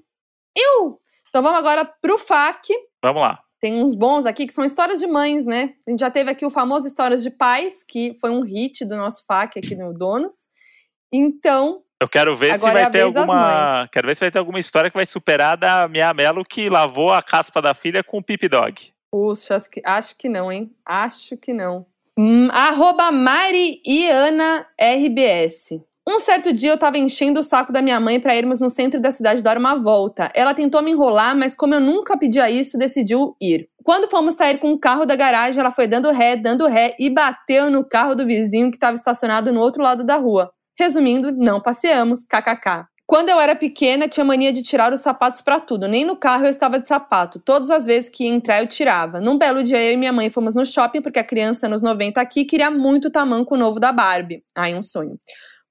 Iu! Então vamos agora pro FAQ. Vamos lá. tem uns bons aqui que são histórias de mães, né? A gente já teve aqui o famoso Histórias de Pais, que foi um hit do nosso FAQ aqui no Donos. Então, Eu quero ver se Agora é vai a ter alguma. Quero ver se vai ter alguma história que vai superar a da Mia Mello que lavou a caspa da filha com o Pip Dog. puxa, acho que, acho que não, hein? Acho que não. Hum, arroba Mariana RBS. Um certo dia eu tava enchendo o saco da minha mãe pra irmos no centro da cidade dar uma volta. Ela tentou me enrolar, mas como eu nunca pedia isso, decidiu ir. Quando fomos sair com o carro da garagem, ela foi dando ré, dando ré e bateu no carro do vizinho que estava estacionado no outro lado da rua. Resumindo, não passeamos, kkk. Quando eu era pequena, tinha mania de tirar os sapatos pra tudo. Nem no carro eu estava de sapato. Todas as vezes que ia entrar, eu tirava. Num belo dia, eu e minha mãe fomos no shopping, porque a criança nos 90 aqui queria muito o tamanco novo da Barbie. Ai, um sonho.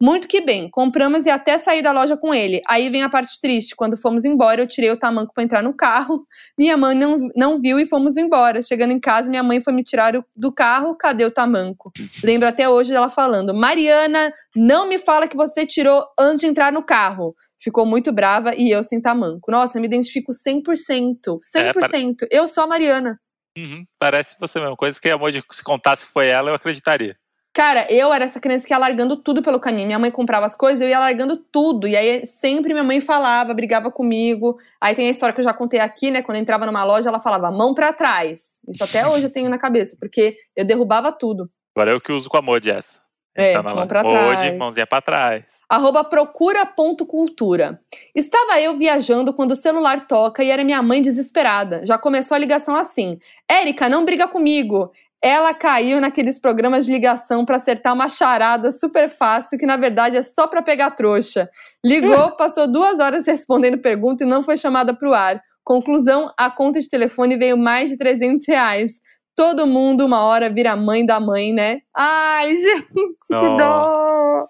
Muito que bem, compramos e até saí da loja com ele. Aí vem a parte triste. Quando fomos embora, eu tirei o tamanco pra entrar no carro. Minha mãe não, não viu e fomos embora. Chegando em casa, minha mãe foi me tirar do carro. Cadê o tamanco? Lembro até hoje dela falando: Mariana, não me fala que você tirou antes de entrar no carro. Ficou muito brava e eu sem tamanco. Nossa, eu me identifico 100%. 100%. Eu sou a Mariana. Uhum, parece você mesmo. Coisa que a Moji, se contasse que foi ela, eu acreditaria. Cara, eu era essa criança que ia largando tudo pelo caminho. Minha mãe comprava as coisas, eu ia largando tudo. E aí sempre minha mãe falava, brigava comigo. Aí tem a história que eu já contei aqui, né? Quando eu entrava numa loja, ela falava mão pra trás. Isso até hoje eu tenho na cabeça, porque eu derrubava tudo. Agora eu que uso com a Moji essa. É, Tá mão pra trás. mãozinha pra trás. Arroba procura.cultura. Estava eu viajando quando o celular toca e era minha mãe desesperada. Já começou a ligação assim: Érica, não briga comigo. Ela caiu naqueles programas de ligação para acertar uma charada super fácil, que na verdade é só para pegar trouxa. Ligou, [LAUGHS] passou duas horas respondendo pergunta e não foi chamada para o ar. Conclusão: a conta de telefone veio mais de 300 reais. Todo mundo, uma hora, vira mãe da mãe, né? Ai, [LAUGHS] gente, que dó!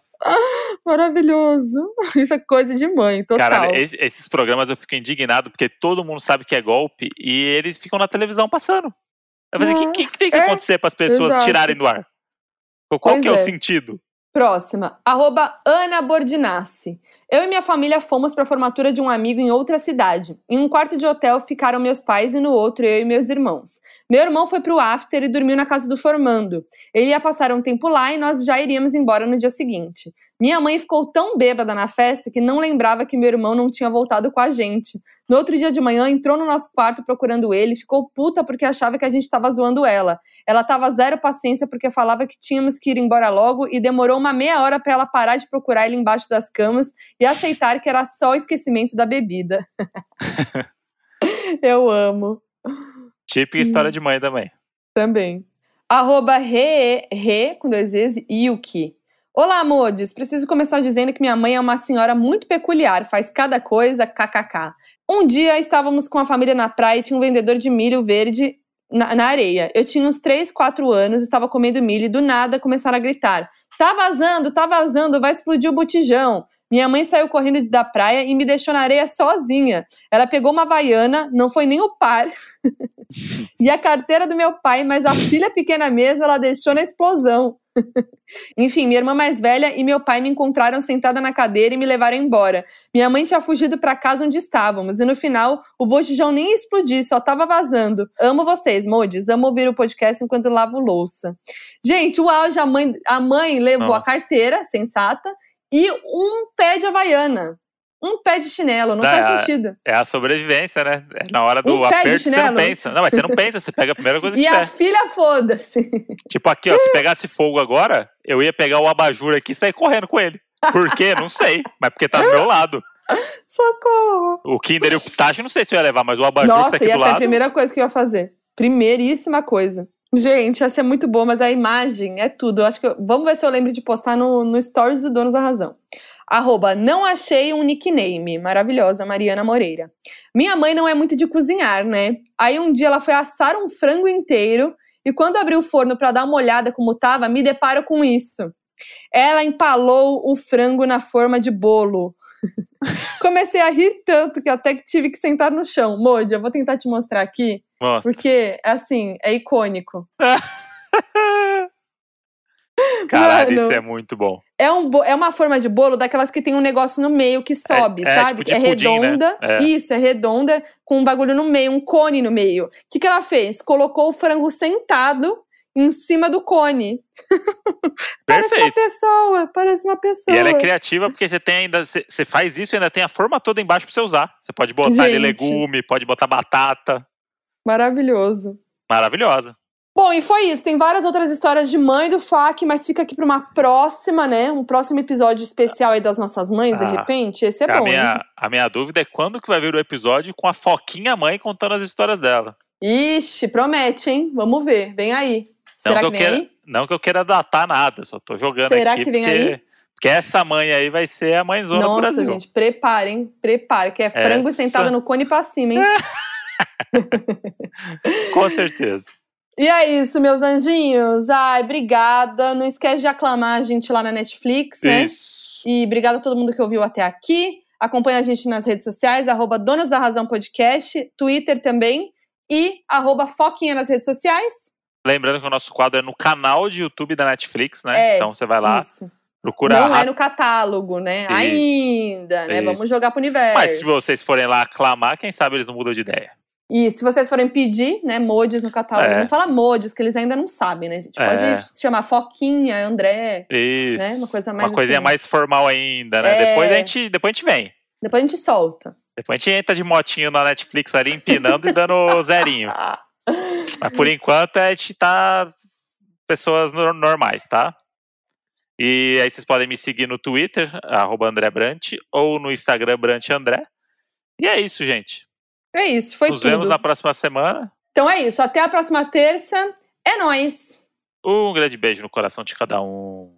Maravilhoso. Isso é coisa de mãe, total. Caralho, es- esses programas eu fico indignado porque todo mundo sabe que é golpe e eles ficam na televisão passando. Eu falei, o Ah, que, que, tem que é, acontecer para as pessoas exato. tirarem do ar? Qual Pois que é, o é. sentido? Próxima, arroba Ana Bordinassi. Eu e minha família fomos para a formatura de um amigo em outra cidade. Em um quarto de hotel ficaram meus pais e no outro eu e meus irmãos. Meu irmão foi pro after e dormiu na casa do formando. Ele ia passar um tempo lá e nós já iríamos embora no dia seguinte. Minha mãe ficou tão bêbada na festa que não lembrava que meu irmão não tinha voltado com a gente. No outro dia de manhã, entrou no nosso quarto procurando ele, ficou puta porque achava que a gente estava zoando ela. Ela tava zero paciência porque falava que tínhamos que ir embora logo e demorou uma meia hora para ela parar de procurar ele embaixo das camas e aceitar que era só o esquecimento da bebida. [LAUGHS] Eu amo. Típica Hum. história de mãe também. Também. Arroba re, re, com dois E's, Yuki. Olá, Modes. Preciso começar dizendo que minha mãe é uma senhora muito peculiar, faz cada coisa, kkk. Um dia estávamos com a família na praia e tinha um vendedor de milho verde na, na areia. Eu tinha uns 3, 4 anos, estava comendo milho e do nada começaram a gritar: Tá vazando, tá vazando, vai explodir o botijão. Minha mãe saiu correndo da praia e me deixou na areia sozinha. Ela pegou uma vaiana, não foi nem o par, [LAUGHS] e a carteira do meu pai, mas a filha pequena mesmo ela deixou na explosão. [LAUGHS] Enfim, minha irmã mais velha e meu pai me encontraram sentada na cadeira e me levaram embora. Minha mãe tinha fugido para casa onde estávamos e no final o botijão nem ia explodir, só tava vazando. Amo vocês, Modes. Amo ouvir o podcast enquanto lavo louça. Gente, o auge, a mãe, a mãe levou a Nossa. carteira, sensata, e um pé de havaiana. Um pé de chinelo, não Ah, faz é. sentido. É a sobrevivência, né? É na hora do Um aperto você não pensa. Não, mas você não pensa, você pega a primeira coisa que E a filha, foda-se. Tipo aqui, ó, se pegasse fogo agora, eu ia pegar o abajur aqui e sair correndo com ele. Por quê? Não sei. Mas porque tá do meu lado. [LAUGHS] Socorro. O Kinder e o pistache, não sei se eu ia levar, mas o abajur que tá Nossa, aqui e do essa é a lado. primeira coisa que eu ia fazer. Primeiríssima coisa. Gente, essa é muito boa, mas a imagem é tudo. Eu acho que eu- vamos ver se eu lembro de postar no, no Stories do Donos da Razão. Arroba, não achei um nickname. Maravilhosa, Mariana Moreira. Minha mãe não é muito de cozinhar, né? Aí um dia ela foi assar um frango inteiro e quando abriu o forno para dar uma olhada como tava, me deparo com isso. Ela empalou o frango na forma de bolo. [LAUGHS] Comecei a rir tanto que até que tive que sentar no chão. Modi, eu vou tentar te mostrar aqui, porque, assim, é icônico. [LAUGHS] Caralho, Mano. isso é muito bom. É, um, é uma forma de bolo daquelas que tem um negócio no meio que sobe, é, sabe? tipo de é pudim, né? redonda. É. Isso, é redonda, com um bagulho no meio, um cone no meio. O que, que ela fez? Colocou o frango sentado em cima do cone. [LAUGHS] Parece uma Perfeito. pessoa, parece uma pessoa. E ela é criativa porque você tem ainda. Você faz isso e ainda tem a forma toda embaixo pra você usar. Você pode botar ali legume, pode botar batata. Maravilhoso. Maravilhosa. Bom, e foi isso. Tem várias outras histórias de mãe do FAC, mas fica aqui para uma próxima, né? Um próximo episódio especial aí das nossas mães, de Ah, repente. Esse é a, bom, hein? minha, a minha dúvida é quando que vai vir o episódio com a Foquinha mãe contando as histórias dela. Ixi, promete, hein? Vamos ver. Vem aí. Não Será que, que eu vem queira, aí? não que eu queira datar nada, só tô jogando Será aqui que vem porque, aí? porque essa mãe aí vai ser a mãezona do Nossa, Brasil. gente, preparem, prepare, que é frango Essa- sentado no cone pra cima, hein? [LAUGHS] Com certeza. E é isso, meus anjinhos. Ai, obrigada. Não esquece de aclamar a gente lá na Netflix, né? Isso. E obrigada a todo mundo que ouviu até aqui. Acompanha a gente nas redes sociais, arroba Donas da Razão Podcast, Twitter também, e arroba Foquinha nas redes sociais. Lembrando que o nosso quadro é no canal de YouTube da Netflix, né? É, então você vai lá, Isso. procura. Não é no catálogo, né? Isso. Ainda, né? Vamos Isso. jogar pro universo. Mas se vocês forem lá aclamar, quem sabe eles não mudam de ideia. E se vocês forem pedir, né, mods no catálogo, É. não fala mods, que eles ainda não sabem, né, gente? Pode É. chamar Foquinha, André. Isso. Né? Uma coisa mais Uma coisinha assim. mais formal ainda, né? É. Depois, a gente, depois a gente vem. Depois a gente solta. Depois a gente entra de motinho na Netflix ali, empinando e dando [LAUGHS] zerinho. Mas por enquanto a gente tá pessoas nor- normais, tá? E aí vocês podem me seguir no Twitter, arroba André Brant, ou no Instagram Brant André. E é isso, gente. É isso, foi Nos tudo. vemos na próxima semana. Então é isso, até a próxima terça. É nóis! Um grande beijo no coração de cada um.